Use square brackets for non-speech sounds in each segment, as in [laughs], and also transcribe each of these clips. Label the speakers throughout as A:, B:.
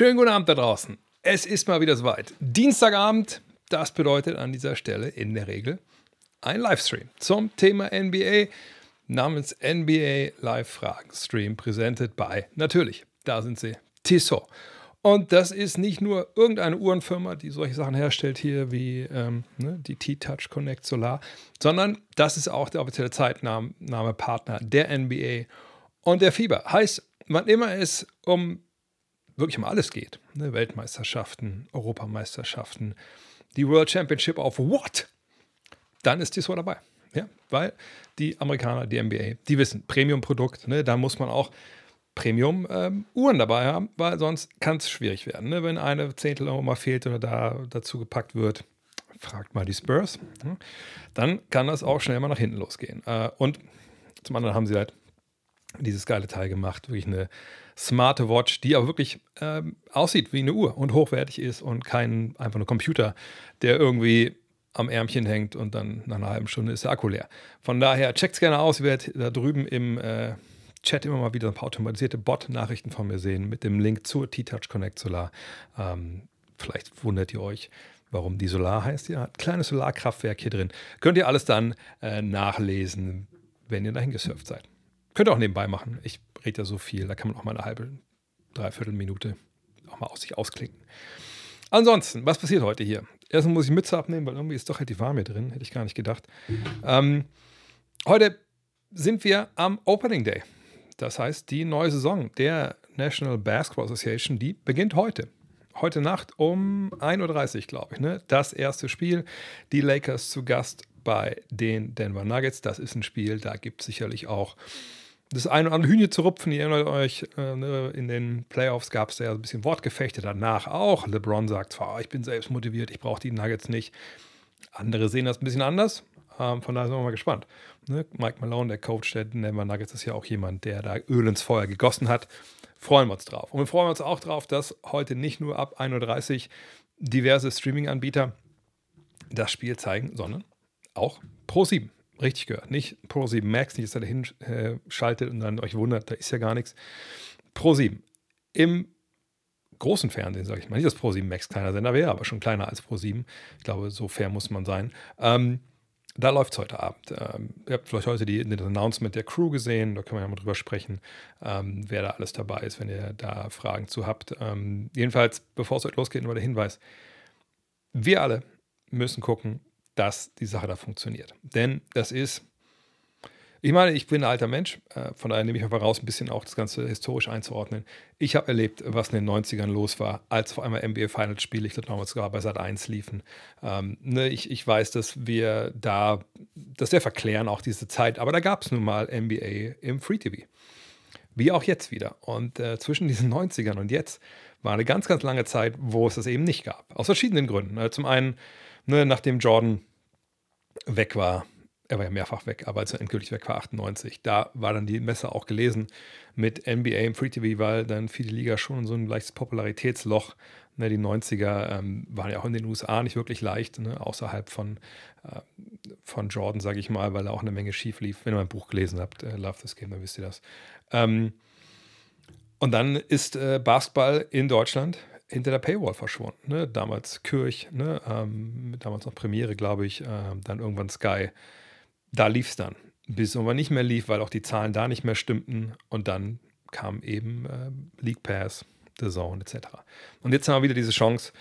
A: Schönen guten Abend da draußen. Es ist mal wieder soweit. Dienstagabend, das bedeutet an dieser Stelle in der Regel ein Livestream zum Thema NBA namens NBA Live Fragen Stream präsentiert bei natürlich, da sind sie, Tissot. Und das ist nicht nur irgendeine Uhrenfirma, die solche Sachen herstellt hier wie ähm, ne, die T-Touch Connect Solar, sondern das ist auch der offizielle Zeitnahmepartner der NBA und der Fieber. Heißt, wann immer es um wirklich um alles geht, ne, Weltmeisterschaften, Europameisterschaften, die World Championship of What, dann ist Tissot dabei. Ja, weil die Amerikaner, die NBA, die wissen, Premium-Produkt, ne, da muss man auch Premium-Uhren ähm, dabei haben, weil sonst kann es schwierig werden. Ne? Wenn eine Zehntel auch mal fehlt oder da dazu gepackt wird, fragt mal die Spurs, ne? dann kann das auch schnell mal nach hinten losgehen. Äh, und zum anderen haben sie halt dieses geile Teil gemacht, wirklich eine smarte Watch, die auch wirklich ähm, aussieht wie eine Uhr und hochwertig ist und kein einfach nur Computer, der irgendwie am Ärmchen hängt und dann nach einer halben Stunde ist der Akku leer. Von daher checkt es gerne aus. Ihr werdet da drüben im äh, Chat immer mal wieder ein paar automatisierte Bot-Nachrichten von mir sehen mit dem Link zur T-Touch Connect Solar. Ähm, vielleicht wundert ihr euch, warum die Solar heißt. Ja, ein kleines Solarkraftwerk hier drin. Könnt ihr alles dann äh, nachlesen, wenn ihr dahin gesurft seid. Könnt ihr auch nebenbei machen. Ich rede ja so viel, da kann man auch mal eine halbe, dreiviertel Minute auch mal aus sich ausklicken. Ansonsten, was passiert heute hier? Erstmal muss ich Mütze abnehmen, weil irgendwie ist doch relativ warm hier drin. Hätte ich gar nicht gedacht. Ähm, heute sind wir am Opening Day. Das heißt, die neue Saison der National Basketball Association, die beginnt heute. Heute Nacht um 1.30 Uhr, glaube ich. Ne? Das erste Spiel. Die Lakers zu Gast bei den Denver Nuggets. Das ist ein Spiel, da gibt es sicherlich auch das eine oder andere Hühnchen zu rupfen. Ihr erinnert euch, äh, ne, in den Playoffs gab es ja ein bisschen Wortgefechte danach auch. LeBron sagt zwar, ich bin selbst motiviert, ich brauche die Nuggets nicht. Andere sehen das ein bisschen anders. Ähm, von daher sind wir mal gespannt. Ne? Mike Malone, der Coach der Denver Nuggets, ist ja auch jemand, der da Öl ins Feuer gegossen hat. Freuen wir uns drauf. Und wir freuen uns auch drauf, dass heute nicht nur ab 1.30 Uhr diverse Streaming-Anbieter das Spiel zeigen, sondern auch Pro 7 richtig gehört. Nicht Pro 7 Max, nicht, dass ihr da hinschaltet und dann euch wundert, da ist ja gar nichts. Pro 7. Im großen Fernsehen, sage ich mal. Nicht, dass Pro 7 Max kleiner Sender wäre, aber schon kleiner als Pro 7. Ich glaube, so fair muss man sein. Ähm, da läuft es heute Abend. Ähm, ihr habt vielleicht heute die, das Announcement der Crew gesehen, da können wir ja mal drüber sprechen, ähm, wer da alles dabei ist, wenn ihr da Fragen zu habt. Ähm, jedenfalls, bevor es heute losgeht, nur der Hinweis: Wir alle müssen gucken, dass die Sache da funktioniert. Denn das ist, ich meine, ich bin ein alter Mensch, äh, von daher nehme ich einfach raus, ein bisschen auch das Ganze historisch einzuordnen. Ich habe erlebt, was in den 90ern los war, als vor allem NBA Finals Spiele, ich glaube damals sogar bei Sat 1 liefen. Ähm, ne, ich, ich weiß, dass wir da, dass wir verklären auch diese Zeit, aber da gab es nun mal NBA im Free TV. Wie auch jetzt wieder. Und äh, zwischen diesen 90ern und jetzt war eine ganz, ganz lange Zeit, wo es das eben nicht gab. Aus verschiedenen Gründen. Ne, zum einen, ne, nachdem Jordan weg war, er war ja mehrfach weg, aber als er endgültig weg war, 98, da war dann die Messe auch gelesen mit NBA im Free TV, weil dann fiel die Liga schon in so ein leichtes Popularitätsloch. Ne, die 90er ähm, waren ja auch in den USA nicht wirklich leicht, ne, außerhalb von, äh, von Jordan, sage ich mal, weil da auch eine Menge schief lief. Wenn ihr mein Buch gelesen habt, äh, Love This Game, dann wisst ihr das. Ähm, und dann ist äh, Basketball in Deutschland hinter der Paywall verschwunden. Ne? Damals Kirch, ne? Ähm, damals noch Premiere, glaube ich, äh, dann irgendwann Sky. Da lief es dann. Bis es aber nicht mehr lief, weil auch die Zahlen da nicht mehr stimmten. Und dann kam eben äh, League Pass, The Zone etc. Und jetzt haben wir wieder diese Chance,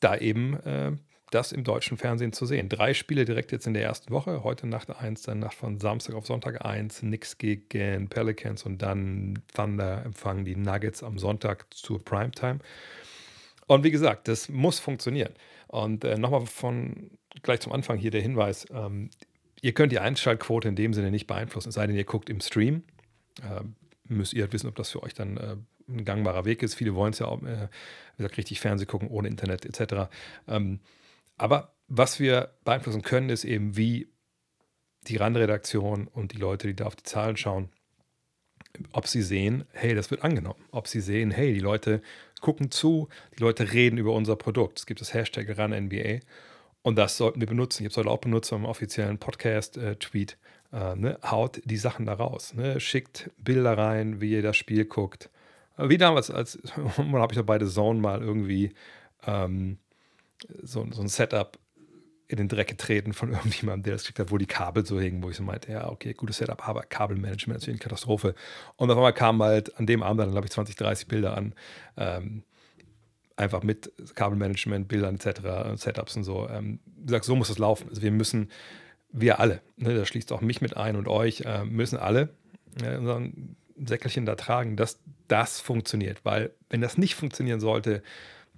A: da eben äh, das im deutschen Fernsehen zu sehen. Drei Spiele direkt jetzt in der ersten Woche. Heute Nacht eins, dann Nacht von Samstag auf Sonntag eins. Knicks gegen Pelicans und dann Thunder empfangen die Nuggets am Sonntag zur Primetime. Und wie gesagt, das muss funktionieren. Und äh, nochmal von gleich zum Anfang hier der Hinweis: ähm, Ihr könnt die Einschaltquote in dem Sinne nicht beeinflussen, es sei denn, ihr guckt im Stream. Äh, müsst ihr halt wissen, ob das für euch dann äh, ein gangbarer Weg ist. Viele wollen es ja auch, äh, wie gesagt, richtig Fernsehen gucken, ohne Internet etc. Ähm, aber was wir beeinflussen können, ist eben, wie die Randredaktion und die Leute, die da auf die Zahlen schauen, ob sie sehen, hey, das wird angenommen. Ob sie sehen, hey, die Leute gucken zu, die Leute reden über unser Produkt. Es gibt das Hashtag RunNBA und das sollten wir benutzen. Ich habe es heute auch benutzt beim offiziellen Podcast-Tweet. Äh, ne? Haut die Sachen da raus. Ne? Schickt Bilder rein, wie ihr das Spiel guckt. Wie damals, als [laughs] habe ich doch bei The Zone mal irgendwie ähm, so, so ein Setup in den Dreck getreten von [laughs] irgendjemandem, der das gekriegt hat, wo die Kabel so hingen, wo ich so meinte, ja, okay, gutes Setup, aber Kabelmanagement ist eine Katastrophe. Und auf einmal kamen halt an dem Abend dann, glaube ich, 20, 30 Bilder an, ähm, einfach mit Kabelmanagement, Bildern etc., Setups und so. Ähm, wie gesagt, so muss es laufen. Also wir müssen, wir alle, ne, das schließt auch mich mit ein und euch, äh, müssen alle äh, unseren Säckelchen da tragen, dass das funktioniert. Weil wenn das nicht funktionieren sollte,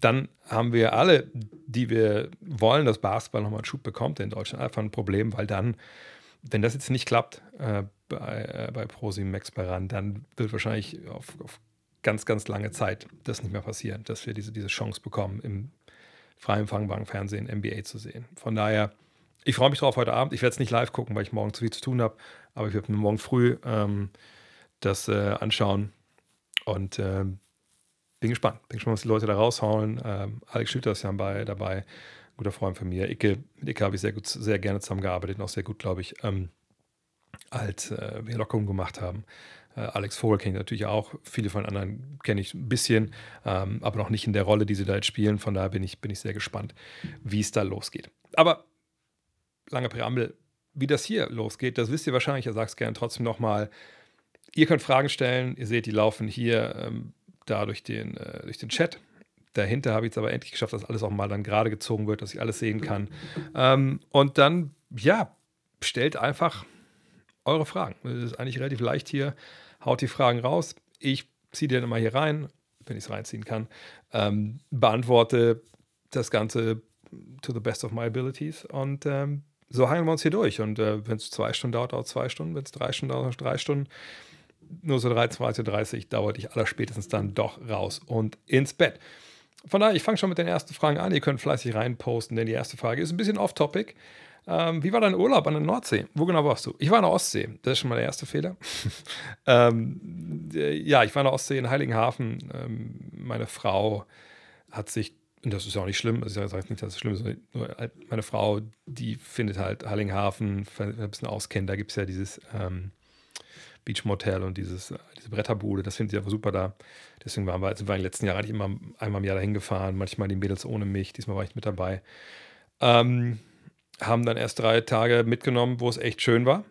A: dann haben wir alle, die wir wollen, dass Basketball nochmal einen Schub bekommt in Deutschland, einfach ein Problem, weil dann, wenn das jetzt nicht klappt äh, bei, äh, bei ProSieben Max Baran, dann wird wahrscheinlich auf, auf, ganz, ganz lange Zeit das nicht mehr passieren, dass wir diese, diese Chance bekommen, im frei empfangbaren Fernsehen NBA zu sehen. Von daher, ich freue mich drauf heute Abend. Ich werde es nicht live gucken, weil ich morgen zu viel zu tun habe, aber ich werde mir morgen früh ähm, das äh, anschauen und ähm, bin gespannt. Bin gespannt, was die Leute da raushauen. Ähm, Alex Schütter ist ja bei, dabei, ein guter Freund von mir. Icke, mit Icke habe ich sehr gut, sehr gerne zusammengearbeitet und auch sehr gut, glaube ich, ähm, als äh, wir Lockerung gemacht haben. Äh, Alex Vogel kenne ich natürlich auch. Viele von anderen kenne ich ein bisschen, ähm, aber noch nicht in der Rolle, die sie da jetzt spielen. Von daher bin ich, bin ich sehr gespannt, wie es da losgeht. Aber lange Präambel, wie das hier losgeht, das wisst ihr wahrscheinlich. Ich sage es gerne trotzdem nochmal. Ihr könnt Fragen stellen. Ihr seht, die laufen hier ähm, da durch den, äh, durch den Chat. Dahinter habe ich es aber endlich geschafft, dass alles auch mal dann gerade gezogen wird, dass ich alles sehen kann. Ähm, und dann, ja, stellt einfach eure Fragen. Das ist eigentlich relativ leicht hier. Haut die Fragen raus. Ich ziehe die dann immer hier rein, wenn ich es reinziehen kann. Ähm, beantworte das Ganze to the best of my abilities. Und ähm, so hangeln wir uns hier durch. Und äh, wenn es zwei Stunden dauert, dauert zwei Stunden. Wenn es drei Stunden dauert, drei Stunden nur so 23.30 Uhr dauert ich aller spätestens dann doch raus und ins Bett. Von daher, ich fange schon mit den ersten Fragen an. Ihr könnt fleißig reinposten, denn die erste Frage ist ein bisschen off-topic. Ähm, wie war dein Urlaub an der Nordsee? Wo genau warst du? Ich war in der Ostsee. Das ist schon mal der erste Fehler. [laughs] ähm, ja, ich war in der Ostsee in Heiligenhafen. Ähm, meine Frau hat sich, und das ist ja auch nicht schlimm, also ich sage nicht, dass es schlimm ist, nur halt meine Frau, die findet halt Heiligenhafen, ein bisschen auskennt. Da gibt es ja dieses ähm, Beach Motel und dieses, äh, diese Bretterbude, das finde ich einfach super da. Deswegen waren wir, also wir in den letzten Jahren eigentlich immer einmal im Jahr dahin gefahren, manchmal die Mädels ohne mich, diesmal war ich mit dabei. Ähm, haben dann erst drei Tage mitgenommen, wo es echt schön war.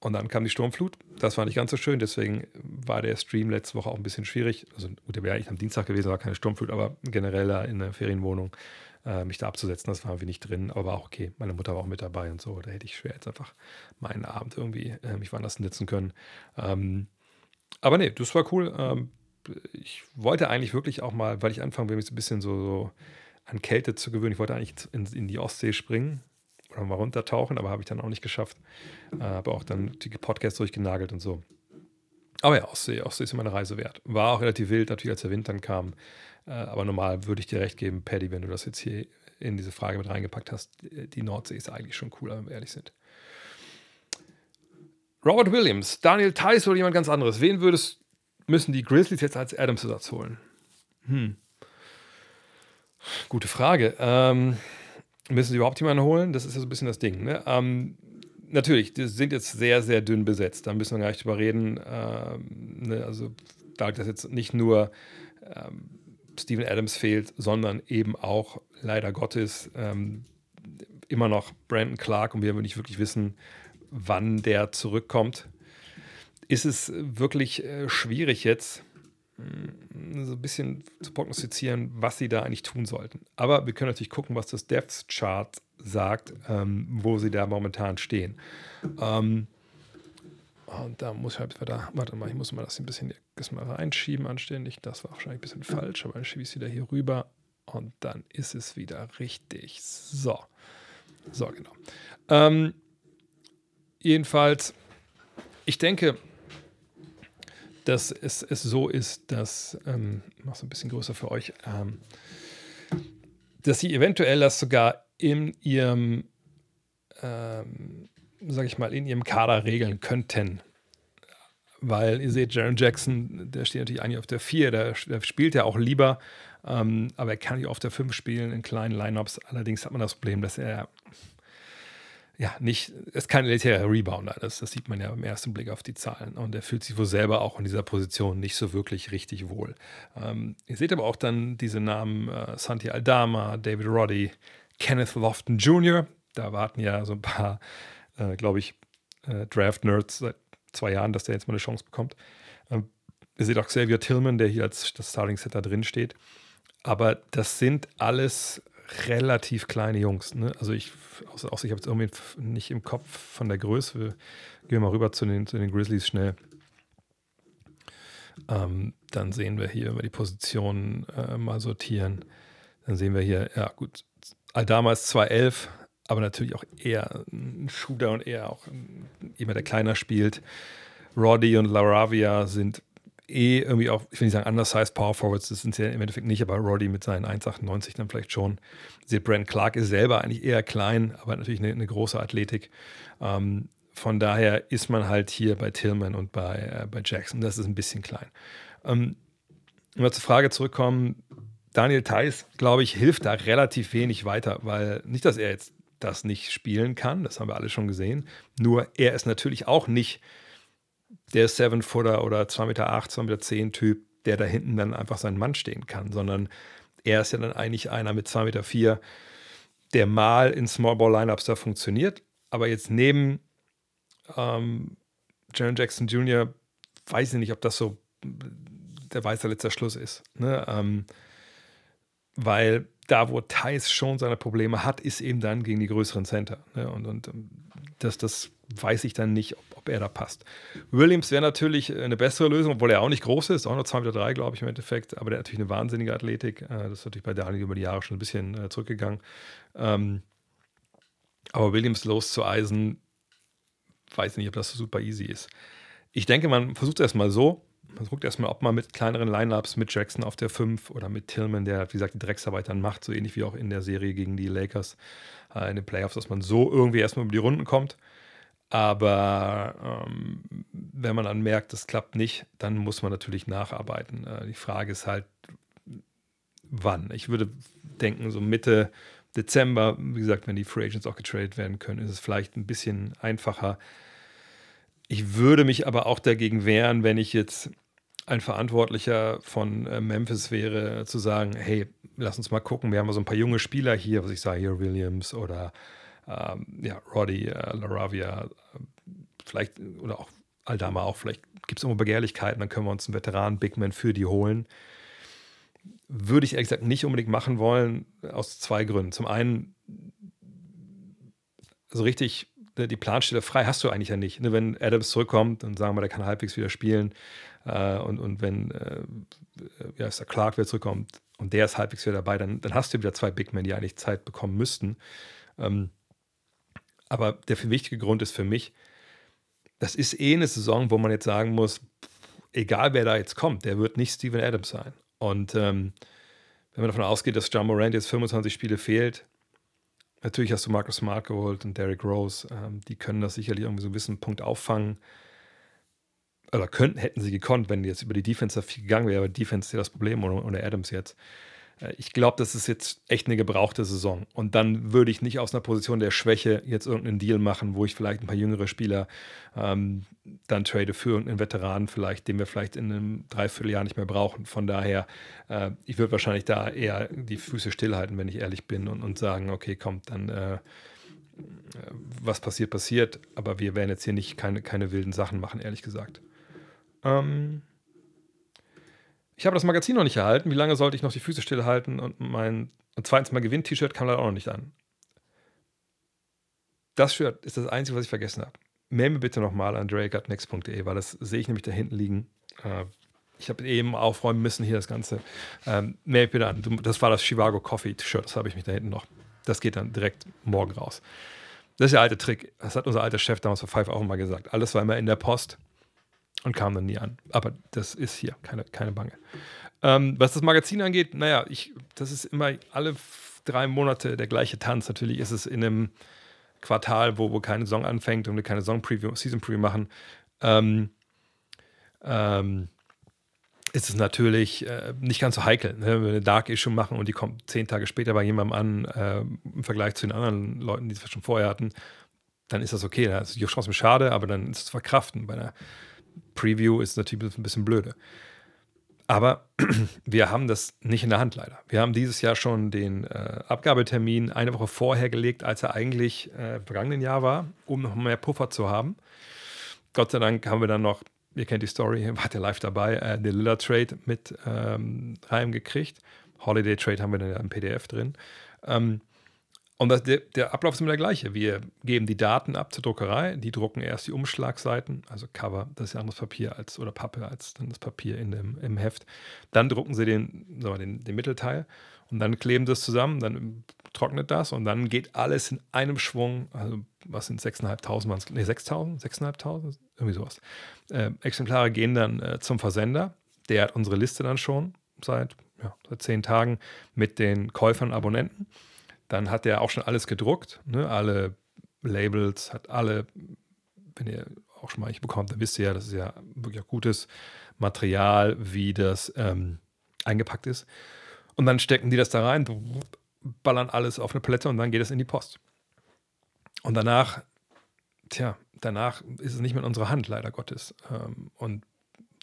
A: Und dann kam die Sturmflut. Das war nicht ganz so schön, deswegen war der Stream letzte Woche auch ein bisschen schwierig. Also gut, der wäre eigentlich am Dienstag gewesen, war keine Sturmflut, aber generell in der Ferienwohnung äh, mich da abzusetzen. Das war irgendwie nicht drin, aber war auch okay. Meine Mutter war auch mit dabei und so. Da hätte ich schwer jetzt einfach meinen Abend irgendwie äh, mich woanders sitzen können. Ähm, aber nee, das war cool. Ähm, ich wollte eigentlich wirklich auch mal, weil ich anfangen will, mich so ein bisschen so, so an Kälte zu gewöhnen. Ich wollte eigentlich in, in die Ostsee springen oder mal runtertauchen, aber habe ich dann auch nicht geschafft. Äh, habe auch dann die Podcasts durchgenagelt und so. Aber ja, Ostsee, Ostsee ist immer eine Reise wert. War auch relativ wild, natürlich, als der Wind dann kam. Äh, aber normal würde ich dir recht geben, Paddy, wenn du das jetzt hier in diese Frage mit reingepackt hast. Die Nordsee ist eigentlich schon cooler, wenn wir ehrlich sind. Robert Williams, Daniel Theiss oder jemand ganz anderes. Wen würdest, müssen die Grizzlies jetzt als Adams-Ersatz holen? Hm. Gute Frage. Ähm, müssen sie überhaupt jemanden holen? Das ist ja so ein bisschen das Ding. Ne? Ähm, natürlich, die sind jetzt sehr, sehr dünn besetzt. Da müssen wir gar nicht drüber reden. Ähm, ne? Also, da das jetzt nicht nur ähm, Steven Adams fehlt, sondern eben auch leider Gottes ähm, immer noch Brandon Clark und wir nicht wirklich wissen, wann der zurückkommt, ist es wirklich äh, schwierig jetzt mh, so ein bisschen zu prognostizieren, was sie da eigentlich tun sollten. Aber wir können natürlich gucken, was das Depth Chart sagt, ähm, wo sie da momentan stehen. Ähm, und da muss ich halt wieder, warte mal, ich muss mal das ein bisschen das mal reinschieben anständig. Das war wahrscheinlich ein bisschen falsch, aber dann schiebe ich es wieder hier rüber und dann ist es wieder richtig. So. So, genau. Ähm, jedenfalls, ich denke, dass es, es so ist, dass, ähm, ich mache es ein bisschen größer für euch, ähm, dass sie eventuell das sogar in ihrem ähm, sage ich mal, in ihrem Kader regeln könnten. Weil ihr seht, Jaron Jackson, der steht natürlich eigentlich auf der 4, der, der spielt ja auch lieber, ähm, aber er kann ja auf der 5 spielen in kleinen Lineups. Allerdings hat man das Problem, dass er ja, nicht, ist kein elitärer Rebounder. Das, das, sieht man ja im ersten Blick auf die Zahlen. Und er fühlt sich wohl selber auch in dieser Position nicht so wirklich richtig wohl. Ähm, ihr seht aber auch dann diese Namen äh, Santi Aldama, David Roddy, Kenneth Lofton Jr. Da warten ja so ein paar, äh, glaube ich, äh, Draft-Nerds seit zwei Jahren, dass der jetzt mal eine Chance bekommt. Ähm, ihr seht auch Xavier Tillman, der hier als das Starting-Setter drin steht. Aber das sind alles relativ kleine Jungs. Ne? Also ich, außer, außer ich habe es irgendwie nicht im Kopf von der Größe. Wir gehen mal rüber zu den, zu den Grizzlies schnell. Ähm, dann sehen wir hier, wenn wir die Positionen äh, mal sortieren, dann sehen wir hier, ja gut, Aldama ist 211, aber natürlich auch eher ein Shooter und eher auch jemand, der kleiner spielt. Roddy und Laravia sind eh irgendwie auch, ich will nicht sagen undersized Power Forwards, das sind sie ja im Endeffekt nicht, aber Roddy mit seinen 1,98 dann vielleicht schon. Seht, Brand Clark ist selber eigentlich eher klein, aber natürlich eine, eine große Athletik. Ähm, von daher ist man halt hier bei Tillman und bei, äh, bei Jackson, das ist ein bisschen klein. Ähm, wenn wir zur Frage zurückkommen, Daniel Theiss, glaube ich, hilft da relativ wenig weiter, weil nicht, dass er jetzt das nicht spielen kann, das haben wir alle schon gesehen, nur er ist natürlich auch nicht der Seven-Footer oder 2,8 Meter, 2,10 Meter Typ, der da hinten dann einfach sein Mann stehen kann, sondern er ist ja dann eigentlich einer mit 2,4 Meter, der mal in Small Ball Lineups da funktioniert, aber jetzt neben ähm, Jaron Jackson Jr. weiß ich nicht, ob das so der weiße letzter Schluss ist. Ne? Ähm, weil da, wo Thais schon seine Probleme hat, ist eben dann gegen die größeren Center. Ne? Und, und ähm, das, das weiß ich dann nicht, ob, ob er da passt. Williams wäre natürlich eine bessere Lösung, obwohl er auch nicht groß ist, auch nur 2,3 Meter, glaube ich, im Endeffekt. Aber der hat natürlich eine wahnsinnige Athletik. Äh, das ist natürlich bei Daniel über die Jahre schon ein bisschen äh, zurückgegangen. Ähm, aber Williams los zu Eisen, weiß nicht, ob das super easy ist. Ich denke, man versucht es erstmal so. Man guckt erstmal, ob man mit kleineren Lineups, mit Jackson auf der 5 oder mit Tillman, der, wie gesagt, die Drecksarbeit dann macht, so ähnlich wie auch in der Serie gegen die Lakers äh, in den Playoffs, dass man so irgendwie erstmal über die Runden kommt. Aber ähm, wenn man dann merkt, das klappt nicht, dann muss man natürlich nacharbeiten. Äh, die Frage ist halt, wann. Ich würde denken, so Mitte Dezember, wie gesagt, wenn die Free Agents auch getradet werden können, ist es vielleicht ein bisschen einfacher. Ich würde mich aber auch dagegen wehren, wenn ich jetzt ein Verantwortlicher von äh, Memphis wäre, zu sagen, hey, lass uns mal gucken, wir haben so ein paar junge Spieler hier, was ich sage, hier Williams oder ähm, ja, Roddy, äh, Laravia, äh, vielleicht, oder auch Aldama auch, vielleicht gibt es immer Begehrlichkeiten, dann können wir uns einen Veteran Bigman für die holen. Würde ich ehrlich gesagt nicht unbedingt machen wollen, aus zwei Gründen. Zum einen, so richtig ne, die Planstelle frei hast du eigentlich ja nicht. Ne, wenn Adams zurückkommt, dann sagen wir, der kann halbwegs wieder spielen. Äh, und, und wenn äh, ja, ist der Clark wieder zurückkommt und der ist halbwegs wieder dabei, dann, dann hast du wieder zwei Big Men, die eigentlich Zeit bekommen müssten. Ähm, aber der wichtige Grund ist für mich, das ist eh eine Saison, wo man jetzt sagen muss, egal wer da jetzt kommt, der wird nicht Steven Adams sein. Und ähm, wenn man davon ausgeht, dass John Morant jetzt 25 Spiele fehlt, natürlich hast du Marcus Smart geholt und Derrick Rose, ähm, die können das sicherlich irgendwie so ein bisschen Punkt auffangen. Oder könnten, hätten sie gekonnt, wenn jetzt über die Defense viel gegangen wäre, aber Defense ist ja das Problem ohne, ohne Adams jetzt. Äh, ich glaube, das ist jetzt echt eine gebrauchte Saison. Und dann würde ich nicht aus einer Position der Schwäche jetzt irgendeinen Deal machen, wo ich vielleicht ein paar jüngere Spieler ähm, dann trade für irgendeinen Veteranen vielleicht, den wir vielleicht in einem Dreivierteljahr nicht mehr brauchen. Von daher, äh, ich würde wahrscheinlich da eher die Füße stillhalten, wenn ich ehrlich bin und, und sagen, okay, komm, dann äh, was passiert, passiert. Aber wir werden jetzt hier nicht keine, keine wilden Sachen machen, ehrlich gesagt. Ähm, ich habe das Magazin noch nicht erhalten. Wie lange sollte ich noch die Füße stillhalten? Und mein und zweitens, mein Gewinn-T-Shirt kam leider auch noch nicht an. Das Shirt ist das Einzige, was ich vergessen habe. Mail mir bitte nochmal an drake.next.de, weil das sehe ich nämlich da hinten liegen. Äh, ich habe eben aufräumen müssen hier das Ganze. Ähm, mail bitte an. Das war das Chivago Coffee T-Shirt. Das habe ich mich da hinten noch. Das geht dann direkt morgen raus. Das ist der alte Trick. Das hat unser alter Chef damals für Five auch immer gesagt. Alles war immer in der Post und kam dann nie an. Aber das ist hier, keine, keine Bange. Ähm, was das Magazin angeht, naja, ich, das ist immer alle drei Monate der gleiche Tanz. Natürlich ist es in einem Quartal, wo, wo keine Saison anfängt und wir keine Saison Preview, Season Preview machen. Ähm, ähm, ist es natürlich äh, nicht ganz so heikel. Ne? Wenn wir eine Dark Issue machen und die kommt zehn Tage später bei jemandem an, äh, im Vergleich zu den anderen Leuten, die es schon vorher hatten, dann ist das okay. Das ist trotzdem schade, aber dann ist es verkraften. Bei einer Preview ist natürlich ein bisschen blöde. Aber [clears throat] wir haben das nicht in der Hand leider. Wir haben dieses Jahr schon den äh, Abgabetermin eine Woche vorher gelegt, als er eigentlich äh, vergangenen Jahr war, um noch mehr Puffer zu haben. Gott sei Dank haben wir dann noch, ihr kennt die Story, [laughs] war der live dabei, äh, den Lilla Trade mit ähm, reingekriegt. Holiday Trade haben wir dann ja im PDF drin. Ähm, und das, der, der, Ablauf ist immer der gleiche. Wir geben die Daten ab zur Druckerei, die drucken erst die Umschlagseiten, also Cover, das ist ja anderes Papier als oder Pappe als dann das Papier in dem, im Heft. Dann drucken sie den, sagen wir, den, den Mittelteil und dann kleben sie es zusammen, dann trocknet das und dann geht alles in einem Schwung, also was sind 6.500, waren es, nee, 6.000, 6.500, irgendwie sowas. Äh, Exemplare gehen dann äh, zum Versender, der hat unsere Liste dann schon seit, ja, seit zehn Tagen mit den Käufern und Abonnenten dann hat er auch schon alles gedruckt, ne? alle Labels, hat alle, wenn ihr auch schon mal ich bekommt, dann wisst ihr ja, das ist ja wirklich auch gutes Material, wie das ähm, eingepackt ist. Und dann stecken die das da rein, ballern alles auf eine Palette und dann geht es in die Post. Und danach, tja, danach ist es nicht mehr in unserer Hand, leider Gottes. Ähm, und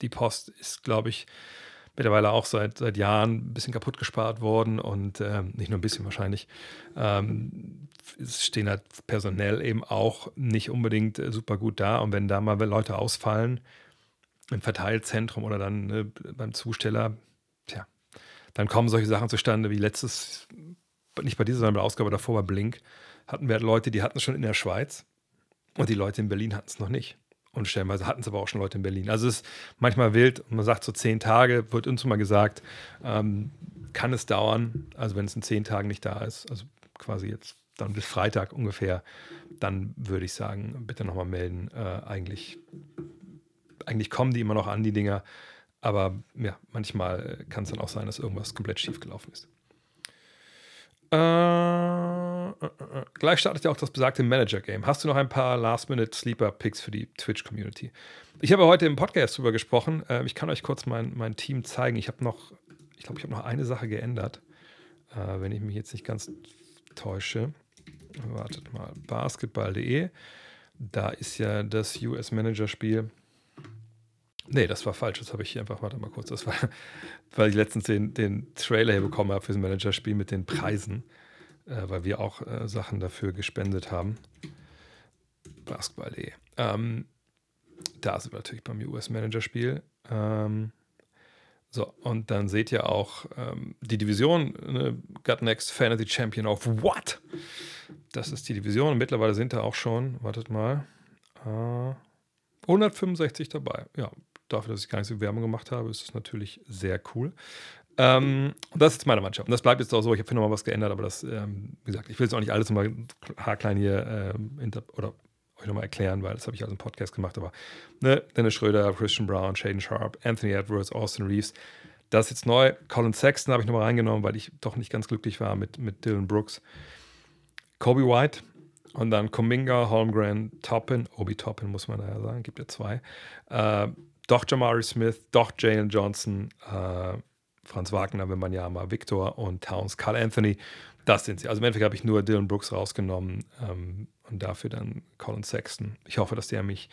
A: die Post ist, glaube ich, mittlerweile auch seit, seit Jahren ein bisschen kaputt gespart worden und äh, nicht nur ein bisschen wahrscheinlich. Ähm, es stehen halt personell eben auch nicht unbedingt äh, super gut da und wenn da mal Leute ausfallen im Verteilzentrum oder dann ne, beim Zusteller, tja, dann kommen solche Sachen zustande wie letztes, nicht bei dieser, sondern bei der Ausgabe davor bei Blink, hatten wir halt Leute, die hatten es schon in der Schweiz und die Leute in Berlin hatten es noch nicht. Und stellenweise hatten es aber auch schon Leute in Berlin. Also es ist manchmal wild. Man sagt so zehn Tage, wird uns mal gesagt, ähm, kann es dauern. Also wenn es in zehn Tagen nicht da ist, also quasi jetzt dann bis Freitag ungefähr, dann würde ich sagen, bitte nochmal melden. Äh, eigentlich, eigentlich kommen die immer noch an, die Dinger. Aber ja, manchmal kann es dann auch sein, dass irgendwas komplett schief gelaufen ist. Äh, gleich startet ja auch das besagte Manager-Game. Hast du noch ein paar Last-Minute-Sleeper-Picks für die Twitch-Community? Ich habe heute im Podcast darüber gesprochen. Äh, ich kann euch kurz mein, mein Team zeigen. Ich habe noch, ich glaube, ich habe noch eine Sache geändert. Äh, wenn ich mich jetzt nicht ganz täusche. Wartet mal. Basketball.de. Da ist ja das US-Manager-Spiel. Nee, das war falsch. Das habe ich hier einfach, warte mal kurz. Das war, [laughs] weil ich letztens den, den Trailer hier bekommen habe für das Managerspiel mit den Preisen, äh, weil wir auch äh, Sachen dafür gespendet haben. Basketball.de. Ähm, da sind wir natürlich beim US-Manager-Spiel. Ähm, so, und dann seht ihr auch ähm, die Division, ne, Got Next Fantasy Champion of What? Das ist die Division. Und mittlerweile sind da auch schon, wartet mal, äh, 165 dabei. Ja, dafür, dass ich gar nicht so Werbung gemacht habe, ist das natürlich sehr cool. Ähm, das ist meine Mannschaft. Und das bleibt jetzt auch so. Ich habe nochmal was geändert, aber das, ähm, wie gesagt, ich will jetzt auch nicht alles nochmal haarklein hier ähm, oder euch nochmal erklären, weil das habe ich als im Podcast gemacht. Aber ne, Dennis Schröder, Christian Brown, Shaden Sharp, Anthony Edwards, Austin Reeves. Das ist jetzt neu. Colin Sexton habe ich nochmal reingenommen, weil ich doch nicht ganz glücklich war mit, mit Dylan Brooks. Kobe White, und dann Kuminga, Holmgren, Toppin, Obi Toppin muss man da ja sagen, gibt ja zwei. Äh, doch Jamari Smith, doch Jalen Johnson, äh, Franz Wagner, wenn man ja mal Victor und Towns, Carl Anthony, das sind sie. Also im Endeffekt habe ich nur Dylan Brooks rausgenommen ähm, und dafür dann Colin Sexton. Ich hoffe, dass der mich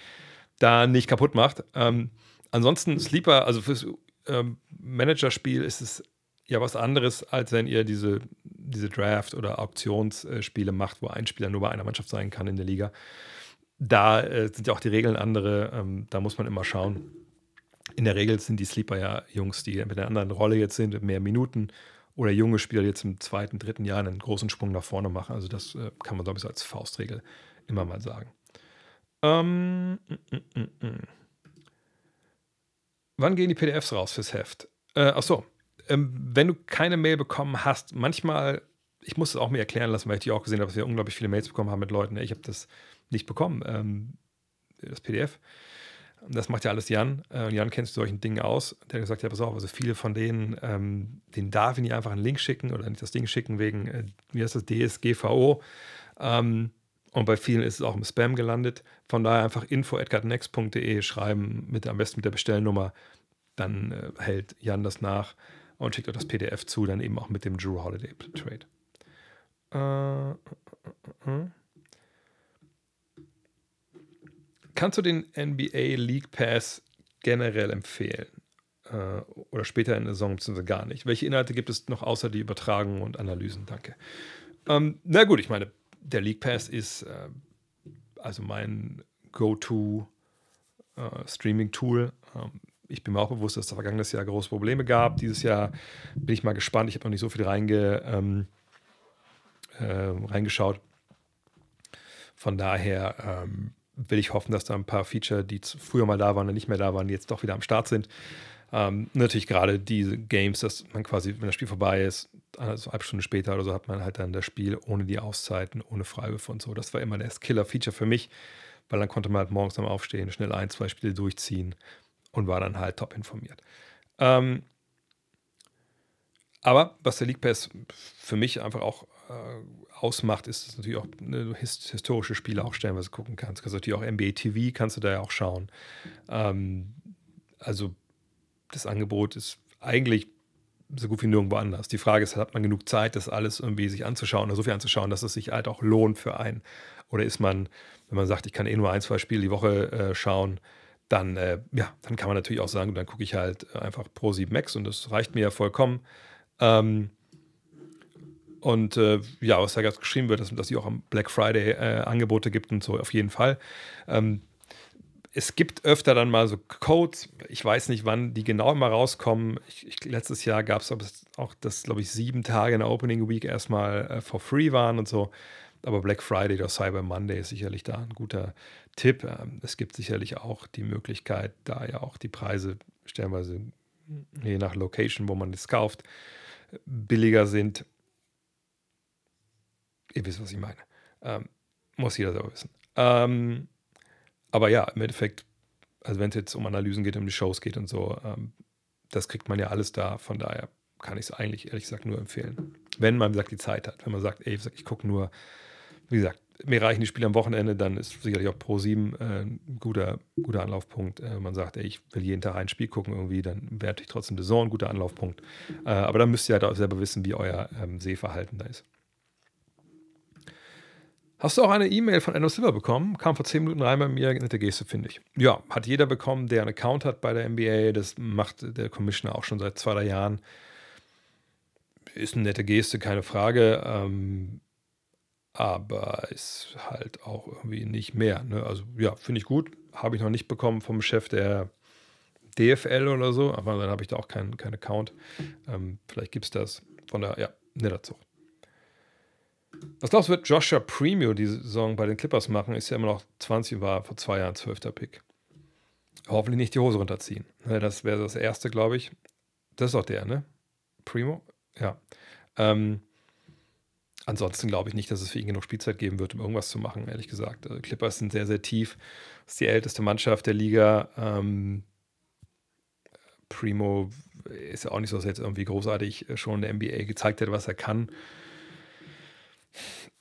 A: da nicht kaputt macht. Ähm, ansonsten Sleeper, also fürs ähm, Managerspiel ist es ja was anderes, als wenn ihr diese, diese Draft- oder Auktionsspiele macht, wo ein Spieler nur bei einer Mannschaft sein kann in der Liga. Da äh, sind ja auch die Regeln andere. Ähm, da muss man immer schauen, in der Regel sind die Sleeper ja Jungs, die mit einer anderen Rolle jetzt sind, mehr Minuten oder junge Spieler jetzt im zweiten, dritten Jahr einen großen Sprung nach vorne machen. Also das äh, kann man, glaube ich, so als Faustregel immer mal sagen. Ähm, mm, mm, mm. mm. Wann gehen die PDFs raus fürs Heft? Äh, achso, ähm, wenn du keine Mail bekommen hast, manchmal, ich muss es auch mir erklären lassen, weil ich die auch gesehen habe, dass wir unglaublich viele Mails bekommen haben mit Leuten, ich habe das nicht bekommen, ähm, das PDF. Das macht ja alles Jan. Äh, Jan kennt sich solchen Dingen aus. Der hat gesagt, ja, pass auf, also viele von denen, ähm, denen darf ich nicht einfach einen Link schicken oder nicht das Ding schicken wegen, äh, wie heißt das, DSGVO. Ähm, und bei vielen ist es auch im Spam gelandet. Von daher einfach info.edgardnext.de schreiben, mit, am besten mit der Bestellnummer. Dann äh, hält Jan das nach und schickt euch das PDF zu, dann eben auch mit dem Drew Holiday Trade. Äh, äh, äh, äh kannst du den NBA League Pass generell empfehlen? Äh, oder später in der Saison beziehungsweise gar nicht? Welche Inhalte gibt es noch außer die Übertragung und Analysen? Danke. Ähm, na gut, ich meine, der League Pass ist äh, also mein Go-To äh. Ähm, ich bin mir auch bewusst, dass es vergangenes Jahr große Probleme gab. Dieses Jahr bin ich mal gespannt. Ich habe noch nicht so viel reinge, ähm, äh, reingeschaut. Von daher ähm, will ich hoffen, dass da ein paar Feature, die früher mal da waren und nicht mehr da waren, jetzt doch wieder am Start sind. Ähm, natürlich gerade diese Games, dass man quasi, wenn das Spiel vorbei ist, also eine halbe Stunde später oder so, hat man halt dann das Spiel ohne die Auszeiten, ohne Freiwürfe und so. Das war immer das Killer-Feature für mich, weil dann konnte man halt morgens am Aufstehen schnell ein, zwei Spiele durchziehen und war dann halt top informiert. Ähm, aber was der League Pass für mich einfach auch äh, ausmacht, ist, dass du natürlich auch ne, historische Spiele auch stellenweise gucken kannst. Kannst natürlich auch NBA TV, kannst du da ja auch schauen. Ähm, also das Angebot ist eigentlich so gut wie nirgendwo anders. Die Frage ist, hat man genug Zeit, das alles irgendwie sich anzuschauen oder so viel anzuschauen, dass es sich halt auch lohnt für einen? Oder ist man, wenn man sagt, ich kann eh nur ein, zwei Spiele die Woche äh, schauen, dann, äh, ja, dann kann man natürlich auch sagen, dann gucke ich halt einfach Pro 7 Max und das reicht mir ja vollkommen. Ähm, und äh, ja, was da gerade geschrieben wird, dass, dass es auch am Black Friday äh, Angebote gibt und so, auf jeden Fall. Ähm, es gibt öfter dann mal so Codes. Ich weiß nicht, wann die genau mal rauskommen. Ich, ich, letztes Jahr gab es auch, dass, glaube ich, sieben Tage in der Opening Week erstmal äh, for free waren und so. Aber Black Friday oder Cyber Monday ist sicherlich da ein guter Tipp. Ähm, es gibt sicherlich auch die Möglichkeit, da ja auch die Preise stellenweise je nach Location, wo man es kauft, billiger sind. Ihr wisst, was ich meine. Ähm, muss jeder selber wissen. Ähm, aber ja, im Endeffekt, also wenn es jetzt um Analysen geht, um die Shows geht und so, ähm, das kriegt man ja alles da. Von daher kann ich es eigentlich ehrlich gesagt nur empfehlen. Wenn man sagt, die Zeit hat. Wenn man sagt, ey, ich gucke nur, wie gesagt, mir reichen die Spiele am Wochenende, dann ist sicherlich auch Pro 7 äh, ein guter, guter Anlaufpunkt. Äh, man sagt, ey, ich will jeden Tag ein Spiel gucken irgendwie, dann wäre natürlich trotzdem The Zone ein guter Anlaufpunkt. Äh, aber dann müsst ihr halt auch selber wissen, wie euer ähm, Sehverhalten da ist. Hast du auch eine E-Mail von Enno Silver bekommen? Kam vor 10 Minuten rein bei mir, nette Geste, finde ich. Ja, hat jeder bekommen, der einen Account hat bei der NBA. Das macht der Commissioner auch schon seit zwei, drei Jahren. Ist eine nette Geste, keine Frage. Ähm, aber ist halt auch irgendwie nicht mehr. Ne? Also ja, finde ich gut. Habe ich noch nicht bekommen vom Chef der DFL oder so, aber dann habe ich da auch keinen kein Account. Ähm, vielleicht gibt es das. Von der, ja, netter Zug. Was glaubst du, wird Joshua Premio die Saison bei den Clippers machen? Ist ja immer noch 20, war vor zwei Jahren 12. Pick. Hoffentlich nicht die Hose runterziehen. Ne, das wäre das erste, glaube ich. Das ist auch der, ne? Primo? Ja. Ähm, ansonsten glaube ich nicht, dass es für ihn genug Spielzeit geben wird, um irgendwas zu machen, ehrlich gesagt. Also Clippers sind sehr, sehr tief. Das ist die älteste Mannschaft der Liga. Ähm, Primo ist ja auch nicht so, dass er jetzt irgendwie großartig schon in der NBA gezeigt hat, was er kann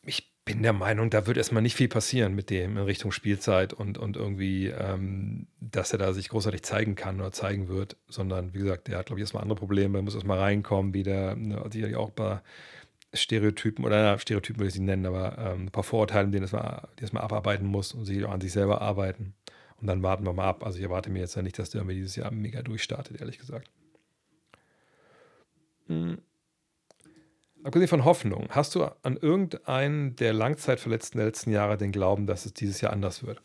A: ich bin der Meinung, da wird erstmal nicht viel passieren mit dem in Richtung Spielzeit und, und irgendwie, ähm, dass er da sich großartig zeigen kann oder zeigen wird, sondern wie gesagt, der hat, glaube ich, erstmal andere Probleme, muss erstmal reinkommen, wieder, ne, sicherlich auch paar Stereotypen oder na, Stereotypen würde ich sie nennen, aber ähm, ein paar Vorurteile, die er erstmal abarbeiten muss und sich auch an sich selber arbeiten. Und dann warten wir mal ab. Also ich erwarte mir jetzt ja nicht, dass der irgendwie dieses Jahr mega durchstartet, ehrlich gesagt. Hm. Abgesehen von Hoffnung, hast du an irgendeinen der Langzeitverletzten der letzten Jahre den Glauben, dass es dieses Jahr anders wird?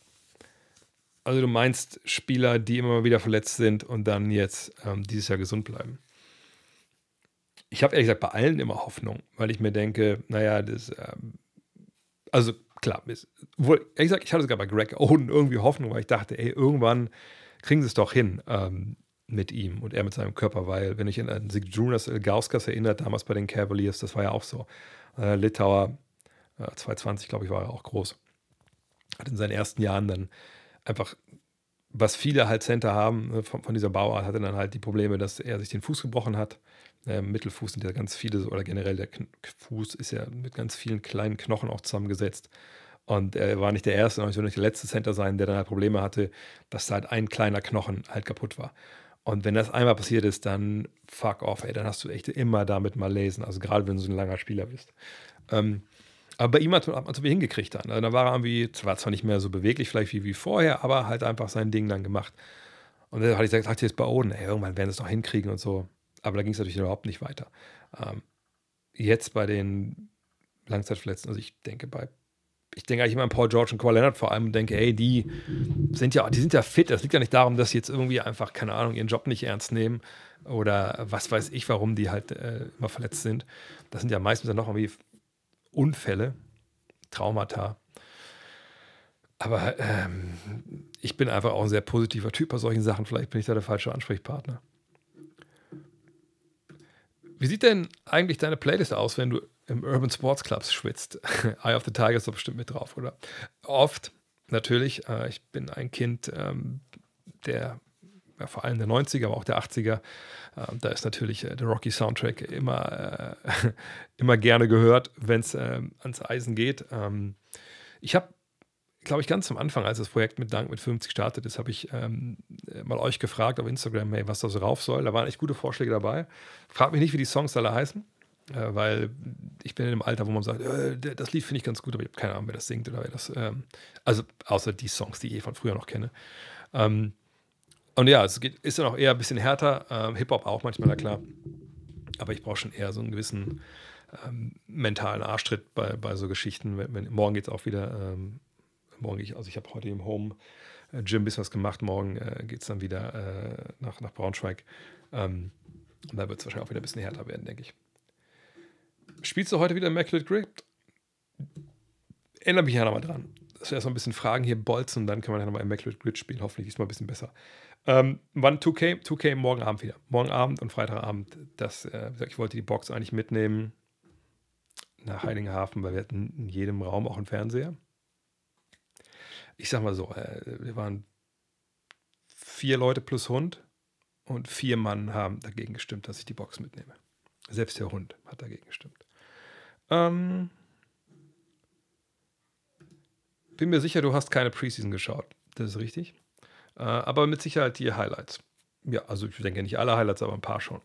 A: Also du meinst Spieler, die immer wieder verletzt sind und dann jetzt ähm, dieses Jahr gesund bleiben? Ich habe ehrlich gesagt bei allen immer Hoffnung, weil ich mir denke, naja, das, ähm, also klar, ist, wohl, ehrlich gesagt, ich hatte sogar bei Greg Oden irgendwie Hoffnung, weil ich dachte, ey, irgendwann kriegen sie es doch hin. Ähm, mit ihm und er mit seinem Körper, weil, wenn ich an Sigdrunas Ilgauskas erinnert, damals bei den Cavaliers, das war ja auch so. Äh, Litauer, äh, 220, glaube ich, war er auch groß. Hat in seinen ersten Jahren dann einfach, was viele halt Center haben, ne, von, von, dieser Bauart, hatte dann halt die Probleme, dass er sich den Fuß gebrochen hat. Äh, Mittelfuß sind ja ganz viele, oder generell der Kn Fuß ist ja mit ganz vielen kleinen Knochen auch zusammengesetzt. Und er war nicht der Erste, und auch nicht der letzte Center sein, der dann halt Probleme hatte, dass halt ein kleiner Knochen halt kaputt war. Und wenn das einmal passiert ist, dann fuck off, ey, dann hast du echt immer damit mal lesen. Also gerade wenn du so ein langer Spieler bist. Ähm, Aber bei ihm hat man es hingekriegt dann. Also da war er irgendwie, war zwar nicht mehr so beweglich vielleicht wie, wie vorher, aber halt einfach sein Ding dann gemacht. Und dann hatte ich gesagt, jetzt bei Oden, ey, irgendwann werden sie es noch hinkriegen und so. Aber da ging es natürlich überhaupt nicht weiter. Ähm, jetzt bei den Langzeitverletzten, also ich denke bei, ich denke eigentlich immer an Paul George und Kawhi Leonard vor allem und denke, ey, die sind ja, die sind ja fit. Das liegt ja nicht darum, dass sie jetzt irgendwie einfach, keine Ahnung, ihren Job nicht ernst nehmen oder was weiß ich, warum die halt äh, immer verletzt sind. Das sind ja meistens dann noch irgendwie Unfälle, Traumata. Aber ähm, ich bin einfach auch ein sehr positiver Typ bei solchen Sachen. Vielleicht bin ich da der falsche Ansprechpartner. Wie sieht denn eigentlich deine Playlist aus, wenn du im Urban Sports Clubs schwitzt? [laughs] Eye of the Tiger ist doch bestimmt mit drauf, oder? Oft, natürlich. Äh, ich bin ein Kind ähm, der, ja, vor allem der 90er, aber auch der 80er. Ähm, da ist natürlich äh, der Rocky Soundtrack immer, äh, [laughs] immer gerne gehört, wenn es ähm, ans Eisen geht. Ähm, ich habe glaube ich, ganz am Anfang, als das Projekt mit Dank mit 50 startet ist, habe ich ähm, mal euch gefragt auf Instagram, hey, was da so rauf soll. Da waren echt gute Vorschläge dabei. Fragt mich nicht, wie die Songs alle heißen, äh, weil ich bin in einem Alter, wo man sagt, äh, das Lied finde ich ganz gut, aber ich habe keine Ahnung, wer das singt oder wer das. Ähm, also außer die Songs, die ich eh von früher noch kenne. Ähm, und ja, es geht, ist dann auch eher ein bisschen härter. Ähm, Hip-Hop auch manchmal, na klar. Aber ich brauche schon eher so einen gewissen ähm, mentalen Arschtritt bei, bei so Geschichten. Wenn, wenn morgen geht es auch wieder ähm, morgen ich, also ich habe heute im Home äh, Gym ein bisschen was gemacht. Morgen äh, geht es dann wieder äh, nach, nach Braunschweig. Ähm, und da wird es wahrscheinlich auch wieder ein bisschen härter werden, denke ich. Spielst du heute wieder Immaculate Grip? Erinnere mich ja nochmal dran. Das wäre so ein bisschen Fragen hier bolzen dann können wir dann nochmal Immaculate Grid spielen. Hoffentlich ist mal ein bisschen besser. Ähm, wann 2K? 2K morgen Abend wieder. Morgen Abend und Freitagabend. Das, äh, ich wollte die Box eigentlich mitnehmen nach Heiligenhafen, weil wir hatten in jedem Raum auch einen Fernseher ich sag mal so, äh, wir waren vier Leute plus Hund und vier Mann haben dagegen gestimmt, dass ich die Box mitnehme. Selbst der Hund hat dagegen gestimmt. Ähm, bin mir sicher, du hast keine Preseason geschaut. Das ist richtig. Äh, aber mit Sicherheit die Highlights. Ja, also ich denke nicht alle Highlights, aber ein paar schon.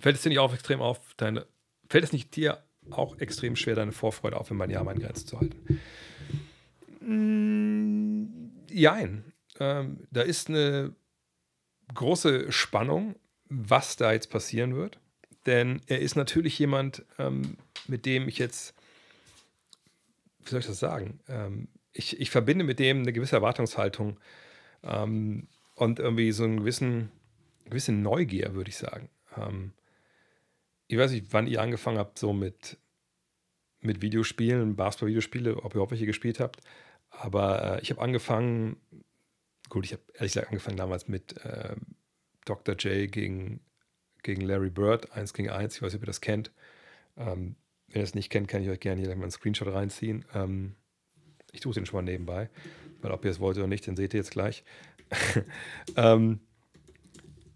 A: Fällt es dir nicht auch extrem auf, deine, fällt es nicht dir auch extrem schwer, deine Vorfreude auf in meinen Jahr meine Grenzen zu halten? Mm, jein. Ähm, da ist eine große Spannung, was da jetzt passieren wird. Denn er ist natürlich jemand, ähm, mit dem ich jetzt, wie soll ich das sagen? Ähm, ich, ich verbinde mit dem eine gewisse Erwartungshaltung ähm, und irgendwie so einen gewissen, gewisse Neugier, würde ich sagen. Ähm, ich weiß nicht, wann ihr angefangen habt, so mit, mit Videospielen, Basketball-Videospiele, ob ihr auch welche gespielt habt. Aber äh, ich habe angefangen, gut, ich habe ehrlich gesagt angefangen damals mit äh, Dr. J gegen, gegen Larry Bird, 1 gegen 1. Ich weiß nicht, ob ihr das kennt. Ähm, wenn ihr das nicht kennt, kann ich euch gerne hier mal einen Screenshot reinziehen. Ähm, ich tue es Ihnen schon mal nebenbei, weil ob ihr es wollt oder nicht, den seht ihr jetzt gleich. [laughs] ähm,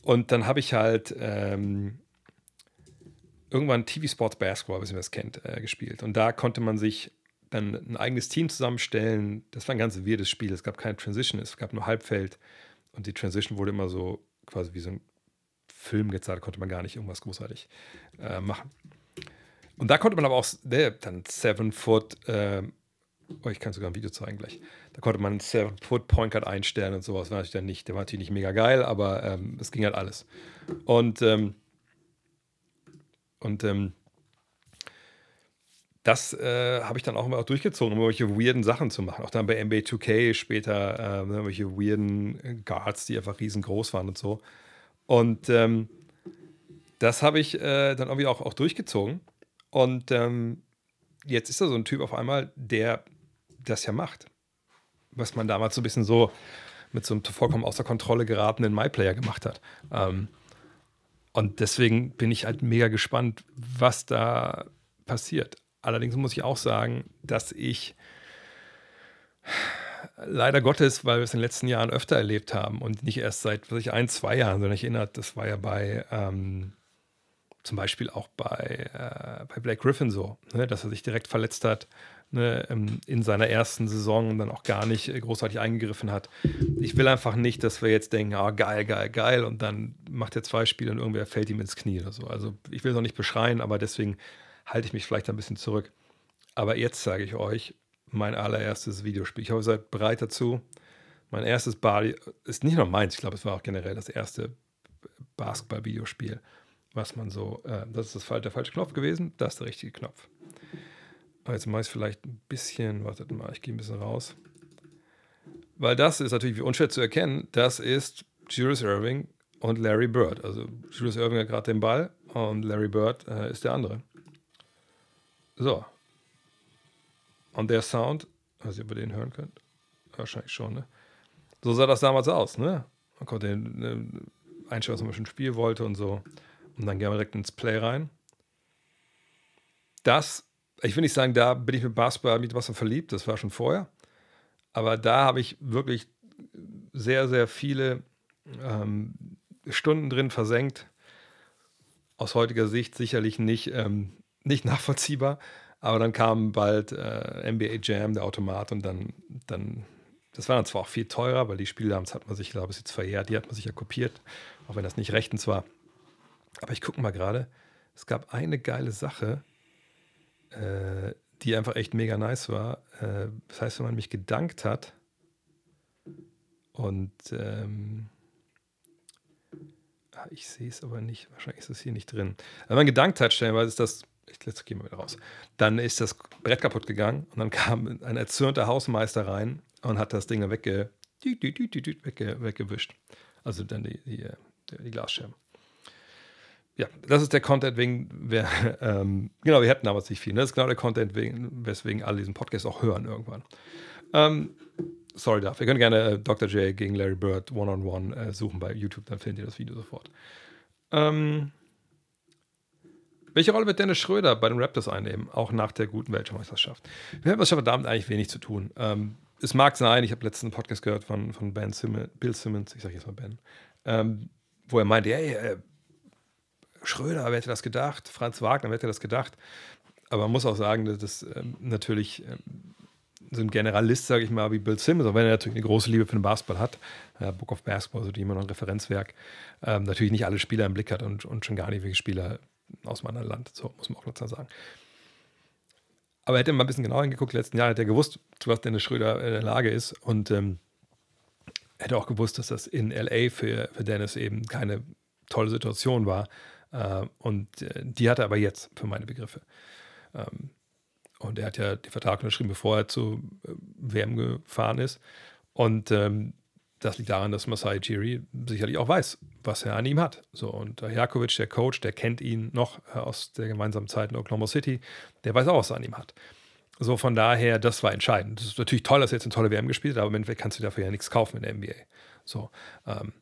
A: und dann habe ich halt ähm, irgendwann TV Sports Basketball, was ihr das kennt, äh, gespielt. Und da konnte man sich dann ein eigenes Team zusammenstellen. Das war ein ganz weirdes Spiel. Es gab keine Transition, es gab nur Halbfeld. Und die Transition wurde immer so quasi wie so ein Film gezeigt, konnte man gar nicht irgendwas großartig äh, machen. Und da konnte man aber auch ne, dann Seven Foot, äh, oh, ich kann sogar ein Video zeigen gleich. Da konnte man Seven Foot Point Guard einstellen und sowas. War natürlich dann nicht, der war natürlich nicht mega geil, aber ähm, es ging halt alles. Und, ähm, und ähm, das äh, habe ich dann auch immer auch durchgezogen, um irgendwelche weirden Sachen zu machen. Auch dann bei NBA 2K später äh, irgendwelche weirden Guards, die einfach riesengroß waren und so. Und ähm, das habe ich äh, dann irgendwie auch, auch durchgezogen. Und ähm, jetzt ist da so ein Typ auf einmal, der das ja macht. Was man damals so ein bisschen so mit so einem vollkommen außer Kontrolle geratenen MyPlayer gemacht hat. Ähm, und deswegen bin ich halt mega gespannt, was da passiert. Allerdings muss ich auch sagen, dass ich leider Gottes, weil wir es in den letzten Jahren öfter erlebt haben und nicht erst seit ich, ein, zwei Jahren, sondern ich erinnere, das war ja bei ähm, zum Beispiel auch bei, äh, bei Blake Griffin so, ne, dass er sich direkt verletzt hat ne, in seiner ersten Saison und dann auch gar nicht großartig eingegriffen hat. Ich will einfach nicht, dass wir jetzt denken, ah, geil, geil, geil und dann macht er zwei Spiele und irgendwer fällt ihm ins Knie oder so. Also ich will es auch nicht beschreien, aber deswegen halte ich mich vielleicht ein bisschen zurück. Aber jetzt zeige ich euch mein allererstes Videospiel. Ich hoffe, ihr seid bereit dazu. Mein erstes Body ist nicht nur meins, ich glaube, es war auch generell das erste Basketball-Videospiel, was man so, äh, das ist das, der falsche Knopf gewesen, das ist der richtige Knopf. Jetzt mache ich es vielleicht ein bisschen, wartet mal, ich gehe ein bisschen raus. Weil das ist natürlich unschwer zu erkennen, das ist Julius Irving und Larry Bird. Also Julius Irving hat gerade den Ball und Larry Bird äh, ist der andere. So. Und der Sound, was ihr über den hören könnt, wahrscheinlich schon, ne? So sah das damals aus, ne? Man konnte ne, einstellen, was man schon spielen wollte und so. Und dann gehen wir direkt ins Play rein. Das, ich will nicht sagen, da bin ich mit Basketball mit Wasser verliebt, das war schon vorher. Aber da habe ich wirklich sehr, sehr viele ähm, Stunden drin versenkt. Aus heutiger Sicht sicherlich nicht, ähm, nicht nachvollziehbar. Aber dann kam bald äh, NBA Jam, der Automat, und dann, dann, das war dann zwar auch viel teurer, weil die Spiele damals hat man sich, glaube ich, jetzt verjährt, die hat man sich ja kopiert, auch wenn das nicht rechtens war. Aber ich gucke mal gerade, es gab eine geile Sache, äh, die einfach echt mega nice war. Äh, das heißt, wenn man mich gedankt hat und ähm, ah, ich sehe es aber nicht, wahrscheinlich ist es hier nicht drin. Wenn man gedankt hat, stellenweise ist das, ich, jetzt gehen wir wieder raus, dann ist das Brett kaputt gegangen und dann kam ein erzürnter Hausmeister rein und hat das Ding wegge, wegge, weggewischt. Also dann die, die, die Glasscherben ja, das ist der Content, wegen, wer, [laughs] ähm, genau, wir hätten damals nicht viel. Ne? Das ist genau der Content, wegen, weswegen alle diesen Podcast auch hören irgendwann. Ähm, sorry dafür. Ihr könnt gerne äh, Dr. J gegen Larry Bird One-on-One äh, suchen bei YouTube, dann findet ihr das Video sofort. Ähm, welche Rolle wird Dennis Schröder bei den Raptors einnehmen, auch nach der guten Weltmeisterschaft? Die Weltmeisterschaft hat damit eigentlich wenig zu tun. Ähm, es mag sein, ich habe letzten Podcast gehört von, von ben Simmons, Bill Simmons, ich sage jetzt mal Ben, ähm, wo er meinte, hey, äh, Schröder, wer hätte das gedacht? Franz Wagner, wer hätte das gedacht? Aber man muss auch sagen, dass das ähm, natürlich ähm, so ein Generalist, sage ich mal, wie Bill Simmons, auch wenn er natürlich eine große Liebe für den Basketball hat, äh, Book of Basketball, so die immer noch ein Referenzwerk, ähm, natürlich nicht alle Spieler im Blick hat und, und schon gar nicht welche Spieler aus einem anderen Land, so muss man auch dazu sagen. Aber er hätte mal ein bisschen genauer hingeguckt, letzten Jahr hätte er gewusst, zu was Dennis Schröder in der Lage ist und ähm, hätte auch gewusst, dass das in LA für, für Dennis eben keine tolle Situation war, äh, und äh, die hat er aber jetzt, für meine Begriffe. Ähm, und er hat ja den Vertrag unterschrieben, bevor er zu äh, WM gefahren ist. Und ähm, das liegt daran, dass Masai Chiri sicherlich auch weiß, was er an ihm hat. So, und Jakovic, der Coach, der kennt ihn noch aus der gemeinsamen Zeit in Oklahoma City, der weiß auch, was er an ihm hat. So, von daher, das war entscheidend. Es ist natürlich toll, dass er jetzt eine tolle WM gespielt hat, aber im Endeffekt kannst du dafür ja nichts kaufen in der NBA. So, ähm,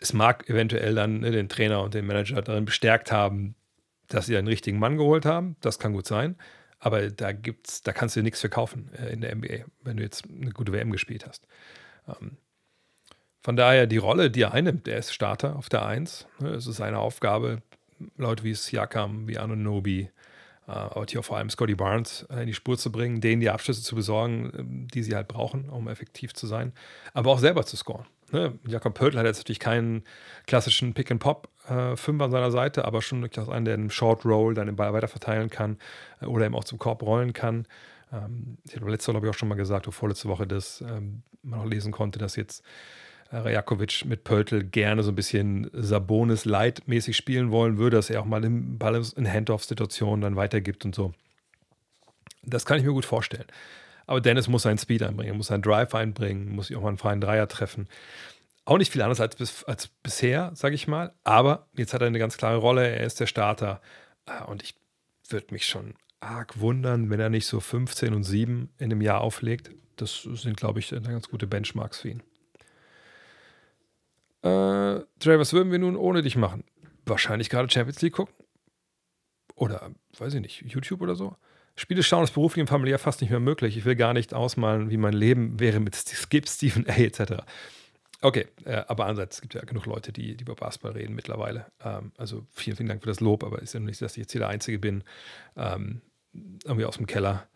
A: es mag eventuell dann ne, den Trainer und den Manager darin bestärkt haben, dass sie einen richtigen Mann geholt haben. Das kann gut sein. Aber da gibt's, da kannst du dir nichts verkaufen äh, in der NBA, wenn du jetzt eine gute WM gespielt hast. Ähm, von daher die Rolle, die er einnimmt, der ist Starter auf der Eins. Ne, es ist seine Aufgabe, Leute wie Siakam, wie Anunobi, äh, aber hier vor allem Scotty Barnes äh, in die Spur zu bringen, denen die Abschlüsse zu besorgen, ähm, die sie halt brauchen, um effektiv zu sein, aber auch selber zu scoren. Ne? Jakob Pöltl hat jetzt natürlich keinen klassischen Pick-and-Pop-Fünfer äh, an seiner Seite, aber schon durchaus einen, der einen Short Roll dann den Ball weiterverteilen kann oder eben auch zum Korb rollen kann. Ähm, ich habe letzte Woche, glaube ich, auch schon mal gesagt, oder vorletzte Woche, dass ähm, man auch lesen konnte, dass jetzt Rajakovic mit Pöltl gerne so ein bisschen Sabonis-Light-mäßig spielen wollen würde, dass er auch mal den Ball in Handoff-Situationen dann weitergibt und so. Das kann ich mir gut vorstellen. Aber Dennis muss seinen Speed einbringen, muss seinen Drive einbringen, muss sich auch mal einen freien Dreier treffen. Auch nicht viel anders als, bis, als bisher, sage ich mal. Aber jetzt hat er eine ganz klare Rolle. Er ist der Starter. Ah, und ich würde mich schon arg wundern, wenn er nicht so 15 und 7 in einem Jahr auflegt. Das sind, glaube ich, ganz gute Benchmarks für ihn. Äh, Trey, was würden wir nun ohne dich machen? Wahrscheinlich gerade Champions League gucken. Oder, weiß ich nicht, YouTube oder so. Spiele schauen ist beruflich und familiär fast nicht mehr möglich. Ich will gar nicht ausmalen, wie mein Leben wäre mit Skip, Stephen A. etc. Okay, äh, aber andererseits gibt ja genug Leute, die, die über Basketball reden mittlerweile. Ähm, also vielen, vielen Dank für das Lob, aber es ist ja nicht, dass ich jetzt hier der Einzige bin, ähm, irgendwie aus dem Keller,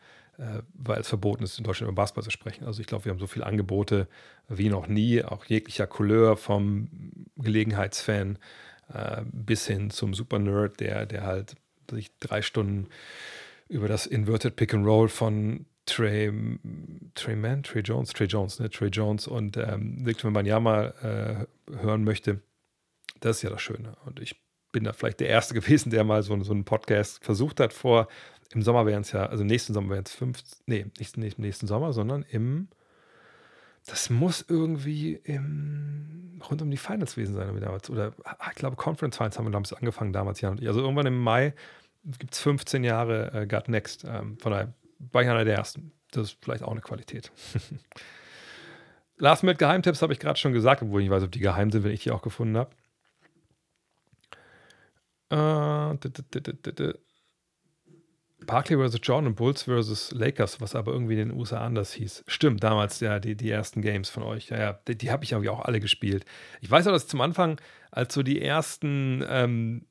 A: weil es verboten ist, in Deutschland über Basketball zu sprechen. Also ich glaube, wir haben so viele Angebote wie noch nie, auch jeglicher Couleur vom Gelegenheitsfan äh, bis hin zum Super-Nerd, der, der halt sich drei Stunden über das Inverted Pick and Roll von Trey, Trey Mann, Trey Jones, Trey Jones, ne? Trey Jones und ähm, Victor Banyama äh, hören möchte, das ist ja das Schöne. Und ich bin da vielleicht der Erste [laughs] gewesen, der mal so, so einen Podcast versucht hat. Vor, im Sommer wären es ja, also nächsten Sommer wären es fünf, nee, nicht, nicht nächsten Sommer, sondern im, das muss irgendwie im, rund um die Finals gewesen sein. Damals. Oder ah, ich glaube, Conference Finals haben wir damals angefangen, damals, ja. Also irgendwann im Mai gibt es 15 Jahre äh, Gut Next. Ähm, von daher war ich einer der ersten. Das ist vielleicht auch eine Qualität. [laughs] Last mit Geheimtipps habe ich gerade schon gesagt, obwohl ich nicht weiß, ob die geheim sind, wenn ich die auch gefunden habe. Äh, Barkley vs. Jordan Bulls vs. Lakers, was aber irgendwie in den USA anders hieß. Stimmt, damals ja die, die ersten Games von euch. Ja, ja die, die habe ich irgendwie auch alle gespielt. Ich weiß auch, dass zum Anfang, als so die ersten ähm,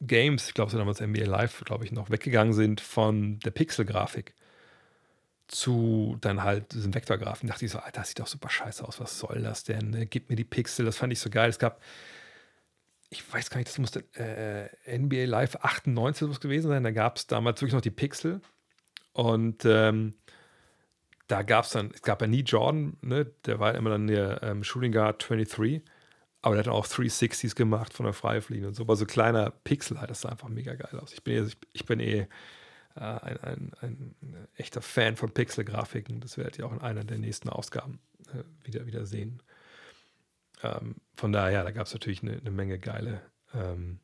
A: Games, ich glaube, so damals NBA Live, glaube ich, noch weggegangen sind von der Pixel-Grafik zu dann halt diesem Vektorgrafen, dachte ich so, Alter, das sieht doch super scheiße aus, was soll das denn? Ne? Gib mir die Pixel, das fand ich so geil. Es gab, ich weiß gar nicht, das musste äh, NBA Live 98 muss gewesen sein, da gab es damals wirklich noch die Pixel und ähm, da gab es dann, es gab ja nie Jordan, ne? der war immer dann der ähm, Shooting Guard 23 aber der hat auch 360s gemacht von der Freifliege und so. Aber so kleiner Pixel halt, das sah einfach mega geil aus. Ich bin, eh, ich bin eh äh, ein, ein, ein, echter Fan von Pixel-Grafiken. Das werdet ihr auch in einer der nächsten Ausgaben äh, wieder, wieder sehen. Ähm, von daher, da gab es natürlich eine, eine, Menge geile, ähm,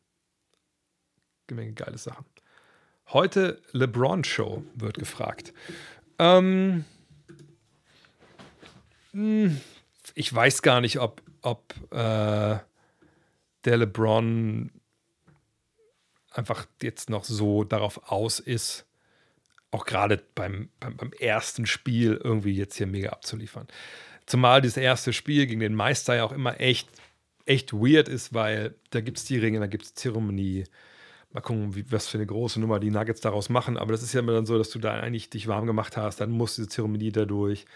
A: eine Menge geile Sachen. Heute LeBron Show wird gefragt. Ähm, hm, ich weiß gar nicht, ob ob äh, der LeBron einfach jetzt noch so darauf aus ist, auch gerade beim, beim, beim, ersten Spiel irgendwie jetzt hier mega abzuliefern. Zumal dieses erste Spiel gegen den Meister ja auch immer echt, echt weird ist, weil da gibt es die Ringe, da gibt es Zeremonie. Mal gucken, wie, was für eine große Nummer die Nuggets daraus machen. Aber das ist ja immer dann so, dass du da eigentlich dich warm gemacht hast, dann muss diese Zeremonie da durch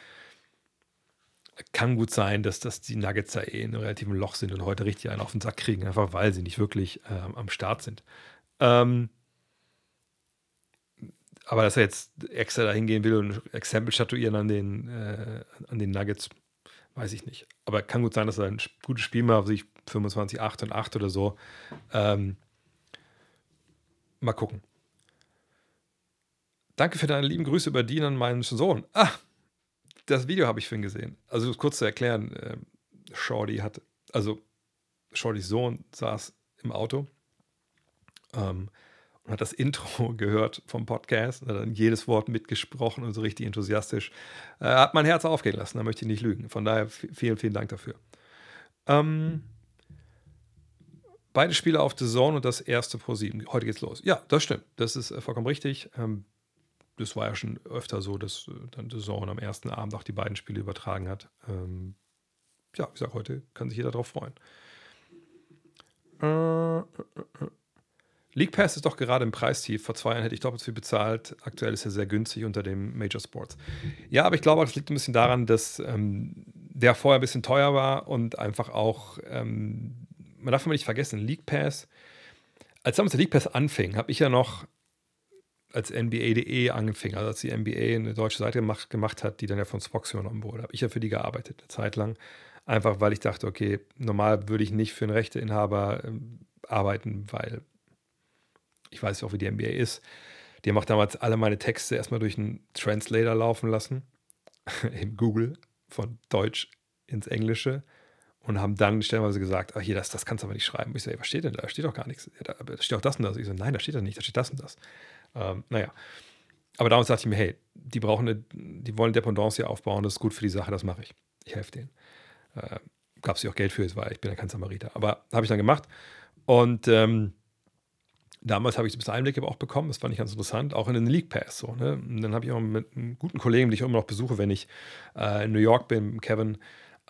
A: kann gut sein, dass, dass die Nuggets da eh in einem relativen Loch sind und heute richtig einen auf den Sack kriegen, einfach weil sie nicht wirklich ähm, am Start sind. Ähm, aber dass er jetzt extra dahin gehen will und ein Exempel statuieren an den, äh, an den Nuggets, weiß ich nicht. Aber kann gut sein, dass er ein gutes Spiel macht, sich 25, 8 und 8 oder so. Ähm, mal gucken. Danke für deine lieben Grüße über Dean an meinen Sohn. Ah, das Video habe ich vorhin gesehen. Also kurz zu erklären, äh, Shorty hat, also Shortys Sohn saß im Auto ähm, hat das Intro [laughs] gehört vom Podcast hat dann jedes Wort mitgesprochen und so richtig enthusiastisch. Äh, hat mein Herz aufgehen lassen, da möchte ich nicht lügen. Von daher vielen, vielen Dank dafür. Ähm, beide Spiele auf The Zone und das erste Pro 7. Heute geht's los. Ja, das stimmt. Das ist äh, vollkommen richtig. Ähm, das war ja schon öfter so, dass äh, dann The Zone am ersten Abend auch die beiden Spiele übertragen hat. Ähm, ja, wie gesagt, heute kann sich jeder darauf freuen. Äh, äh, äh, League Pass ist doch gerade im Preistief. Vor zwei Jahren hätte ich doppelt so viel bezahlt. Aktuell ist er sehr günstig unter dem Major Sports. Ja, aber ich glaube, das liegt ein bisschen daran, dass ähm, der vorher ein bisschen teuer war und einfach auch, ähm, man darf immer nicht vergessen, League Pass, als damals der League Pass anfing, habe ich ja noch als NBA.de angefangen, also als die NBA eine deutsche Seite gemacht, gemacht hat, die dann ja von Spox übernommen wurde, habe ich ja für die gearbeitet, eine Zeit lang. Einfach weil ich dachte, okay, normal würde ich nicht für einen Rechteinhaber ähm, arbeiten, weil ich weiß auch, wie die NBA ist. Die haben auch damals alle meine Texte erstmal durch einen Translator laufen lassen, [laughs] im Google, von Deutsch ins Englische und haben dann stellenweise gesagt, ach hier, das, das kannst du aber nicht schreiben. Ich so, ey, was steht denn da? Da steht doch gar nichts. Ja, da, da, steht auch das und das. Ich so, nein, da steht da nicht, da steht das und das. Ähm, naja. Aber damals dachte ich mir, hey, die brauchen eine, die wollen Dependance hier aufbauen, das ist gut für die Sache, das mache ich. Ich helfe denen. Äh, Gab es ja auch Geld für, weil ich bin ja kein Samariter. Aber habe ich dann gemacht. Und ähm, damals habe ich ein bisschen Einblicke auch bekommen, das fand ich ganz interessant, auch in den League Pass. So, ne? Und dann habe ich auch mit einem guten Kollegen, den ich immer noch besuche, wenn ich äh, in New York bin, Kevin,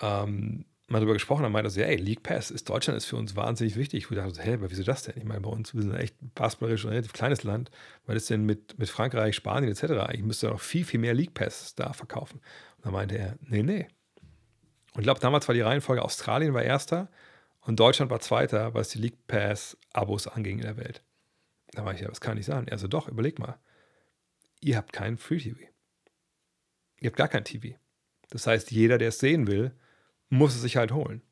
A: ähm, mal darüber gesprochen haben, meinte so, ey, League Pass ist Deutschland ist für uns wahnsinnig wichtig. Ich dachte so, hä, aber wieso das denn? Ich meine, bei uns, wir sind echt basketballerisch ein relativ kleines Land. weil ist denn mit, mit Frankreich, Spanien etc.? Eigentlich müsste er noch viel, viel mehr League Pass da verkaufen. Und dann meinte er, nee, nee. Und ich glaube, damals war die Reihenfolge, Australien war erster und Deutschland war zweiter, was die League Pass-Abos anging in der Welt. Da war ich ja, das kann nicht sein. Er so, doch, überleg mal. ihr habt keinen Free TV. Ihr habt gar kein TV. Das heißt, jeder, der es sehen will, muss es sich halt holen.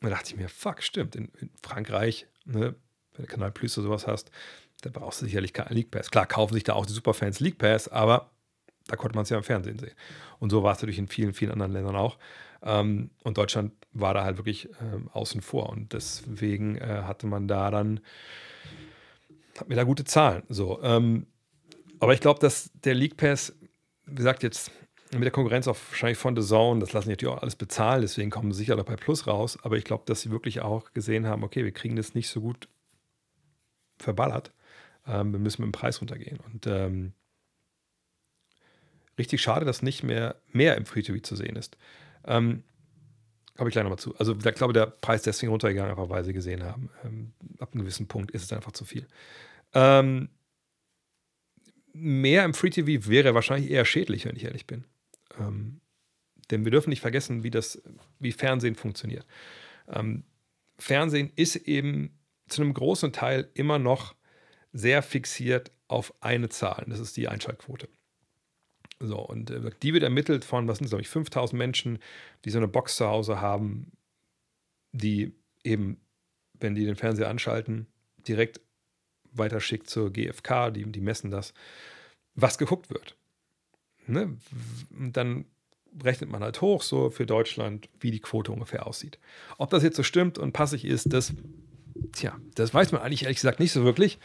A: Da dachte ich mir, fuck, stimmt. In, in Frankreich, ne, wenn du Kanal Plus oder sowas hast, da brauchst du sicherlich keinen League Pass. Klar, kaufen sich da auch die Superfans League Pass, aber da konnte man es ja im Fernsehen sehen. Und so war es natürlich in vielen, vielen anderen Ländern auch. Ähm, und Deutschland war da halt wirklich ähm, außen vor. Und deswegen äh, hatte man da dann, hat mir da gute Zahlen. So, ähm, aber ich glaube, dass der League Pass, wie gesagt, jetzt mit der Konkurrenz auch wahrscheinlich von The Zone, das lassen die natürlich auch alles bezahlen, deswegen kommen sie sicher noch bei Plus raus. Aber ich glaube, dass sie wirklich auch gesehen haben, okay, wir kriegen das nicht so gut verballert. Ähm, wir müssen mit dem Preis runtergehen. Und ähm, richtig schade, dass nicht mehr mehr im Free-TV zu sehen ist. Ähm, Komme ich gleich nochmal zu. Also ich glaube, der Preis ist deswegen runtergegangen, einfach weil sie gesehen haben, ähm, ab einem gewissen Punkt ist es einfach zu viel. Ähm, mehr im Free TV wäre wahrscheinlich eher schädlich, wenn ich ehrlich bin. Ähm, denn wir dürfen nicht vergessen, wie das, wie Fernsehen funktioniert. Ähm, Fernsehen ist eben zu einem großen Teil immer noch sehr fixiert auf eine Zahl. Das ist die Einschaltquote. So, und äh, die wird ermittelt von, was sind es, glaube ich, 5000 Menschen, die so eine Box zu Hause haben, die eben, wenn die den Fernseher anschalten, direkt weiterschickt zur GfK, die, die messen das, was geguckt wird. Ne? Und dann rechnet man halt hoch, so für Deutschland, wie die Quote ungefähr aussieht. Ob das jetzt so stimmt und passig ist, das, tja, das weiß man eigentlich ehrlich gesagt nicht so wirklich.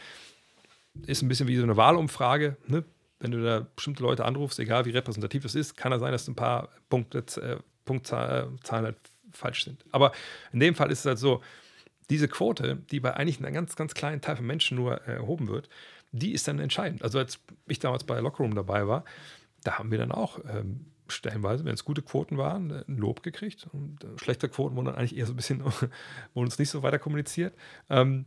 A: Ist ein bisschen wie so eine Wahlumfrage. Ne? Wenn du da bestimmte Leute anrufst, egal wie repräsentativ es ist, kann es sein, dass ein paar Punkte, äh, Punktzahlen halt falsch sind. Aber in dem Fall ist es halt so, diese Quote, die bei eigentlich einem ganz, ganz kleinen Teil von Menschen nur äh, erhoben wird, die ist dann entscheidend. Also als ich damals bei Lockerroom dabei war, da haben wir dann auch ähm, stellenweise, wenn es gute Quoten waren, ein Lob gekriegt. Und äh, schlechte Quoten wurden dann eigentlich eher so ein bisschen, [laughs] wurden uns nicht so weiter kommuniziert. Ähm,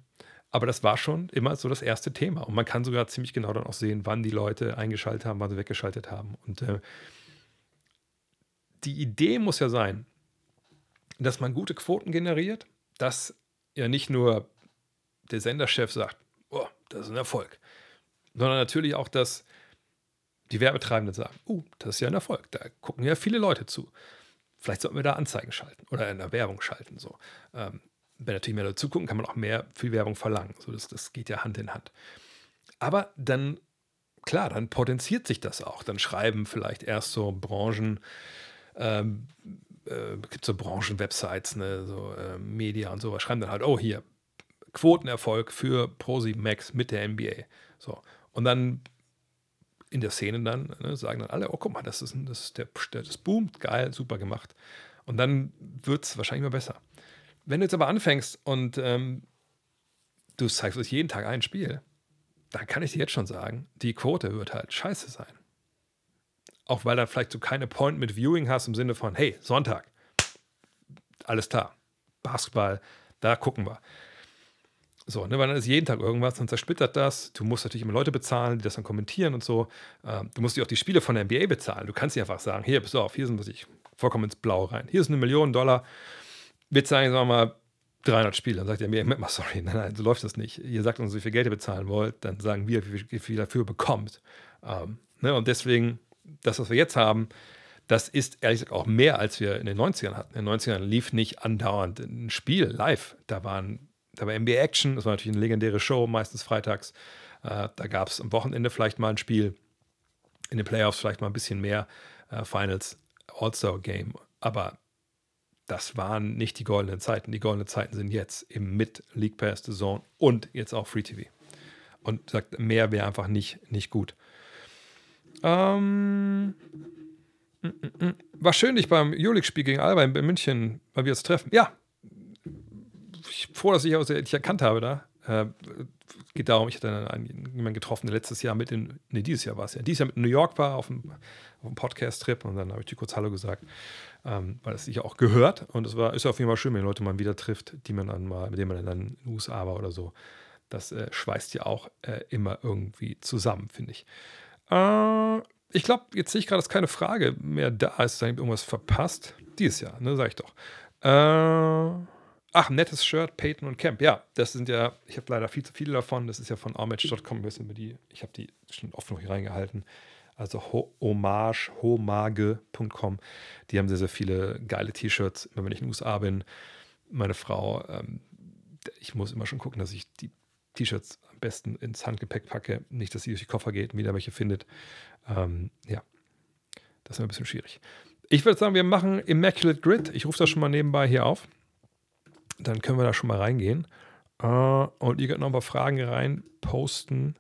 A: aber das war schon immer so das erste Thema. Und man kann sogar ziemlich genau dann auch sehen, wann die Leute eingeschaltet haben, wann sie weggeschaltet haben. Und äh, die Idee muss ja sein, dass man gute Quoten generiert, dass ja nicht nur der Senderchef sagt, oh, das ist ein Erfolg, sondern natürlich auch, dass die Werbetreibenden sagen, uh, das ist ja ein Erfolg, da gucken ja viele Leute zu. Vielleicht sollten wir da Anzeigen schalten oder in der Werbung schalten. So. Ähm, wenn natürlich mehr dazu gucken, kann man auch mehr für Werbung verlangen. So, das, das geht ja Hand in Hand. Aber dann, klar, dann potenziert sich das auch. Dann schreiben vielleicht erst so Branchen, ähm, äh, gibt so Branchen-Websites, ne, so äh, Media und sowas, schreiben dann halt, oh, hier, Quotenerfolg für Pro7 Max mit der NBA. So. Und dann in der Szene dann ne, sagen dann alle, oh, guck mal, das ist, das ist der, das boomt, geil, super gemacht. Und dann wird es wahrscheinlich mal besser. Wenn du jetzt aber anfängst und ähm, du zeigst uns jeden Tag ein Spiel, dann kann ich dir jetzt schon sagen, die Quote wird halt scheiße sein. Auch weil dann vielleicht du keine Point mit Viewing hast im Sinne von, hey, Sonntag, alles klar, Basketball, da gucken wir. So, ne, weil dann ist jeden Tag irgendwas, dann zersplittert das. Du musst natürlich immer Leute bezahlen, die das dann kommentieren und so. Ähm, du musst dir auch die Spiele von der NBA bezahlen. Du kannst nicht einfach sagen, hier, pass auf, hier sind, was ich, vollkommen ins Blau rein. Hier ist eine Million Dollar. Wir zeigen, sagen wir mal, 300 Spiele. Dann sagt der NBA, sorry, nein, nein, so läuft das nicht. Ihr sagt uns, wie viel Geld ihr bezahlen wollt, dann sagen wir, wie viel, viel dafür bekommt. Ähm, ne, und deswegen, das, was wir jetzt haben, das ist ehrlich gesagt auch mehr, als wir in den 90ern hatten. In den 90ern lief nicht andauernd ein Spiel live. Da waren da war NBA Action, das war natürlich eine legendäre Show, meistens freitags. Äh, da gab es am Wochenende vielleicht mal ein Spiel, in den Playoffs vielleicht mal ein bisschen mehr, äh, Finals, All-Star Game. Aber das waren nicht die goldenen Zeiten. Die goldenen Zeiten sind jetzt eben mit League Pass, The Zone und jetzt auch Free TV. Und sagt, mehr wäre einfach nicht, nicht gut. Ähm, mm, mm, mm. war schön, dich beim Julik-Spiel gegen Alba in München, weil wir uns treffen. Ja, ich froh, dass ich dich erkannt habe da. Äh, geht darum, ich hatte einen, jemanden getroffen, der letztes Jahr mit in, dieses Jahr war es ja, dieses Jahr mit New York war auf einem, auf einem Podcast-Trip und dann habe ich dir kurz Hallo gesagt, ähm, weil es sich auch gehört und es war, ist auf jeden Fall schön, wenn Leute man wieder trifft, die man dann mal, mit denen man dann in den USA war oder so. Das äh, schweißt ja auch äh, immer irgendwie zusammen, finde ich. Äh, ich glaube, jetzt sehe ich gerade, dass keine Frage mehr da ist. Ist irgendwas verpasst? Dieses Jahr, ne, sage ich doch. Äh, Ach, nettes Shirt, Peyton und Camp. Ja, das sind ja, ich habe leider viel zu viele davon. Das ist ja von armatch.com. Ich habe die schon oft noch hier reingehalten. Also Hommage, homage.com. Die haben sehr, sehr viele geile T-Shirts. Immer wenn ich in den USA bin, meine Frau, ähm, ich muss immer schon gucken, dass ich die T-Shirts am besten ins Handgepäck packe. Nicht, dass sie durch die Koffer geht und wieder welche findet. Ähm, ja, das ist ein bisschen schwierig. Ich würde sagen, wir machen Immaculate Grid. Ich rufe das schon mal nebenbei hier auf. Dann können wir da schon mal reingehen. Uh, und ihr könnt noch ein paar Fragen rein posten.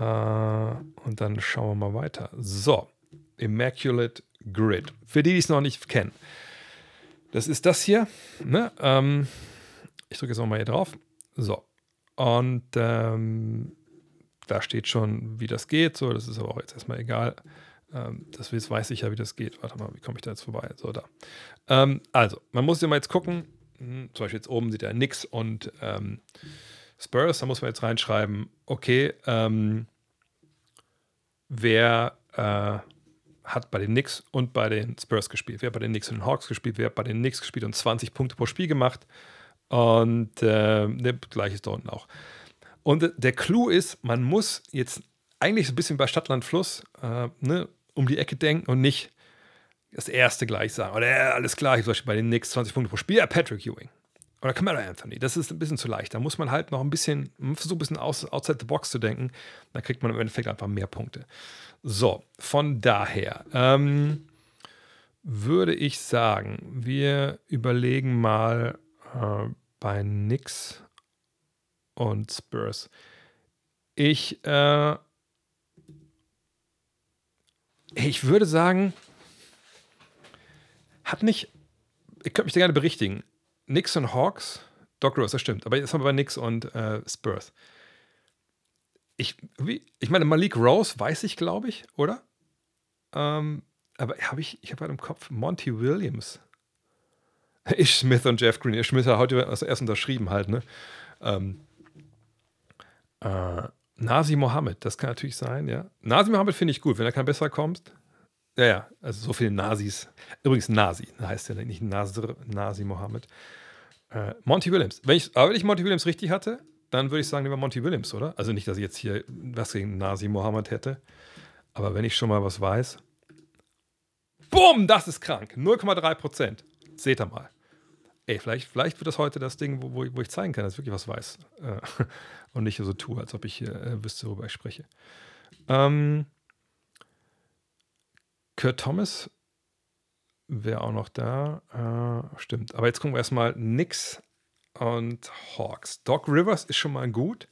A: Uh, und dann schauen wir mal weiter. So, Immaculate Grid. Für die, die es noch nicht kennen. Das ist das hier. Ne? Ähm, ich drücke jetzt nochmal hier drauf. So. Und ähm, da steht schon, wie das geht. So, das ist aber auch jetzt erstmal egal. Ähm, das weiß ich ja, wie das geht. Warte mal, wie komme ich da jetzt vorbei? So, da. Ähm, also, man muss ja mal jetzt gucken. Hm, zum Beispiel jetzt oben sieht er Nix und ähm, Spurs. Da muss man jetzt reinschreiben, okay, ähm, wer äh, hat bei den Knicks und bei den Spurs gespielt? Wer hat bei den Knicks und den Hawks gespielt? Wer hat bei den Knicks gespielt und 20 Punkte pro Spiel gemacht? Und äh, ne, gleiches da unten auch. Und der Clou ist, man muss jetzt eigentlich so ein bisschen bei Stadtland Fluss äh, ne, um die Ecke denken und nicht das erste gleich sagen. Oder ja, alles klar, ich Beispiel bei den Knicks 20 Punkte pro Spiel, ja, Patrick Ewing. Oder Camaro Anthony. Das ist ein bisschen zu leicht. Da muss man halt noch ein bisschen, man versucht ein bisschen outside the box zu denken. Dann kriegt man im Endeffekt einfach mehr Punkte. So, von daher ähm, würde ich sagen, wir überlegen mal äh, bei Knicks und Spurs. Ich, äh, ich würde sagen, hat nicht, ich könnte mich da gerne berichtigen, Knicks und Hawks, Doc Rose, das stimmt, aber jetzt haben wir bei Knicks und äh, Spurs. Ich, wie, ich meine, Malik Rose weiß ich, glaube ich, oder? Ähm, aber habe ich, ich habe halt im Kopf Monty Williams. [laughs] Ish Smith und Jeff Green. Ish Smith hat heute also erst unterschrieben halt, ne? Ähm, äh, Nasi Mohammed, das kann natürlich sein, ja. Nasi Mohammed finde ich gut, wenn er kein besser kommt. Ja, ja, also so viele Nazis. Übrigens Nasi, heißt ja nicht Nasir, Nasi Mohammed. Äh, Monty Williams. Wenn ich, aber wenn ich Monty Williams richtig hatte, dann würde ich sagen, lieber Monty Williams, oder? Also nicht, dass ich jetzt hier was gegen Nasi Mohammed hätte. Aber wenn ich schon mal was weiß. Bumm, das ist krank. 0,3 Prozent. Seht ihr mal. Ey, vielleicht, vielleicht wird das heute das Ding, wo, wo, ich zeigen kann, dass ich wirklich was weiß. Äh, [laughs] und nicht so tue, als ob ich hier äh, wüsste, worüber ich spreche. Ähm, Kurt Thomas wäre auch noch da. Äh, stimmt. Aber jetzt gucken wir erstmal Knicks und Hawks. Doc Rivers ist schon mal gut.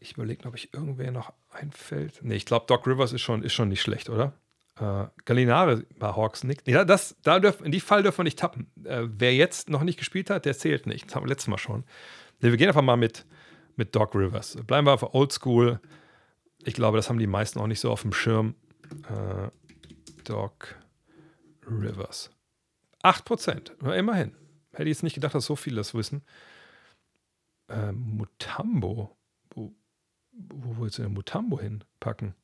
A: Ich überlege, ob ich irgendwer noch einfällt. Nee, ich glaube, Doc Rivers ist schon, ist schon nicht schlecht, oder? Äh, Gallinare bei Hawks nicht. Ja, das, da dürf, in die Fall dürfen wir nicht tappen. Äh, wer jetzt noch nicht gespielt hat, der zählt nicht. Das haben wir letztes Mal schon. Nee, wir gehen einfach mal mit, mit Doc Rivers. Bleiben wir einfach oldschool. Ich glaube, das haben die meisten auch nicht so auf dem Schirm. Äh, Doc Rivers. 8%. Immerhin. Hätte ich jetzt nicht gedacht, dass so viele das wissen. Äh, Mutambo. Wo, wo willst du denn Mutambo hinpacken?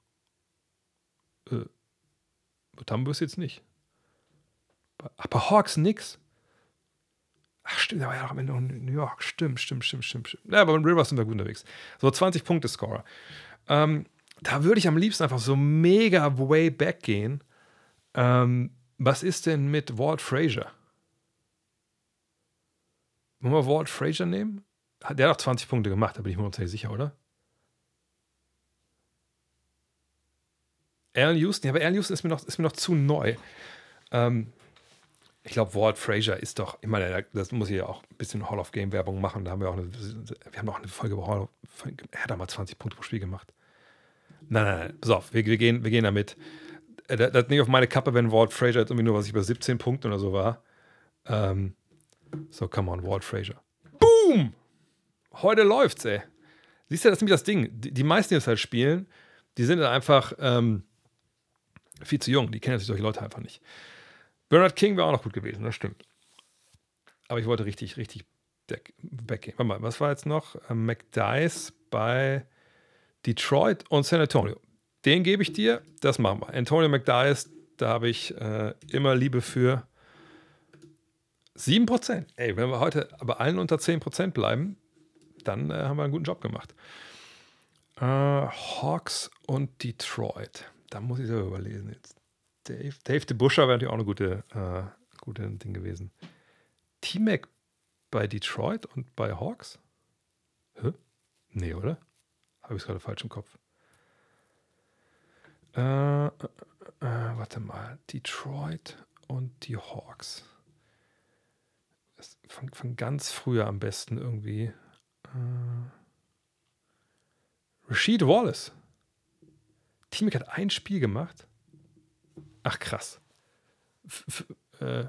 A: Äh, Mutambo ist jetzt nicht. Ach, bei Hawks nix. Ach, stimmt, da war ja auch am Ende noch New York. Stimmt, stimmt, stimmt, stimmt. stimmt. Ja, aber in Rivers sind wir gut unterwegs. So 20 Punkte Scorer. Ähm, da würde ich am liebsten einfach so mega way back gehen. Ähm, was ist denn mit Walt Frazier? Wollen wir Walt Frazier nehmen? Der hat auch 20 Punkte gemacht, da bin ich mir nicht sicher, oder? Alan Houston, ja, aber Alan Houston ist mir noch, ist mir noch zu neu. Ähm, ich glaube, Walt Frazier ist doch, ich meine, das muss ich ja auch ein bisschen Hall of Game Werbung machen. Da haben wir auch eine, wir haben auch eine Folge über Hall of Er hat da mal 20 Punkte pro Spiel gemacht. Nein, nein, nein, pass auf, wir, wir, gehen, wir gehen damit. Äh, das, das nicht auf meine Kappe, wenn Walt Frazier jetzt irgendwie nur was ich über 17 Punkte oder so war. Ähm, so, come on, Walt Frazier. Boom! Heute läuft's, ey. Siehst du, das ist nämlich das Ding. Die, die meisten, die das halt spielen, die sind dann einfach ähm, viel zu jung. Die kennen sich solche Leute einfach nicht. Bernard King wäre auch noch gut gewesen, das stimmt. Aber ich wollte richtig, richtig weggehen. Warte mal, was war jetzt noch? Ähm, McDice bei Detroit und San Antonio. Den gebe ich dir, das machen wir. Antonio McDice, da habe ich äh, immer Liebe für. 7%. Ey, wenn wir heute bei allen unter 10% bleiben, dann äh, haben wir einen guten Job gemacht. Äh, Hawks und Detroit. Da muss ich selber überlesen jetzt. Dave, Dave DeBuscher wäre natürlich auch eine gute, äh, gute Ding gewesen. T-Mac bei Detroit und bei Hawks? Hä? Nee, oder? Habe ich es gerade falsch im Kopf. Äh, äh, äh, warte mal. Detroit und die Hawks. Von, von ganz früher am besten irgendwie. Äh, Rashid Wallace. Teamic hat ein Spiel gemacht. Ach krass. F äh,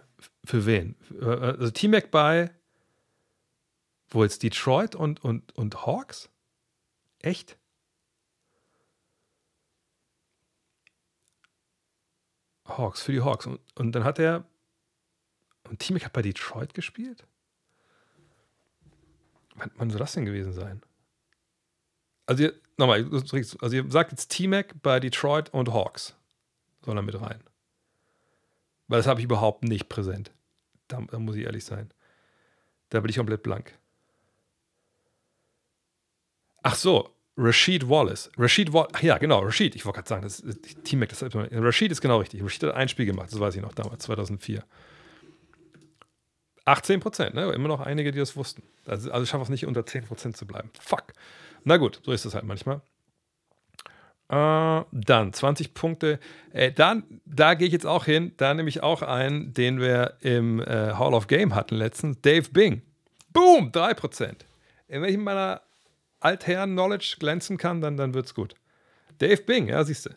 A: für wen? Äh, also T-Mac bei wo jetzt Detroit und, und, und Hawks? Echt? Hawks, für die Hawks. Und, und dann hat er. Und T-Mac hat bei Detroit gespielt? Wann, wann soll das denn gewesen sein? Also, ihr, nochmal, also ihr sagt jetzt T-Mac bei Detroit und Hawks. Soll er mit rein? Weil das habe ich überhaupt nicht präsent. Da, da, muss ich ehrlich sein. Da bin ich komplett blank. Ach so, Rashid Wallace. Rashid Wallace, ja, genau, Rashid. Ich wollte gerade sagen, das ist Teammate, das ist, Rashid ist genau richtig. Rashid hat ein Spiel gemacht, das weiß ich noch damals, 2004. 18 Prozent, ne? Immer noch einige, die das wussten. Also, also schaffe es nicht unter 10 Prozent zu bleiben. Fuck. Na gut, so ist es halt manchmal. Äh, dann 20 Punkte. Äh, dann, da gehe ich jetzt auch hin. Da nehme ich auch einen, den wir im äh, Hall of Game hatten letztens. Dave Bing. Boom, 3 Prozent. In meiner Altherren-Knowledge glänzen kann, dann, dann es gut. Dave Bing, ja, siehst du.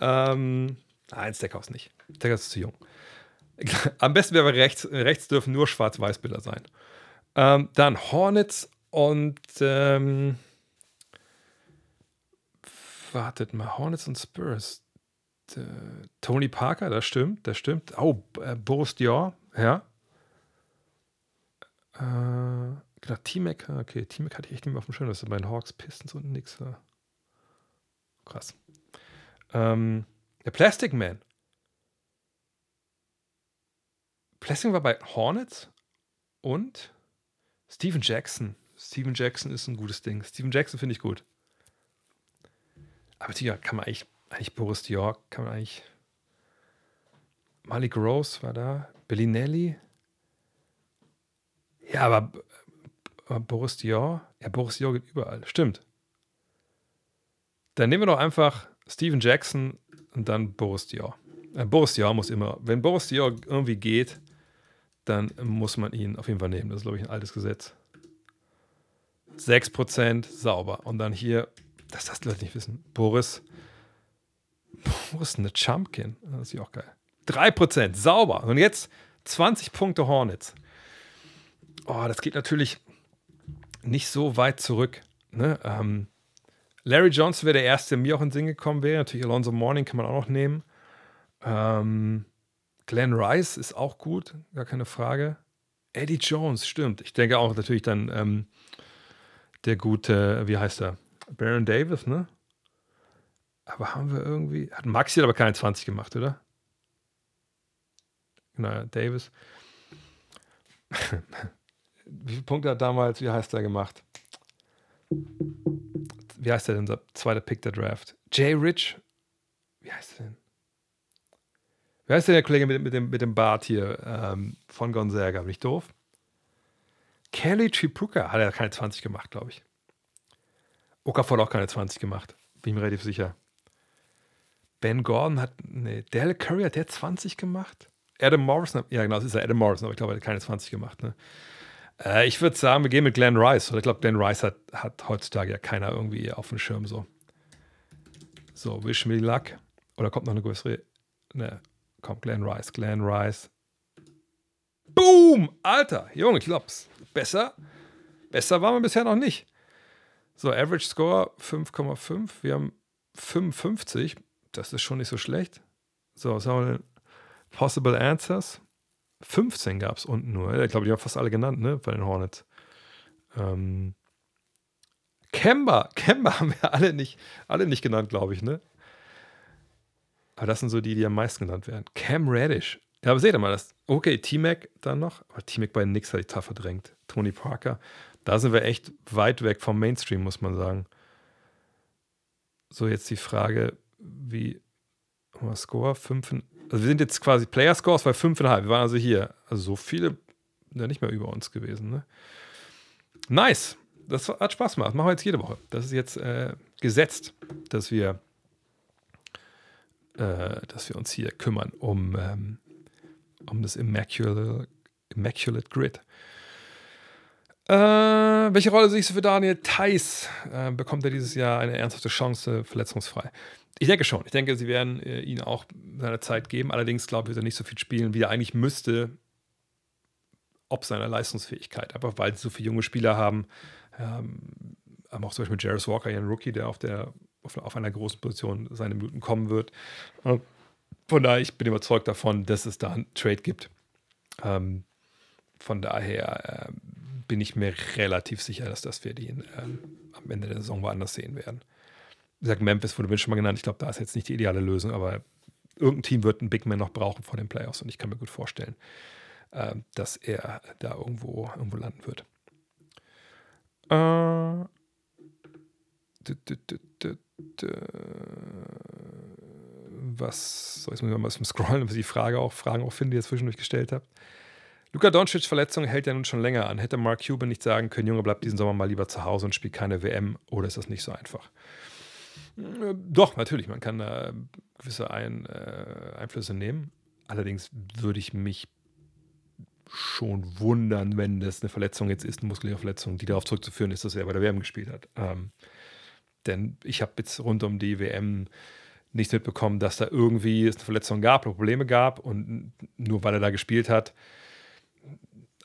A: Ähm, nein, Stackhouse nicht. Stackhouse ist zu jung. [laughs] Am besten wäre rechts, rechts dürfen nur Schwarz-Weiß-Bilder sein. Ähm, dann Hornets und ähm, wartet mal, Hornets und Spurs. Äh, Tony Parker, das stimmt, das stimmt. Oh, äh, Boris Dior, ja. Äh, genau, T-Mac, okay, T-Mac hatte ich echt nicht mehr auf dem Schirm, das ist bei den Hawks, Pistons und nix. Krass. Ähm, der Plastic Man. Plastic war bei Hornets und Steven Jackson. Steven Jackson ist ein gutes Ding. Steven Jackson finde ich gut. Aber ja, kann man eigentlich, eigentlich Boris Dior, kann man eigentlich. Malik Rose war da. Bellinelli. Ja, aber Boris Dior, ja, Boris Dior geht überall. Stimmt. Dann nehmen wir doch einfach Steven Jackson und dann Boris Dior. Äh, Boris Dior muss immer, wenn Boris Dior irgendwie geht, dann muss man ihn auf jeden Fall nehmen. Das ist, glaube ich, ein altes Gesetz. 6% sauber. Und dann hier, das das die Leute nicht wissen, Boris. Boris eine Chumpkin. Das ist auch geil. 3% sauber. Und jetzt 20 Punkte Hornets. Oh, das geht natürlich nicht so weit zurück. Ne? Ähm, Larry Johnson wäre der Erste, der mir auch in den Sinn gekommen wäre. Natürlich Alonso Morning kann man auch noch nehmen. Ähm, Glenn Rice ist auch gut, gar keine Frage. Eddie Jones, stimmt. Ich denke auch natürlich dann ähm, der gute, wie heißt er? Baron Davis, ne? Aber haben wir irgendwie. Hat Maxi aber keine 20 gemacht, oder? Genau, Davis. [laughs] wie viele Punkte hat damals, wie heißt er gemacht? Wie heißt er denn, unser zweiter Pick der Draft? Jay Rich. Wie heißt er denn? Wer ist denn der Kollege mit, mit, dem, mit dem Bart hier ähm, von Gonzaga? Bin ich doof? Kelly Chipuka hat er keine 20 gemacht, glaube ich. Okafor auch keine 20 gemacht. Bin ich mir relativ sicher. Ben Gordon hat, nee, Dale Curry hat der 20 gemacht? Adam Morrison, ja genau, das ist ja Adam Morrison, aber ich glaube, er hat keine 20 gemacht. Ne? Äh, ich würde sagen, wir gehen mit Glenn Rice. Ich glaube, Glenn Rice hat, hat heutzutage ja keiner irgendwie auf dem Schirm so. So, Wish Me Luck. Oder kommt noch eine größere? Ne, Komm, Glenn Rice, Glenn Rice. Boom! Alter, Junge, ich glaub's. Besser, besser waren wir bisher noch nicht. So, Average Score 5,5. Wir haben 55. Das ist schon nicht so schlecht. So, was haben wir denn? Possible Answers. 15 gab es unten nur. Ich glaube, die haben fast alle genannt, ne? Bei den Hornets. Ähm, Kemba. Kemba [laughs] haben wir alle nicht, alle nicht genannt, glaube ich, ne? Aber das sind so die, die am meisten genannt werden. Cam Radish. Ja, aber seht ihr mal, das. Okay, T-Mac dann noch. Aber T-Mac bei Nix hatte ich tough verdrängt. Tony Parker. Da sind wir echt weit weg vom Mainstream, muss man sagen. So, jetzt die Frage, wie. Score? 5. Also wir sind jetzt quasi Player Scores bei 5,5. Wir waren also hier. Also so viele ja nicht mehr über uns gewesen. Ne? Nice. Das hat Spaß gemacht. Machen wir jetzt jede Woche. Das ist jetzt äh, gesetzt, dass wir, äh, dass wir uns hier kümmern um, ähm, um das Immaculate, Immaculate Grid. Äh, welche Rolle siehst du für Daniel Theiss? Äh, bekommt er dieses Jahr eine ernsthafte Chance, verletzungsfrei? Ich denke schon. Ich denke, sie werden äh, ihn auch seine Zeit geben. Allerdings glaube ich, wird er nicht so viel spielen, wie er eigentlich müsste, ob seiner Leistungsfähigkeit. Einfach weil sie so viele junge Spieler haben. Ähm, haben auch zum Beispiel Jarvis Walker, ein Rookie, der auf, der, auf einer großen Position seine Minuten kommen wird. Von daher, ich bin überzeugt davon, dass es da einen Trade gibt. Ähm, von daher äh, bin ich mir relativ sicher, dass, das wir den ähm, am Ende der Saison woanders sehen werden. Wie gesagt, Memphis wurde mir schon mal genannt. Ich glaube, da ist jetzt nicht die ideale Lösung, aber irgendein Team wird einen Big Man noch brauchen vor den Playoffs und ich kann mir gut vorstellen, äh, dass er da irgendwo, irgendwo landen wird. Äh, was, so jetzt muss ich mal ein bisschen scrollen, ob ich die Frage auch, Fragen auch finde, die ihr zwischendurch gestellt habt. Luka Doncic Verletzung hält ja nun schon länger an. Hätte Mark Cuban nicht sagen können, Junge, bleib diesen Sommer mal lieber zu Hause und spielt keine WM, oder ist das nicht so einfach? Äh, doch, natürlich, man kann da gewisse Ein, äh, Einflüsse nehmen. Allerdings würde ich mich schon wundern, wenn das eine Verletzung jetzt ist, eine muskuläre Verletzung, die darauf zurückzuführen ist, dass er bei der WM gespielt hat. Ähm, denn ich habe jetzt rund um die WM nicht mitbekommen, dass da irgendwie es eine Verletzung gab, Probleme gab und nur weil er da gespielt hat,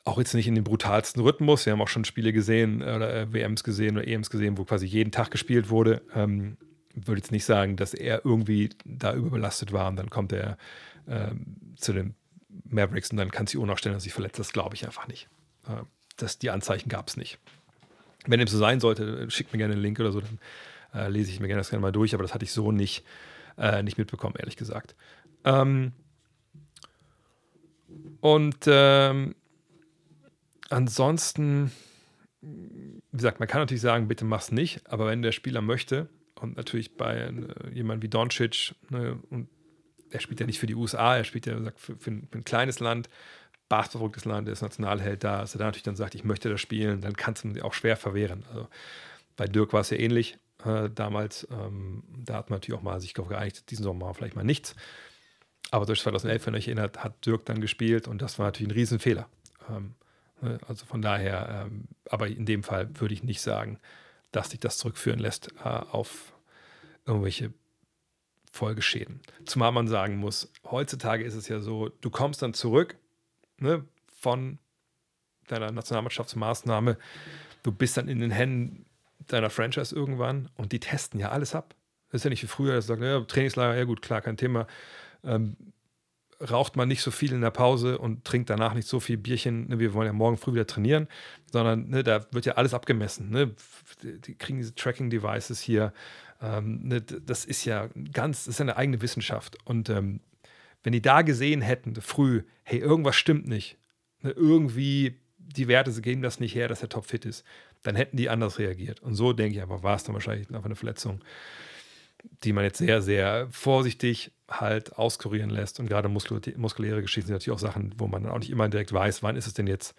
A: auch jetzt nicht in dem brutalsten Rhythmus. Wir haben auch schon Spiele gesehen oder äh, WMs gesehen oder EMs gesehen, wo quasi jeden Tag gespielt wurde. Ähm, würde jetzt nicht sagen, dass er irgendwie da überbelastet war und dann kommt er ähm, zu den Mavericks und dann kann sich auch stellen, dass sich verletzt. Das glaube ich einfach nicht. Äh, das, die Anzeichen gab es nicht. Wenn dem so sein sollte, schickt mir gerne einen Link oder so, dann äh, lese ich mir gerne das gerne mal durch, aber das hatte ich so nicht, äh, nicht mitbekommen, ehrlich gesagt. Ähm, und ähm, ansonsten, wie gesagt, man kann natürlich sagen, bitte mach's nicht, aber wenn der Spieler möchte und natürlich bei äh, jemandem wie Doncic ne, und er spielt ja nicht für die USA, er spielt ja sagt, für, für, ein, für ein kleines Land, basketballverrücktes Land, er ist Nationalheld da, dass er da natürlich dann sagt, ich möchte das spielen, dann kannst du ihn auch schwer verwehren. Also bei Dirk war es ja ähnlich äh, damals. Ähm, da hat man natürlich auch mal sich darauf geeinigt, diesen Sommer vielleicht mal nichts. Aber durch 2011, wenn ihr euch erinnert, hat Dirk dann gespielt und das war natürlich ein Riesenfehler. Ähm, ne, also von daher, ähm, aber in dem Fall würde ich nicht sagen, dass sich das zurückführen lässt äh, auf irgendwelche Folgeschäden. Zumal man sagen muss, heutzutage ist es ja so, du kommst dann zurück ne, von deiner Nationalmannschaftsmaßnahme, du bist dann in den Händen deiner Franchise irgendwann und die testen ja alles ab. Das ist ja nicht wie früher, dass sie sagen, ja, Trainingslager, ja gut, klar, kein Thema. Ähm, raucht man nicht so viel in der Pause und trinkt danach nicht so viel Bierchen, ne, wir wollen ja morgen früh wieder trainieren, sondern ne, da wird ja alles abgemessen. Ne? Die kriegen diese Tracking-Devices hier, ähm, ne, das ist ja ganz, das ist eine eigene Wissenschaft. Und ähm, wenn die da gesehen hätten, früh, hey, irgendwas stimmt nicht, ne, irgendwie die Werte geben das nicht her, dass er topfit ist, dann hätten die anders reagiert. Und so denke ich einfach, war es dann wahrscheinlich einfach eine Verletzung, die man jetzt sehr, sehr vorsichtig halt auskurieren lässt. Und gerade muskul muskuläre Geschichten sind natürlich auch Sachen, wo man dann auch nicht immer direkt weiß, wann ist es denn jetzt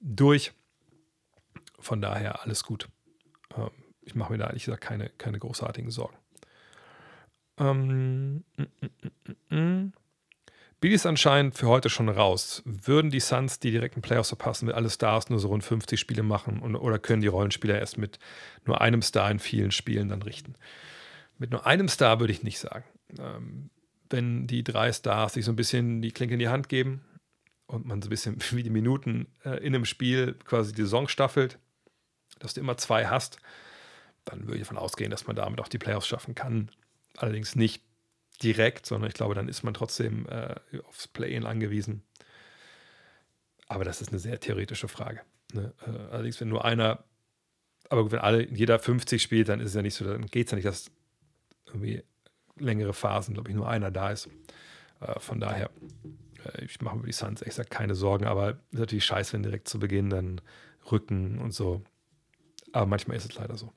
A: durch. Von daher alles gut. Ähm, ich mache mir da ehrlich gesagt keine, keine großartigen Sorgen. Ähm, mm, mm, mm, Billy ist anscheinend für heute schon raus. Würden die Suns die direkten Playoffs verpassen, wenn alle Stars nur so rund 50 Spiele machen und, oder können die Rollenspieler erst mit nur einem Star in vielen Spielen dann richten? Mit nur einem Star würde ich nicht sagen. Ähm, wenn die drei Stars sich so ein bisschen die Klinke in die Hand geben und man so ein bisschen [laughs] wie die Minuten äh, in einem Spiel quasi die Saison staffelt, dass du immer zwei hast, dann würde ich davon ausgehen, dass man damit auch die Playoffs schaffen kann. Allerdings nicht direkt, sondern ich glaube, dann ist man trotzdem äh, aufs Play-In angewiesen. Aber das ist eine sehr theoretische Frage. Ne? Äh, allerdings, wenn nur einer, aber wenn alle, jeder 50 spielt, dann ist es ja nicht so, dann geht es ja nicht, dass irgendwie längere Phasen, glaube ich, nur einer da ist. Äh, von daher äh, ich mache mir die Suns echt keine Sorgen, aber ist natürlich scheiße, wenn direkt zu Beginn dann Rücken und so. Aber manchmal ist es leider so.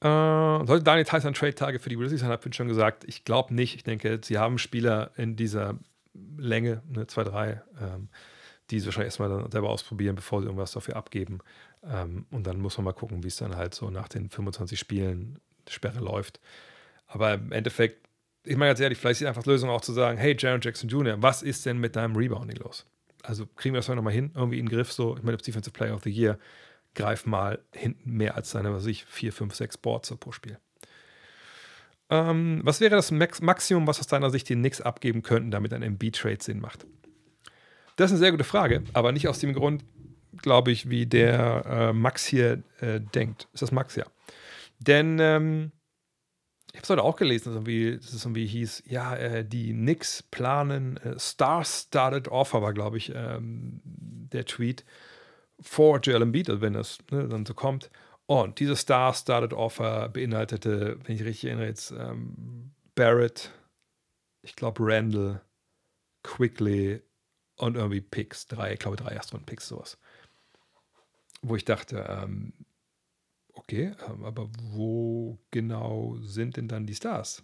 A: Äh, sollte Daniel Tyson Trade-Tage für die Grizzlies sein, habe ich schon gesagt. Ich glaube nicht. Ich denke, sie haben Spieler in dieser Länge, ne, 2-3, ähm, die sie wahrscheinlich erstmal dann selber ausprobieren, bevor sie irgendwas dafür abgeben. Ähm, und dann muss man mal gucken, wie es dann halt so nach den 25 Spielen Sperre läuft. Aber im Endeffekt, ich meine ganz ehrlich, vielleicht ist einfach die Lösung auch zu sagen, hey, Jaron Jackson Jr., was ist denn mit deinem Rebounding los? Also kriegen wir das nochmal hin, irgendwie in den Griff, so, ich meine, Defensive Player of the Year, greif mal hinten mehr als seine, was ich, vier, fünf, sechs Boards pro Spiel. Ähm, was wäre das Max Maximum, was aus deiner Sicht die Knicks abgeben könnten, damit ein MB-Trade Sinn macht? Das ist eine sehr gute Frage, aber nicht aus dem Grund, glaube ich, wie der äh, Max hier äh, denkt. Ist das Max, ja. Denn ähm, ich habe es heute auch gelesen, dass, irgendwie, es irgendwie hieß, ja, äh, die Knicks planen äh, Star-Started Offer, war, glaube ich, ähm, der Tweet for Joel Embiid, also wenn das ne, dann so kommt. Und dieses Star-Started Offer beinhaltete, wenn ich richtig erinnere, jetzt ähm, Barrett, ich glaube Randall, Quickly und irgendwie Picks, drei, ich glaube drei Erstrunden-Picks, sowas. Wo ich dachte, ähm, okay, ähm, aber wo genau sind denn dann die Stars?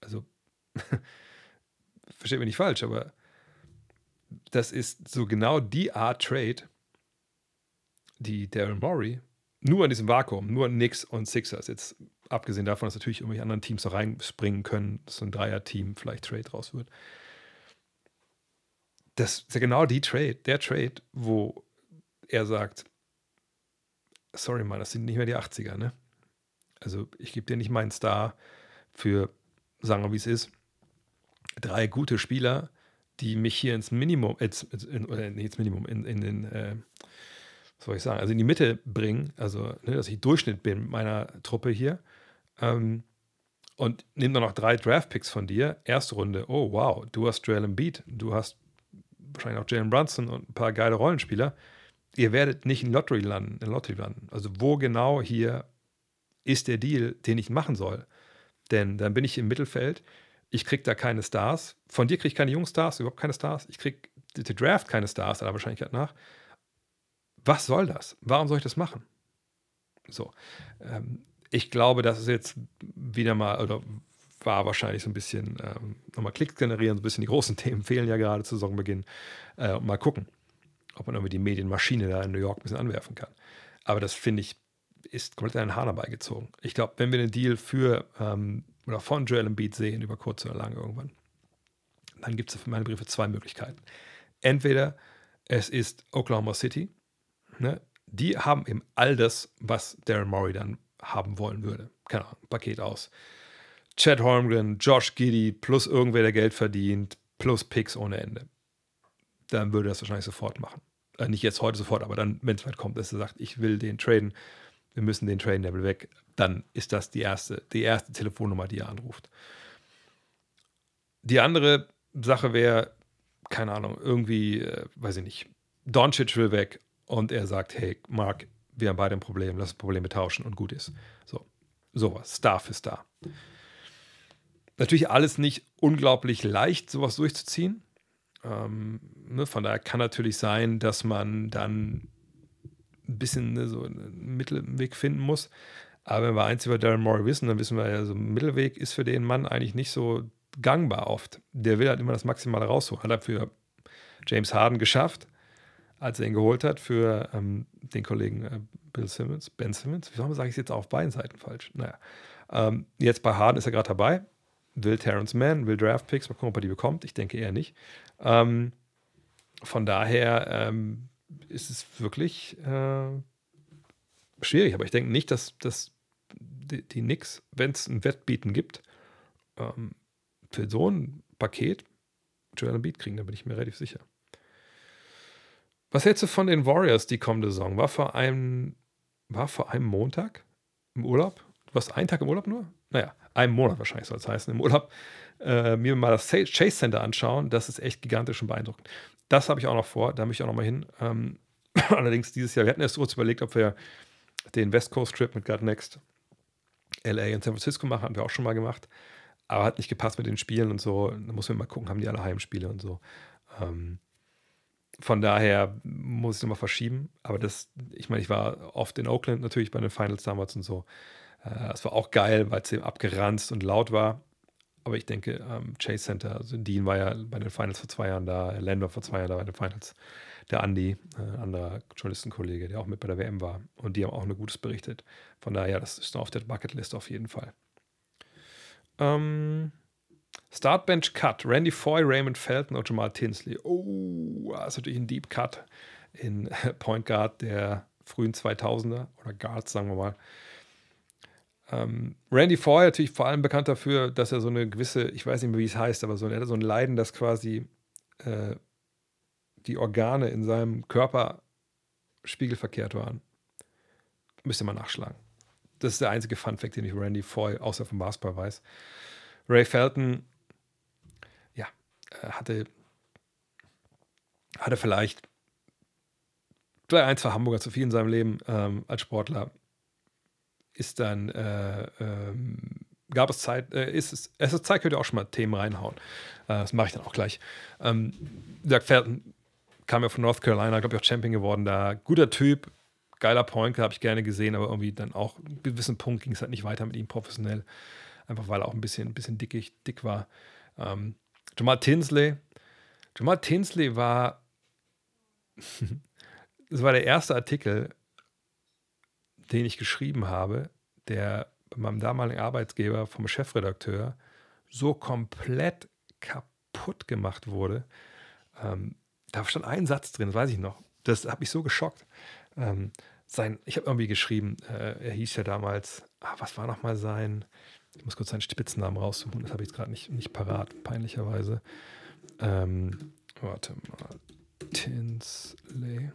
A: Also, [laughs] versteht mich nicht falsch, aber das ist so genau die Art Trade, die Darren Murray nur in diesem Vakuum, nur Knicks und Sixers, jetzt abgesehen davon, dass natürlich irgendwelche anderen Teams da reinspringen können, so ein Dreier-Team vielleicht Trade draus wird. Das ist ja genau die Trade, der Trade, wo er sagt, sorry Mann, das sind nicht mehr die 80er, ne? Also ich gebe dir nicht meinen Star für, sagen wir wie es ist, drei gute Spieler, die mich hier ins Minimum, ins, in, oder nicht ins Minimum, in, in den, äh, was soll ich sagen, also in die Mitte bringen, also ne, dass ich Durchschnitt bin mit meiner Truppe hier. Ähm, und nimm dann noch drei Draftpicks von dir. Erste Runde, oh wow, du hast Joel Embiid, du hast wahrscheinlich auch Jalen Brunson und ein paar geile Rollenspieler. Ihr werdet nicht in Lottery landen, in Lottery landen. Also wo genau hier ist der Deal, den ich machen soll? Denn dann bin ich im Mittelfeld ich kriege da keine Stars. Von dir kriege ich keine jungen Stars, überhaupt keine Stars. Ich kriege die Draft keine Stars aller Wahrscheinlichkeit nach. Was soll das? Warum soll ich das machen? So. Ähm, ich glaube, das ist jetzt wieder mal, oder war wahrscheinlich so ein bisschen ähm, nochmal Klicks generieren, so ein bisschen die großen [laughs] Themen fehlen ja gerade zu Saisonbeginn. Äh, mal gucken, ob man irgendwie die Medienmaschine da in New York ein bisschen anwerfen kann. Aber das finde ich, ist komplett an den Hahn herbeigezogen. Ich glaube, wenn wir einen Deal für ähm, oder von Joel Embiid sehen, über kurz oder lang irgendwann, dann gibt es für meine Briefe zwei Möglichkeiten. Entweder es ist Oklahoma City, ne? die haben eben all das, was Darren Murray dann haben wollen würde. Keine Ahnung, Paket aus. Chad Holmgren, Josh Giddy, plus irgendwer, der Geld verdient, plus Picks ohne Ende. Dann würde das wahrscheinlich sofort machen. Äh, nicht jetzt heute sofort, aber dann, wenn es weit kommt, dass er sagt, ich will den traden, wir müssen den Traden Level weg dann ist das die erste, die erste Telefonnummer, die er anruft. Die andere Sache wäre, keine Ahnung, irgendwie, äh, weiß ich nicht, Doncic will weg und er sagt, hey, Mark, wir haben beide ein Problem, lass uns Probleme tauschen und gut ist. So, sowas, Star für Star. Natürlich alles nicht unglaublich leicht, sowas durchzuziehen. Ähm, ne, von daher kann natürlich sein, dass man dann ein bisschen ne, so einen Mittelweg finden muss. Aber wenn wir eins über Darren Moore wissen, dann wissen wir ja, so ein Mittelweg ist für den Mann eigentlich nicht so gangbar oft. Der will halt immer das Maximale rausholen. Hat er für James Harden geschafft, als er ihn geholt hat, für ähm, den Kollegen äh, Bill Simmons, Ben Simmons. Wieso sage ich es jetzt auf beiden Seiten falsch? Naja. Ähm, jetzt bei Harden ist er gerade dabei. Will Terrence Mann, will Draft Picks. Mal gucken, ob er die bekommt. Ich denke eher nicht. Ähm, von daher ähm, ist es wirklich äh, schwierig. Aber ich denke nicht, dass, dass die, die Knicks, wenn es ein Wettbieten gibt, ähm, für so ein Paket Joel Embiid kriegen, da bin ich mir relativ sicher. Was hältst du von den Warriors die kommende Saison? War vor einem, war vor einem Montag im Urlaub? Du warst einen Tag im Urlaub nur? Naja, einen Monat wahrscheinlich soll es heißen, im Urlaub. Äh, mir mal das Chase Center anschauen, das ist echt gigantisch und beeindruckend. Das habe ich auch noch vor, da möchte ich auch noch mal hin. Ähm, [clears throat] allerdings dieses Jahr, wir hatten erst kurz überlegt, ob wir den West Coast Trip mit God Next LA und San Francisco machen, haben wir auch schon mal gemacht. aber hat nicht gepasst mit den Spielen und so. Da muss man mal gucken, haben die alle Heimspiele und so. Ähm, von daher muss ich nochmal verschieben. Aber das, ich meine, ich war oft in Oakland natürlich bei den Finals damals und so. Äh, das war auch geil, weil es eben abgeranzt und laut war. Aber ich denke, ähm, Chase Center, also Dean war ja bei den Finals vor zwei Jahren da, Landor vor zwei Jahren da bei den Finals. Der Andy, äh, ein anderer Journalistenkollege, der auch mit bei der WM war. Und die haben auch nur Gutes berichtet. Von daher, das ist noch auf der Bucketlist auf jeden Fall. Ähm, Startbench Cut. Randy Foy, Raymond Felton und Jamal Tinsley. Oh, das ist natürlich ein Deep Cut in [laughs] Point Guard der frühen 2000er oder Guards, sagen wir mal. Ähm, Randy Foy natürlich vor allem bekannt dafür, dass er so eine gewisse, ich weiß nicht mehr, wie es heißt, aber so, er hatte so ein Leiden, dass quasi äh, die Organe in seinem Körper spiegelverkehrt waren. Müsste man nachschlagen. Das ist der einzige Fun-Fact, den ich Randy Foy außer vom Basketball weiß. Ray Felton, ja, äh, hatte, hatte vielleicht, vielleicht ein, zwei Hamburger zu viel in seinem Leben ähm, als Sportler. Ist dann, äh, ähm, gab es Zeit, äh, ist es, es ist Zeit, könnt ihr auch schon mal Themen reinhauen. Äh, das mache ich dann auch gleich. Ähm, gesagt, Felton kam ja von North Carolina, glaube ich, auch Champion geworden da. Guter Typ, geiler Point, habe ich gerne gesehen, aber irgendwie dann auch einen gewissen Punkt ging es halt nicht weiter mit ihm professionell einfach weil er auch ein bisschen, ein bisschen dickig, dick war. Ähm, Jamal Tinsley. Jamal Tinsley war, [laughs] das war der erste Artikel, den ich geschrieben habe, der bei meinem damaligen Arbeitsgeber vom Chefredakteur so komplett kaputt gemacht wurde. Ähm, da stand ein Satz drin, das weiß ich noch. Das hat mich so geschockt. Ähm, sein, ich habe irgendwie geschrieben, äh, er hieß ja damals, ah, was war nochmal sein, ich muss kurz seinen Spitznamen raussuchen, das habe ich jetzt gerade nicht, nicht parat, peinlicherweise. Ähm, warte mal. Tinsley.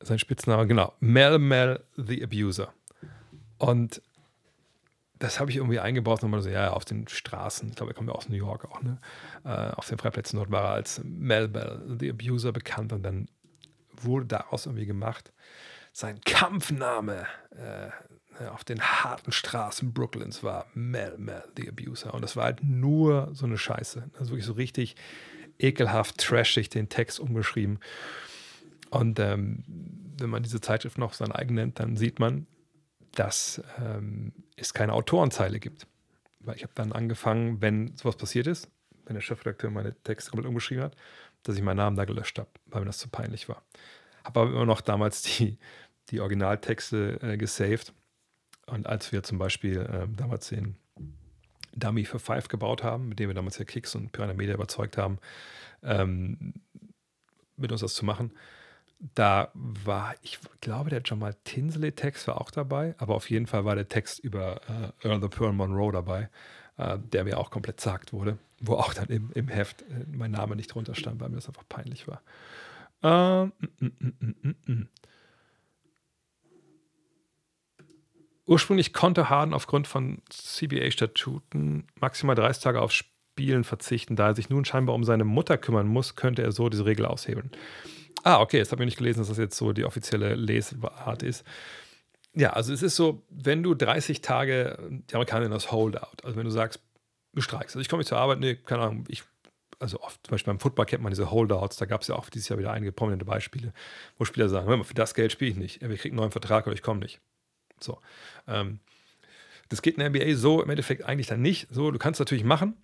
A: Sein Spitzname, genau. Mel Mel the Abuser. Und das habe ich irgendwie eingebaut, nochmal so, ja, auf den Straßen, ich glaube, er kommt ja aus New York auch, ne? Äh, auf den Freiplätzen dort war er als Mel Mel the Abuser bekannt und dann wurde daraus irgendwie gemacht. Sein Kampfname, äh, auf den harten Straßen Brooklyns war Mel Mel the Abuser. Und das war halt nur so eine Scheiße. Also wirklich so richtig ekelhaft, trashig den Text umgeschrieben. Und ähm, wenn man diese Zeitschrift noch sein eigen nennt, dann sieht man, dass ähm, es keine Autorenzeile gibt. Weil ich habe dann angefangen, wenn sowas passiert ist, wenn der Chefredakteur meine Texte komplett umgeschrieben hat, dass ich meinen Namen da gelöscht habe, weil mir das zu peinlich war. Habe aber immer noch damals die, die Originaltexte äh, gesaved und als wir zum Beispiel äh, damals den Dummy für Five gebaut haben, mit dem wir damals ja Kicks und Piranha Media überzeugt haben, ähm, mit uns das zu machen, da war, ich glaube, der Jamal Tinsley-Text war auch dabei, aber auf jeden Fall war der Text über äh, Earl the Pearl Monroe dabei, äh, der mir auch komplett zagt wurde, wo auch dann im, im Heft äh, mein Name nicht drunter stand, weil mir das einfach peinlich war. Ähm, mm, mm, mm. Ursprünglich konnte Harden aufgrund von CBA-Statuten maximal 30 Tage auf Spielen verzichten. Da er sich nun scheinbar um seine Mutter kümmern muss, könnte er so diese Regel aushebeln. Ah, okay, jetzt habe ich nicht gelesen, dass das jetzt so die offizielle Lesart ist. Ja, also es ist so, wenn du 30 Tage, die Amerikaner das Holdout, also wenn du sagst, du streikst, also ich komme nicht zur Arbeit, nee, keine Ahnung, ich, also oft, zum Beispiel beim Football kennt man diese Holdouts, da gab es ja auch dieses Jahr wieder einige prominente Beispiele, wo Spieler sagen, hör mal, für das Geld spiele ich nicht, wir kriegen einen neuen Vertrag oder ich komme nicht. So. Ähm, das geht in der NBA so im Endeffekt eigentlich dann nicht. So, du kannst es natürlich machen,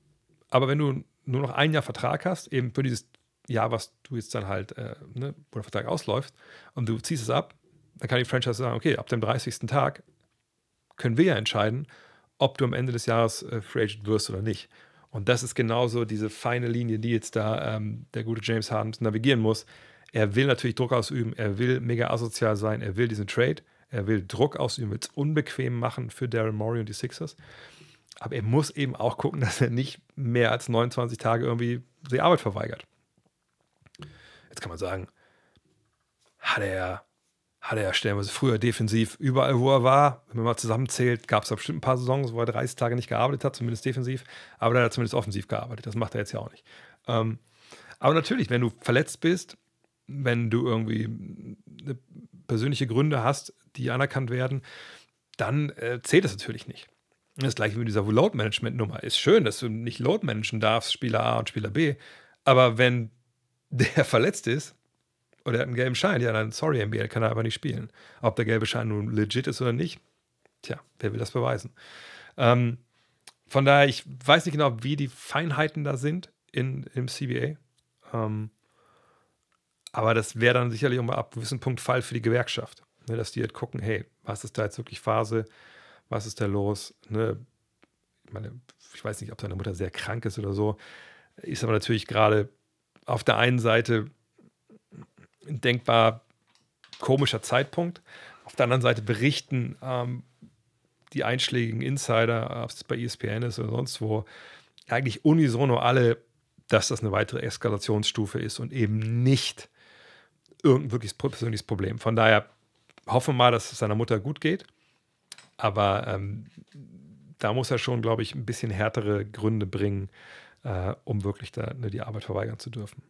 A: aber wenn du nur noch ein Jahr Vertrag hast, eben für dieses Jahr, was du jetzt dann halt, äh, ne, wo der Vertrag ausläuft, und du ziehst es ab, dann kann die Franchise sagen, okay, ab dem 30. Tag können wir ja entscheiden, ob du am Ende des Jahres äh, Free Agent wirst oder nicht. Und das ist genauso diese feine Linie, die jetzt da ähm, der gute James Harden navigieren muss. Er will natürlich Druck ausüben, er will mega asozial sein, er will diesen Trade, er will Druck ausüben, will es unbequem machen für Daryl Morey und die Sixers. Aber er muss eben auch gucken, [laughs] dass er nicht mehr als 29 Tage irgendwie die Arbeit verweigert. Jetzt kann man sagen, hat er, hat er stellenweise früher defensiv überall, wo er war, wenn man mal zusammenzählt, gab es bestimmt ein paar Saisons, wo er 30 Tage nicht gearbeitet hat, zumindest defensiv, aber er hat zumindest offensiv gearbeitet. Das macht er jetzt ja auch nicht. Ähm, aber natürlich, wenn du verletzt bist, wenn du irgendwie persönliche Gründe hast, die anerkannt werden, dann äh, zählt es natürlich nicht. Das gleiche wie dieser Load-Management-Nummer. Ist schön, dass du nicht Load managen darfst, Spieler A und Spieler B. Aber wenn der [laughs] verletzt ist oder er hat einen gelben Schein, ja, dann sorry, NBA, kann er aber nicht spielen. Ob der gelbe Schein nun legit ist oder nicht, tja, wer will das beweisen? Ähm, von daher, ich weiß nicht genau, wie die Feinheiten da sind in, im CBA. Ähm, aber das wäre dann sicherlich auch mal ab gewissen Punkt Fall für die Gewerkschaft. Ne, dass die halt gucken, hey, was ist da jetzt wirklich Phase? Was ist da los? Ne? Ich meine, ich weiß nicht, ob deine Mutter sehr krank ist oder so. Ist aber natürlich gerade auf der einen Seite ein denkbar komischer Zeitpunkt. Auf der anderen Seite berichten ähm, die einschlägigen Insider, ob es bei ESPN ist oder sonst wo, eigentlich unisono alle, dass das eine weitere Eskalationsstufe ist und eben nicht irgendein wirklich persönliches Problem. Von daher hoffen wir mal, dass es seiner Mutter gut geht. Aber ähm, da muss er schon, glaube ich, ein bisschen härtere Gründe bringen, äh, um wirklich da, ne, die Arbeit verweigern zu dürfen.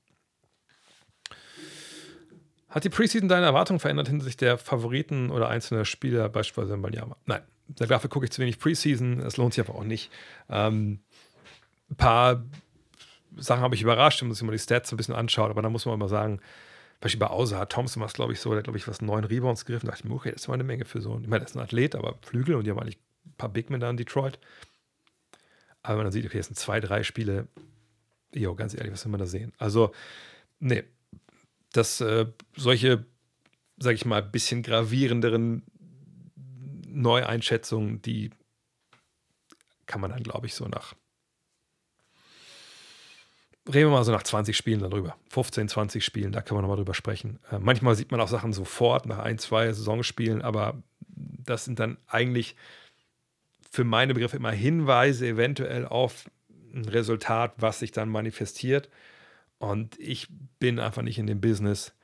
A: Hat die Preseason deine Erwartungen verändert hinsichtlich der Favoriten oder einzelner Spieler, beispielsweise in Banyama? Nein, dafür gucke ich zu wenig Preseason. Es lohnt sich aber auch nicht. Ähm, ein paar Sachen habe ich überrascht, wenn man sich mal die Stats ein bisschen anschaut, aber da muss man immer sagen, Beispiel bei Außer hat Thompson was, glaube ich, so, der glaube ich, was neun Rebounds gegriffen. Da dachte ich mir, okay, das ist mal eine Menge für so einen. Ich meine, das ist ein Athlet, aber Flügel und die haben eigentlich ein paar Big Men da in Detroit. Aber wenn man sieht, okay, das sind zwei, drei Spiele, jo, ganz ehrlich, was will man da sehen? Also, nee, dass äh, solche, sage ich mal, bisschen gravierenderen Neueinschätzungen, die kann man dann, glaube ich, so nach reden wir mal so nach 20 Spielen darüber. 15, 20 Spielen, da kann man nochmal drüber sprechen. Äh, manchmal sieht man auch Sachen sofort nach ein, zwei Saisonspielen, aber das sind dann eigentlich für meine Begriffe immer Hinweise eventuell auf ein Resultat, was sich dann manifestiert. Und ich bin einfach nicht in dem Business,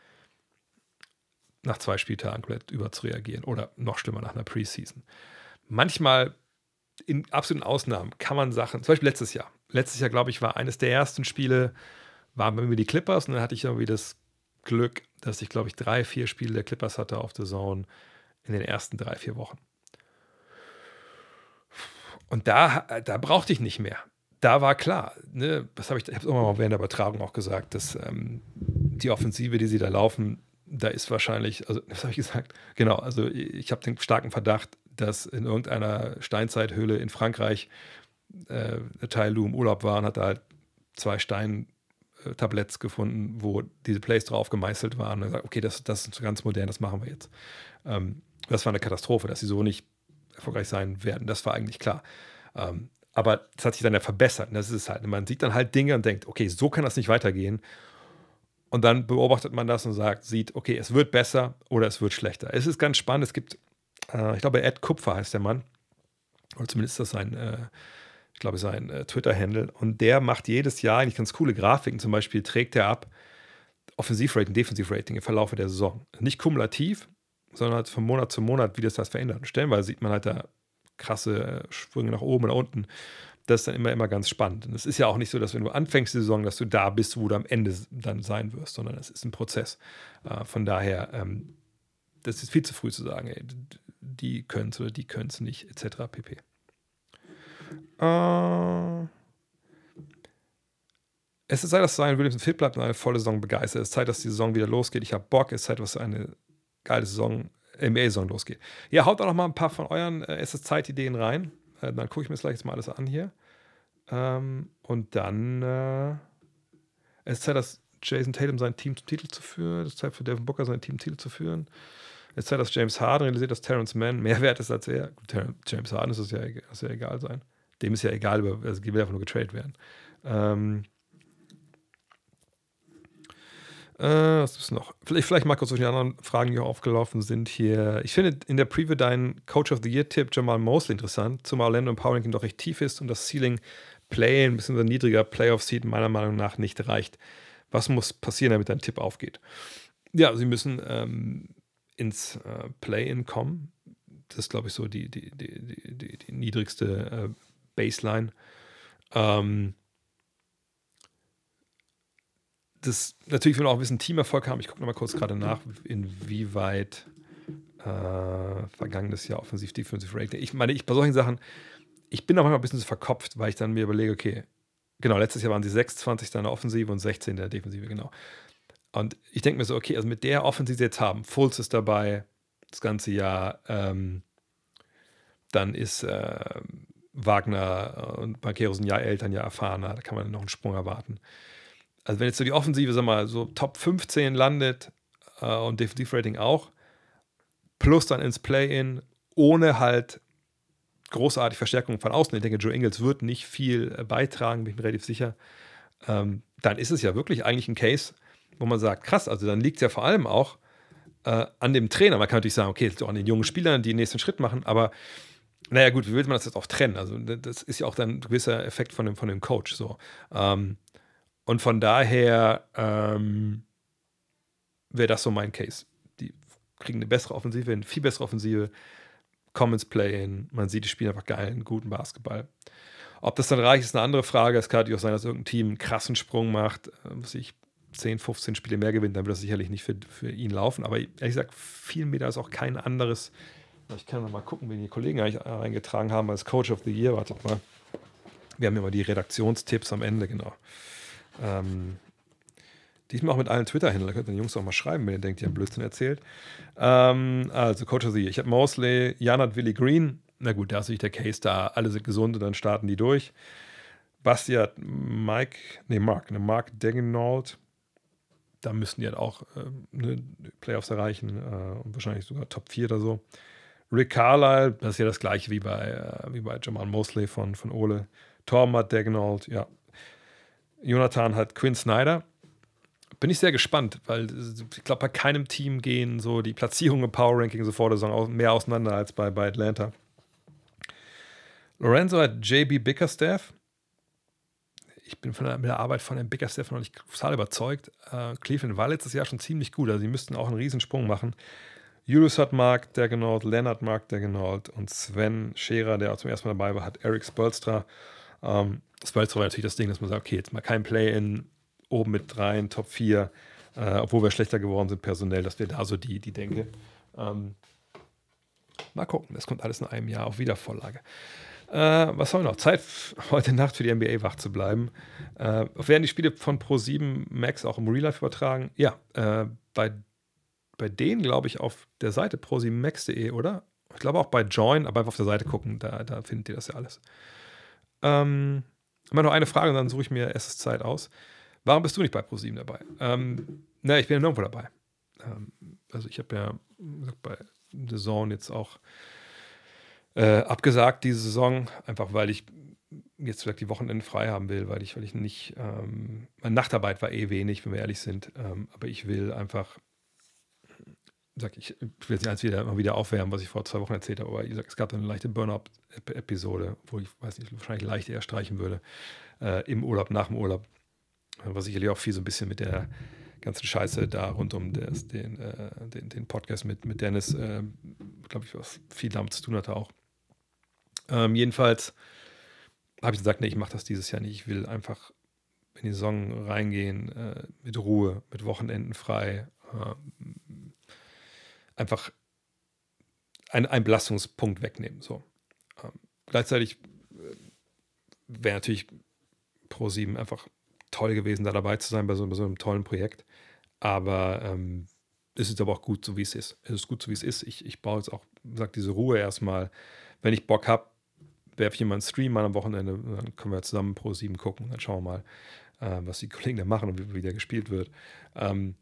A: nach zwei Spieltagen komplett überzureagieren oder noch schlimmer nach einer Preseason. Manchmal, in absoluten Ausnahmen, kann man Sachen, zum Beispiel letztes Jahr. Letztes Jahr, glaube ich, war eines der ersten Spiele, waren bei mir die Clippers und dann hatte ich irgendwie das Glück, dass ich, glaube ich, drei, vier Spiele der Clippers hatte auf der Zone in den ersten drei, vier Wochen. Und da, da brauchte ich nicht mehr da war klar, ne, das habe ich, ich habe irgendwann mal während der Übertragung auch gesagt, dass ähm, die Offensive, die sie da laufen, da ist wahrscheinlich, also [laughs] was habe ich gesagt? Genau, also ich habe den starken Verdacht, dass in irgendeiner Steinzeithöhle in Frankreich äh, Teil Lu im Urlaub war und hat da halt zwei Steintabletts gefunden, wo diese Plays drauf gemeißelt waren. Und gesagt, okay, das, das ist ganz modern, das machen wir jetzt. Ähm, das war eine Katastrophe, dass sie so nicht erfolgreich sein werden. Das war eigentlich klar. Ähm, aber das hat sich dann ja verbessert. Und das ist es halt. Man sieht dann halt Dinge und denkt, okay, so kann das nicht weitergehen. Und dann beobachtet man das und sagt, sieht, okay, es wird besser oder es wird schlechter. Es ist ganz spannend. Es gibt, äh, ich glaube, Ed Kupfer heißt der Mann. Oder zumindest ist das sein, äh, ich glaube, sein äh, Twitter-Handle. Und der macht jedes Jahr eigentlich ganz coole Grafiken. Zum Beispiel trägt er ab Offensivrating, Defensivrating im Verlauf der Saison. Nicht kumulativ, sondern halt von Monat zu Monat, wie das das verändert. Und stellenweise sieht man halt da krasse Sprünge nach oben oder unten. Das ist dann immer, immer ganz spannend. Und es ist ja auch nicht so, dass wenn du anfängst die Saison, dass du da bist, wo du am Ende dann sein wirst, sondern es ist ein Prozess. Äh, von daher, ähm, das ist viel zu früh zu sagen, ey, die können es oder die können es nicht, etc. pp. Äh, es ist Zeit, dass Zion Williamson fit bleibt und eine volle Saison begeistert. Es ist Zeit, dass die Saison wieder losgeht. Ich habe Bock. Es ist Zeit, dass eine geile Saison NBA-Saison losgeht. Ja, haut auch noch mal ein paar von euren äh, Es ist Zeit-Ideen rein. Äh, dann gucke ich mir das gleich jetzt mal alles an hier. Ähm, und dann äh, ist Zeit, dass Jason Tatum sein Team zum Titel zu führen. Es ist Zeit für Devin Booker sein Team zum Titel zu führen. Es ist Zeit, dass James Harden realisiert, dass Terrence Mann mehr wert ist als er. James Harden ist es ja, ja egal sein. Dem ist ja egal, also will einfach nur getradet werden. Ähm, äh, was ist noch? Vielleicht, vielleicht mal kurz durch die anderen Fragen, die aufgelaufen sind hier. Ich finde in der Preview deinen Coach of the Year-Tipp Jamal Mosley interessant, zumal Orlando im Power doch recht tief ist und das Ceiling Play ein bisschen niedriger Playoff-Seed meiner Meinung nach nicht reicht. Was muss passieren, damit dein Tipp aufgeht? Ja, sie müssen ähm, ins äh, Play-In kommen. Das ist, glaube ich, so die, die, die, die, die niedrigste äh, Baseline. Ähm, das natürlich, wenn wir auch ein bisschen Teamerfolg haben, ich gucke nochmal kurz gerade nach, inwieweit äh, vergangenes Jahr offensiv, defensive Rating. Ich meine, ich bei solchen Sachen, ich bin auch manchmal ein bisschen so verkopft, weil ich dann mir überlege, okay, genau, letztes Jahr waren sie 26 in der Offensive und 16 in der Defensive, genau. Und ich denke mir so, okay, also mit der Offensive jetzt haben, Fultz ist dabei, das ganze Jahr, ähm, dann ist äh, Wagner und Banqueros ein Jahr älter, ein Jahr erfahrener, da kann man noch einen Sprung erwarten. Also wenn jetzt so die Offensive, sag mal, so Top 15 landet äh, und Defensivrating auch, plus dann ins Play-In, ohne halt großartig Verstärkung von außen. Ich denke, Joe Ingles wird nicht viel äh, beitragen, bin ich mir relativ sicher. Ähm, dann ist es ja wirklich eigentlich ein Case, wo man sagt, krass, also dann liegt es ja vor allem auch äh, an dem Trainer. Man kann natürlich sagen, okay, auch an den jungen Spielern, die den nächsten Schritt machen, aber naja, gut, wie will man das jetzt auch trennen? Also, das ist ja auch dann ein gewisser Effekt von dem, von dem Coach. So. Ähm, und von daher ähm, wäre das so mein Case. Die kriegen eine bessere Offensive, eine viel bessere Offensive, Commons Play-In, man sieht, die spielen einfach geilen, guten Basketball. Ob das dann reicht, ist eine andere Frage. Es kann natürlich auch sein, dass irgendein Team einen krassen Sprung macht, muss äh, ich 10, 15 Spiele mehr gewinnt, dann wird das sicherlich nicht für, für ihn laufen. Aber ehrlich gesagt, viel mehr da ist auch kein anderes ich kann mal gucken, wie die Kollegen eigentlich eingetragen haben als Coach of the Year. Wartet mal. Wir haben immer die Redaktionstipps am Ende, genau. Ähm, diesmal auch mit allen Twitter-Händlern. Könnt ihr den Jungs auch mal schreiben, wenn ihr denkt, die haben Blödsinn erzählt. Ähm, also, Coach of. Ich habe Mosley, Janat Willi Green. Na gut, da ist natürlich der Case da. Alle sind gesund und dann starten die durch. Basti hat Mike, nee, Mark, ne, Mark Deggenald. Da müssten die halt auch äh, ne, Playoffs erreichen äh, und wahrscheinlich sogar Top 4 oder so. Rick Carlisle, das ist ja das gleiche wie bei, äh, wie bei Jamal Mosley von, von Ole. Torm hat Dagenald, ja. Jonathan hat Quinn Snyder. Bin ich sehr gespannt, weil ich glaube, bei keinem Team gehen so die Platzierungen im Power Ranking so vor der Saison mehr auseinander als bei, bei Atlanta. Lorenzo hat JB Bickerstaff. Ich bin von der, mit der Arbeit von dem Bickerstaff noch nicht total überzeugt. Äh, Cleveland war letztes Jahr schon ziemlich gut, also sie müssten auch einen Riesensprung machen. Julius hat Mark Dagenalt, Lennart Mark Dagenalt und Sven Scherer, der auch zum ersten Mal dabei war, hat Eric Spolstra. Ähm, Spolstra war natürlich das Ding, dass man sagt, okay, jetzt mal kein Play-In, oben mit rein, Top 4, äh, obwohl wir schlechter geworden sind personell, dass wir da so die, die Denke. Ähm, mal gucken, das kommt alles in einem Jahr auf Wiedervorlage. Äh, was haben wir noch? Zeit heute Nacht für die NBA wach zu bleiben. Äh, werden die Spiele von Pro7 Max auch im Real Life übertragen? Ja, äh, bei bei denen, glaube ich, auf der Seite prosimax.de, oder? Ich glaube auch bei Join, aber einfach auf der Seite gucken, da, da findet ihr das ja alles. Ähm, immer noch eine Frage und dann suche ich mir erst Zeit aus. Warum bist du nicht bei ProSieben dabei? Ähm, na, ich bin ja nirgendwo dabei. Ähm, also ich habe ja bei The Zone jetzt auch äh, abgesagt diese Saison, einfach weil ich jetzt vielleicht die Wochenenden frei haben will, weil ich, weil ich nicht, ähm, meine Nachtarbeit war eh wenig, wenn wir ehrlich sind, ähm, aber ich will einfach sag ich, ich will jetzt wieder, mal wieder aufwärmen, was ich vor zwei Wochen erzählt habe, aber ich sag, es gab eine leichte Burnout-Episode, wo ich, weiß nicht, wahrscheinlich leicht eher streichen würde, äh, im Urlaub, nach dem Urlaub, was sicherlich auch viel so ein bisschen mit der ganzen Scheiße da rund um des, den, äh, den, den, Podcast mit, mit Dennis, äh, glaube ich, was viel damit zu tun hatte auch. Ähm, jedenfalls habe ich gesagt, nee, ich mache das dieses Jahr nicht. Ich will einfach in die Saison reingehen, äh, mit Ruhe, mit Wochenenden frei, äh, einfach einen, einen Belastungspunkt wegnehmen. So. Ähm, gleichzeitig äh, wäre natürlich Pro 7 einfach toll gewesen, da dabei zu sein bei so, bei so einem tollen Projekt. Aber ähm, es ist aber auch gut, so wie es ist. Es ist gut, so wie es ist. Ich, ich baue jetzt auch, sag diese Ruhe erstmal. Wenn ich Bock habe, werfe ich immer einen Stream mal am Wochenende, dann können wir zusammen Pro 7 gucken. Dann schauen wir mal, äh, was die Kollegen da machen und wie, wie der gespielt wird. Ähm,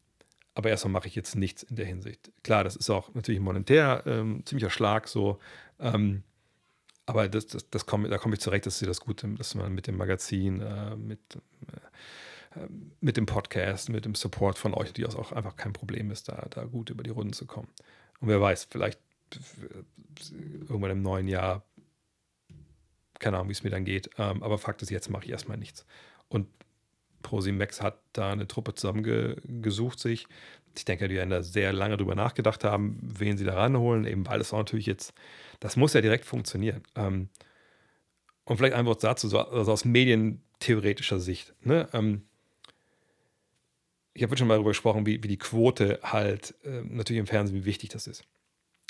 A: aber erstmal mache ich jetzt nichts in der Hinsicht. Klar, das ist auch natürlich monetär ähm, ziemlicher Schlag so. Ähm, aber das, das, das komm, da komme ich zurecht, dass sie das gut, dass man mit dem Magazin, äh, mit, äh, mit dem Podcast, mit dem Support von euch, die auch einfach kein Problem ist, da, da gut über die Runden zu kommen. Und wer weiß, vielleicht irgendwann im neuen Jahr, keine Ahnung, wie es mir dann geht. Ähm, aber Fakt ist, jetzt mache ich erstmal nichts. Und ProSimax hat da eine Truppe zusammengesucht sich. Ich denke, die werden da sehr lange drüber nachgedacht haben, wen sie da ranholen, eben weil es auch natürlich jetzt, das muss ja direkt funktionieren. Ähm, und vielleicht ein Wort dazu, so, also aus medientheoretischer Sicht. Ne? Ähm, ich habe schon mal darüber gesprochen, wie, wie die Quote halt äh, natürlich im Fernsehen, wie wichtig das ist.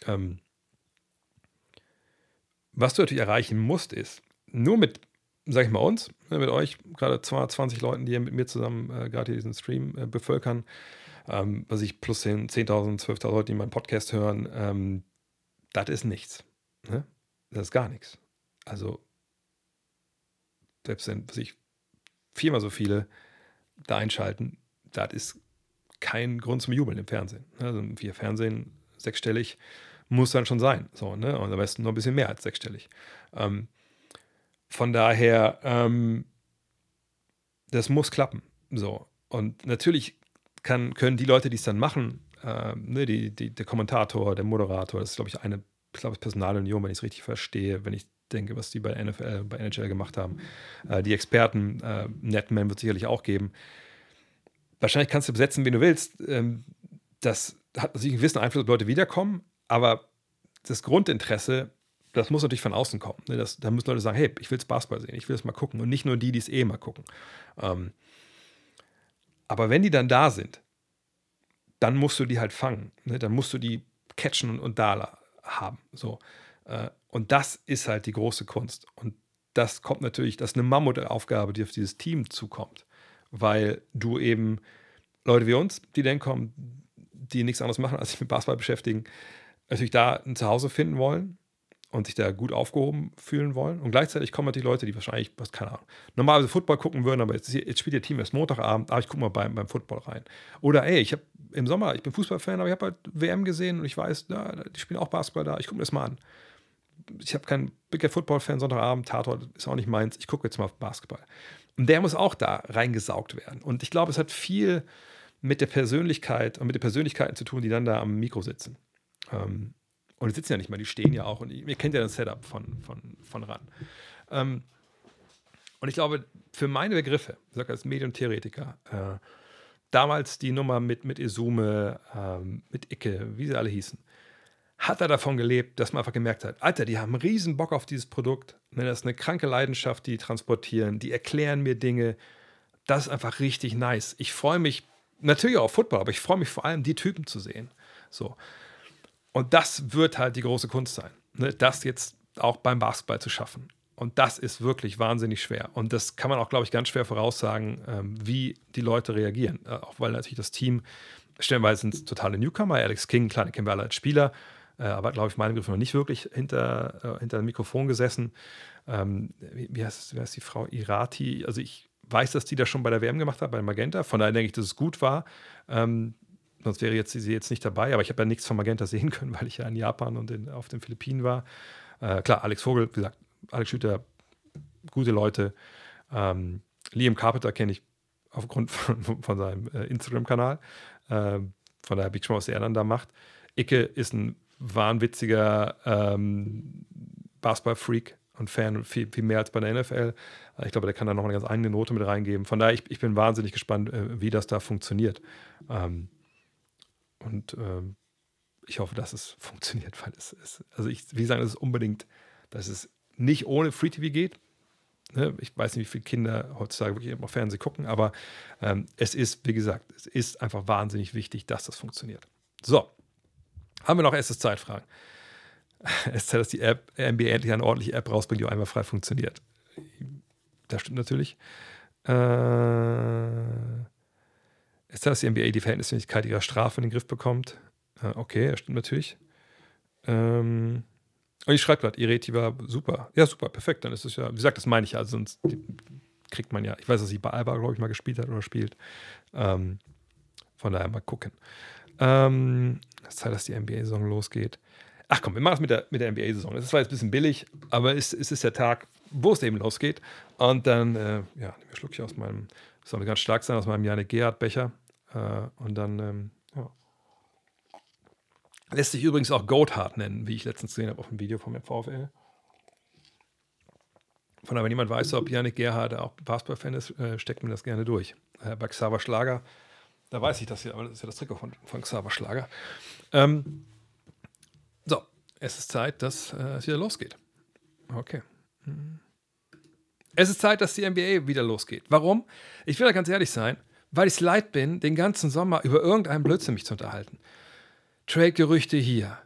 A: Ähm, was du natürlich erreichen musst, ist, nur mit, sag ich mal, uns, ne, mit euch, gerade 220 Leuten, die hier mit mir zusammen äh, gerade diesen Stream äh, bevölkern, ähm, was ich plus 10.000, 12.000 Leute, die meinen Podcast hören, ähm, das ist nichts. Ne? Das ist gar nichts. Also, selbst wenn sich viermal so viele da einschalten, das ist kein Grund zum Jubeln im Fernsehen. Also, wir Fernsehen sechsstellig muss dann schon sein. So, ne? Und am besten noch ein bisschen mehr als sechsstellig. Ähm, von daher, ähm, das muss klappen. So. Und natürlich kann, können die Leute, die es dann machen, äh, ne, die, die, der Kommentator, der Moderator, das ist, glaube ich, eine ich glaube, Personalunion, wenn ich es richtig verstehe, wenn ich denke, was die bei NFL, bei NHL gemacht haben. Äh, die Experten, äh, Netman wird sicherlich auch geben. Wahrscheinlich kannst du besetzen, wen du willst. Ähm, das hat natürlich einen gewissen Einfluss, ob Leute wiederkommen, aber das Grundinteresse, das muss natürlich von außen kommen. Ne? Das, da müssen Leute sagen, hey, ich will es Basketball sehen, ich will es mal gucken und nicht nur die, die es eh mal gucken. Ähm, aber wenn die dann da sind, dann musst du die halt fangen. Ne? Dann musst du die catchen und, und da haben. So. Äh, und das ist halt die große Kunst. Und das kommt natürlich, das ist eine Mammutaufgabe, die auf dieses Team zukommt. Weil du eben Leute wie uns, die dann kommen, die nichts anderes machen, als sich mit Basketball beschäftigen, natürlich da ein Zuhause finden wollen und sich da gut aufgehoben fühlen wollen. Und gleichzeitig kommen natürlich Leute, die wahrscheinlich, was keine Ahnung, normalerweise Football gucken würden, aber jetzt, jetzt spielt ihr Team erst Montagabend, aber ich gucke mal beim, beim Football rein. Oder ey, ich habe im Sommer, ich bin Fußballfan, aber ich habe halt WM gesehen und ich weiß, ja, die spielen auch Basketball da, ich gucke mir das mal an. Ich habe keinen Big Football-Fan, Sonntagabend, Tatort ist auch nicht meins, ich gucke jetzt mal auf Basketball. Und der muss auch da reingesaugt werden. Und ich glaube, es hat viel mit der Persönlichkeit und mit den Persönlichkeiten zu tun, die dann da am Mikro sitzen. Ähm, und die sitzen ja nicht mal, die stehen ja auch. Und ihr kennt ja das Setup von, von, von RAN. Ähm, und ich glaube, für meine Begriffe, ich sage als Medientheoretiker, äh, damals die Nummer mit, mit Isume, ähm, mit Icke, wie sie alle hießen, hat er davon gelebt, dass man einfach gemerkt hat, Alter, die haben riesen Bock auf dieses Produkt. Ne, das ist eine kranke Leidenschaft, die transportieren, die erklären mir Dinge. Das ist einfach richtig nice. Ich freue mich natürlich auch auf Football, aber ich freue mich vor allem, die Typen zu sehen. So. Und das wird halt die große Kunst sein, ne? das jetzt auch beim Basketball zu schaffen. Und das ist wirklich wahnsinnig schwer. Und das kann man auch, glaube ich, ganz schwer voraussagen, ähm, wie die Leute reagieren. Äh, auch weil natürlich das Team, stellenweise sind totale Newcomer. Alex King, kleine kennen wir alle als Spieler, äh, aber glaube ich, meinem Begriff noch nicht wirklich hinter, äh, hinter dem Mikrofon gesessen. Ähm, wie, wie, heißt, wie heißt die Frau? Irati. Also ich weiß, dass die das schon bei der WM gemacht hat, bei Magenta. Von daher denke ich, dass es gut war. Ähm, sonst wäre jetzt, sie jetzt nicht dabei. Aber ich habe ja nichts von Magenta sehen können, [laughs] weil ich ja in Japan und in, auf den Philippinen war. Äh, klar, Alex Vogel, wie gesagt, Alex Schüter, gute Leute. Ähm, Liam Carpenter kenne ich aufgrund [laughs] von, von seinem äh, Instagram-Kanal. Ähm, von daher bin ich schon, was er dann da macht. Icke ist ein wahnwitziger ähm, Basketball-Freak und Fan, viel, viel mehr als bei der NFL. Ich glaube, der kann da noch eine ganz eigene Note mit reingeben. Von daher, ich, ich bin wahnsinnig gespannt, äh, wie das da funktioniert. Ähm, und ähm, ich hoffe, dass es funktioniert, [laughs] weil es ist, also ich, wie sagen, es ist unbedingt, dass es nicht ohne Free TV geht. Ne? Ich weiß nicht, wie viele Kinder heutzutage wirklich immer Fernsehen gucken, aber ähm, es ist, wie gesagt, es ist einfach wahnsinnig wichtig, dass das funktioniert. So, haben wir noch erstes Zeitfragen. [laughs] Es ist dass die App, NBA endlich eine ordentliche App rausbringt, die auch einmal frei funktioniert. Das stimmt natürlich. Äh, ist dass die NBA die Verhältnismäßigkeit ihrer Strafe in den Griff bekommt. Äh, okay, das stimmt natürlich. Ähm, und ich schreibe gerade, Ireti war super. Ja, super, perfekt. Dann ist es ja, wie gesagt, das meine ich ja. Also sonst kriegt man ja, ich weiß, dass sie bei Alba, glaube ich, mal gespielt hat oder spielt. Ähm, von daher mal gucken. Ähm, ist Zeit, dass die NBA-Saison losgeht. Ach komm, wir machen es mit der, mit der NBA-Saison. Das war jetzt ein bisschen billig, aber es, es ist der Tag, wo es eben losgeht. Und dann, äh, ja, nehme ich Schluck hier aus meinem, das soll ganz stark sein, aus meinem Janik Gerhard-Becher. Äh, und dann, ähm, ja. Lässt sich übrigens auch Goathard nennen, wie ich letztens gesehen habe auf dem Video vom VfL. Von daher, wenn jemand weiß, ob Janik Gerhard auch Basketball-Fan ist, äh, steckt mir das gerne durch. Äh, bei Xaver Schlager, da weiß ich das hier, aber das ist ja das Trikot von, von Xaver Schlager. Ähm, so, es ist Zeit, dass äh, es wieder losgeht. Okay. Hm. Es ist Zeit, dass die NBA wieder losgeht. Warum? Ich will da ganz ehrlich sein, weil ich es leid bin, den ganzen Sommer über irgendeinen Blödsinn mich zu unterhalten. Trade-Gerüchte hier.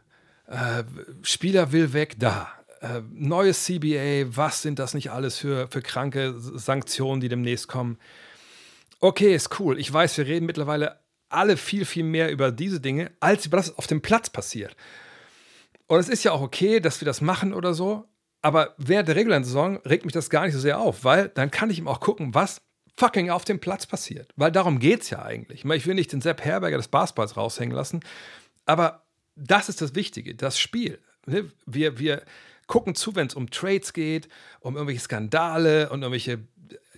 A: Äh, Spieler will weg da. äh, neues CBA, was sind das nicht alles für, für kranke Sanktionen, die demnächst kommen. Okay, ist cool. Ich weiß, wir reden mittlerweile alle viel, viel mehr über diese Dinge, als über das, was auf dem Platz passiert. Und es ist ja auch okay, dass wir das machen oder so. Aber während der regulären Saison regt mich das gar nicht so sehr auf, weil dann kann ich ihm auch gucken, was fucking auf dem Platz passiert. Weil darum geht es ja eigentlich. Ich will nicht den Sepp Herberger des Basketballs raushängen lassen, aber das ist das Wichtige, das Spiel. Ne? Wir, wir gucken zu, wenn es um Trades geht, um irgendwelche Skandale und irgendwelche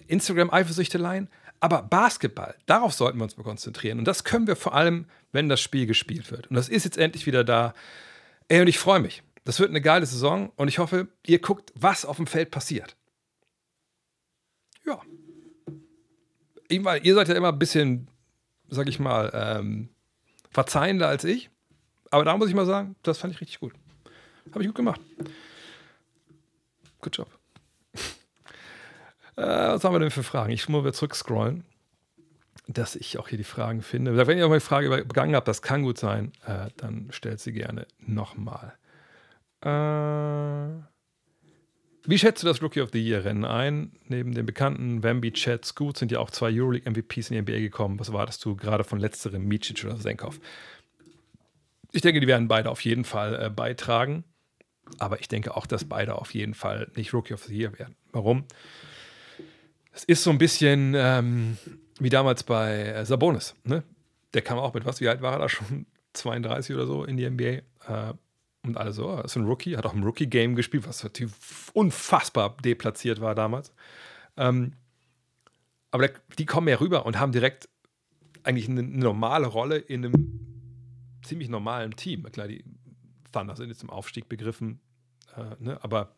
A: Instagram-Eifersüchteleien. Aber Basketball, darauf sollten wir uns mal konzentrieren. Und das können wir vor allem, wenn das Spiel gespielt wird. Und das ist jetzt endlich wieder da. Ey, und ich freue mich. Das wird eine geile Saison und ich hoffe, ihr guckt, was auf dem Feld passiert. Ja. Ich, ihr seid ja immer ein bisschen, sag ich mal, ähm, verzeihender als ich. Aber da muss ich mal sagen, das fand ich richtig gut. Habe ich gut gemacht. Good job. [laughs] äh, was haben wir denn für Fragen? Ich muss wieder zurückscrollen, dass ich auch hier die Fragen finde. Wenn ihr auch mal die Frage übergangen habt, das kann gut sein, äh, dann stellt sie gerne nochmal. Äh, wie schätzt du das Rookie of the Year Rennen ein? Neben den bekannten Wemby, Chad, Scoot sind ja auch zwei Euroleague MVPs in die NBA gekommen. Was wartest du gerade von letzterem, Micic oder Senkov? Ich denke, die werden beide auf jeden Fall äh, beitragen. Aber ich denke auch, dass beide auf jeden Fall nicht Rookie of the Year werden. Warum? Es ist so ein bisschen ähm, wie damals bei äh, Sabonis. Ne? Der kam auch mit was? Wie alt war er da schon? [laughs] 32 oder so in die NBA. Äh, und alle so, oh, ist ein Rookie, hat auch im Rookie-Game gespielt, was natürlich unfassbar deplatziert war damals. Ähm, aber die kommen ja rüber und haben direkt eigentlich eine, eine normale Rolle in einem ziemlich normalen Team. Klar, die Thunder sind jetzt im Aufstieg begriffen, äh, ne? aber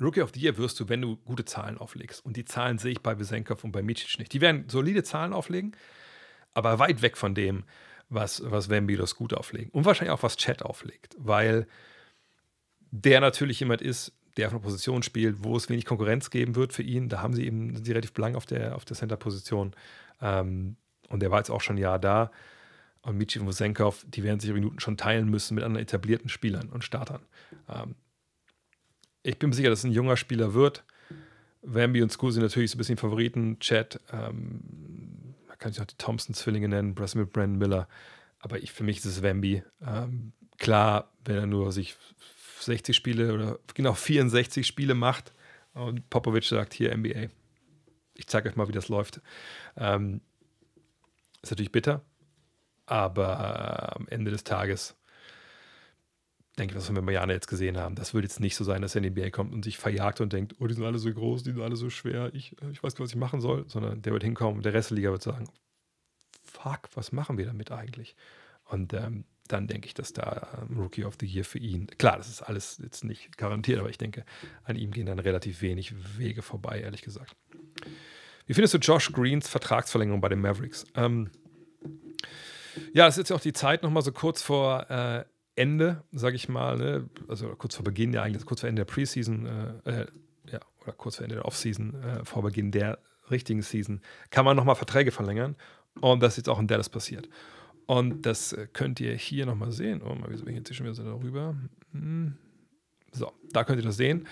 A: Rookie of the Year wirst du, wenn du gute Zahlen auflegst. Und die Zahlen sehe ich bei Besenkov und bei Micic nicht. Die werden solide Zahlen auflegen, aber weit weg von dem, was, was Vambilos gut auflegen. Und wahrscheinlich auch, was Chat auflegt, weil der natürlich jemand ist, der auf einer Position spielt, wo es wenig Konkurrenz geben wird für ihn. Da haben sie eben sind sie relativ blank auf der, auf der Center-Position. Ähm, und der war jetzt auch schon ein Jahr da und Michi und Wusenkov, die werden sich Minuten schon teilen müssen mit anderen etablierten Spielern und Startern. Ähm, ich bin mir sicher, dass es ein junger Spieler wird. Wambi und School sind natürlich so ein bisschen Favoriten. Chad, ähm, kann sich auch die Thompson-Zwillinge nennen, Brass mit Brandon Miller. Aber ich, für mich ist es Wambi. Ähm, klar, wenn er nur sich 60 Spiele oder genau 64 Spiele macht und Popovic sagt, hier NBA. Ich zeige euch mal, wie das läuft. Ähm, ist natürlich bitter, aber am Ende des Tages denke was wir bei Jana jetzt gesehen haben, das würde jetzt nicht so sein, dass er in die NBA kommt und sich verjagt und denkt, oh, die sind alle so groß, die sind alle so schwer, ich, ich weiß nicht, was ich machen soll, sondern der wird hinkommen und der Rest der Liga wird sagen, fuck, was machen wir damit eigentlich? Und ähm, dann denke ich, dass da ähm, Rookie of the Year für ihn, klar, das ist alles jetzt nicht garantiert, aber ich denke, an ihm gehen dann relativ wenig Wege vorbei, ehrlich gesagt. Wie findest du Josh Greens Vertragsverlängerung bei den Mavericks? Ähm, ja, es ist jetzt auch die Zeit nochmal so kurz vor äh, Ende, sage ich mal, ne? also kurz vor Beginn, ja eigentlich kurz vor Ende der Preseason, äh, äh, ja, oder kurz vor Ende der Offseason, äh, vor Beginn der richtigen Season, kann man nochmal Verträge verlängern. Und das ist jetzt auch in Dallas passiert. Und das äh, könnt ihr hier nochmal sehen. Oh, mal, wieso bin ich jetzt schon wieder so darüber? Hm. So, da könnt ihr das sehen.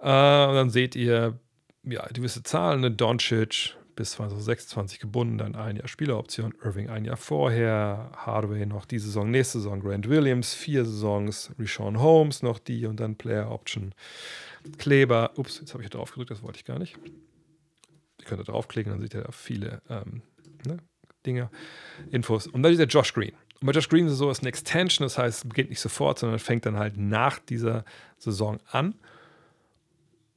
A: Äh, und dann seht ihr ja, gewisse Zahlen, ne? Doncic, bis 2026 gebunden, dann ein Jahr Spieleroption, Irving ein Jahr vorher, Hardaway noch die Saison, nächste Saison, Grant Williams, vier Saisons, Rishon Holmes noch die und dann Player Option, Kleber, ups, jetzt habe ich drauf gedrückt, das wollte ich gar nicht. Ihr könnt da draufklicken, dann seht ihr da viele ähm, ne, Dinge, Infos. Und dann ist der Josh Green. Und bei Josh Green ist es so, es ist eine Extension, das heißt, es geht nicht sofort, sondern fängt dann halt nach dieser Saison an.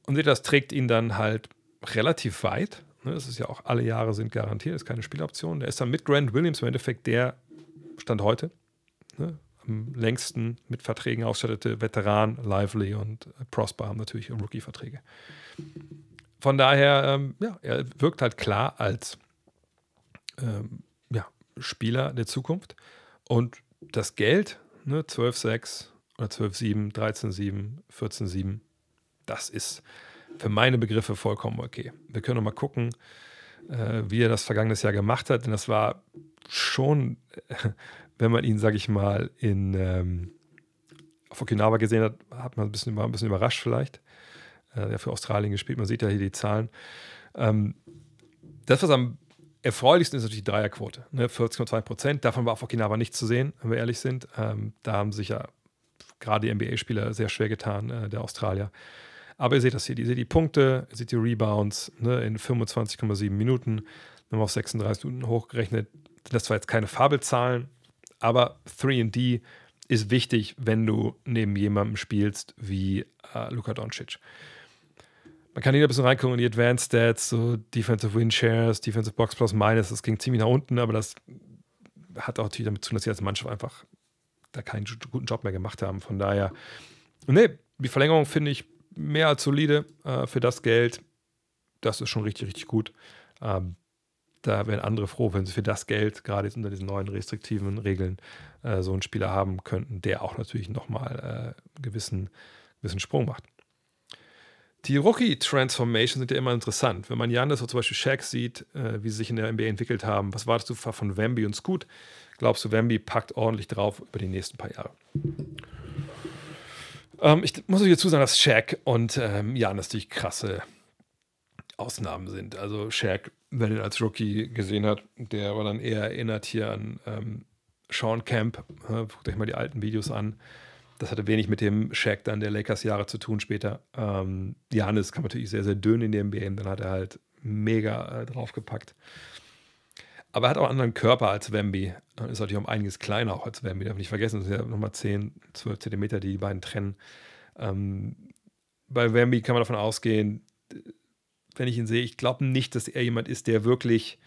A: Und seht, das trägt ihn dann halt relativ weit. Ne, das ist ja auch alle Jahre sind garantiert, ist keine Spieloption. Der ist dann mit Grant Williams im Endeffekt der Stand heute ne, am längsten mit Verträgen ausstattete Veteran. Lively und Prosper haben natürlich Rookie-Verträge. Von daher, ähm, ja, er wirkt halt klar als ähm, ja, Spieler der Zukunft. Und das Geld, ne, 12,6 oder 12,7, 13,7, 14,7, das ist für meine Begriffe vollkommen okay. Wir können mal gucken, äh, wie er das vergangenes Jahr gemacht hat, denn das war schon, [laughs] wenn man ihn, sage ich mal, in, ähm, auf Okinawa gesehen hat, hat man ein bisschen, war ein bisschen überrascht vielleicht. Äh, der für Australien gespielt, man sieht ja hier die Zahlen. Ähm, das, was am erfreulichsten ist, natürlich die Dreierquote. Ne? 40,2 Prozent. Davon war auf Okinawa nichts zu sehen, wenn wir ehrlich sind. Ähm, da haben sich ja gerade die NBA-Spieler sehr schwer getan, äh, der Australier. Aber ihr seht das hier, ihr seht die Punkte, ihr seht die Rebounds ne, in 25,7 Minuten, wenn wir auf 36 Minuten hochgerechnet. Das zwar jetzt keine Fabelzahlen, aber 3D ist wichtig, wenn du neben jemandem spielst wie äh, Luka Doncic. Man kann hier ein bisschen reingucken in die Advanced Stats, so Defensive Win Shares, Defensive Box Plus Minus, das ging ziemlich nach unten, aber das hat auch natürlich damit zu tun, dass sie als Mannschaft einfach da keinen guten Job mehr gemacht haben. Von daher, nee, die Verlängerung finde ich mehr als solide äh, für das Geld. Das ist schon richtig, richtig gut. Ähm, da wären andere froh, wenn sie für das Geld, gerade jetzt unter diesen neuen restriktiven Regeln, äh, so einen Spieler haben könnten, der auch natürlich nochmal äh, einen gewissen, gewissen Sprung macht. Die Rookie-Transformations sind ja immer interessant. Wenn man Janis oder zum Beispiel Shaq sieht, äh, wie sie sich in der NBA entwickelt haben, was wartest du von Wemby und Scoot? Glaubst du, Wemby packt ordentlich drauf über die nächsten paar Jahre? Ähm, ich muss euch dazu sagen, dass Shaq und ähm, Janis natürlich krasse Ausnahmen sind. Also Shaq, wer den als Rookie gesehen hat, der war dann eher erinnert hier an ähm, Sean Camp. Äh, guckt euch mal die alten Videos an. Das hatte wenig mit dem Shaq dann der Lakers-Jahre zu tun später. Ähm, Janis kam natürlich sehr, sehr dünn in die NBA dann hat er halt mega äh, draufgepackt. Aber er hat auch einen anderen Körper als Wemby. Ist natürlich um einiges kleiner auch als Wemby. Darf nicht vergessen, das sind ja nochmal 10, 12 Zentimeter, die die beiden trennen. Ähm, bei Wemby kann man davon ausgehen, wenn ich ihn sehe, ich glaube nicht, dass er jemand ist, der wirklich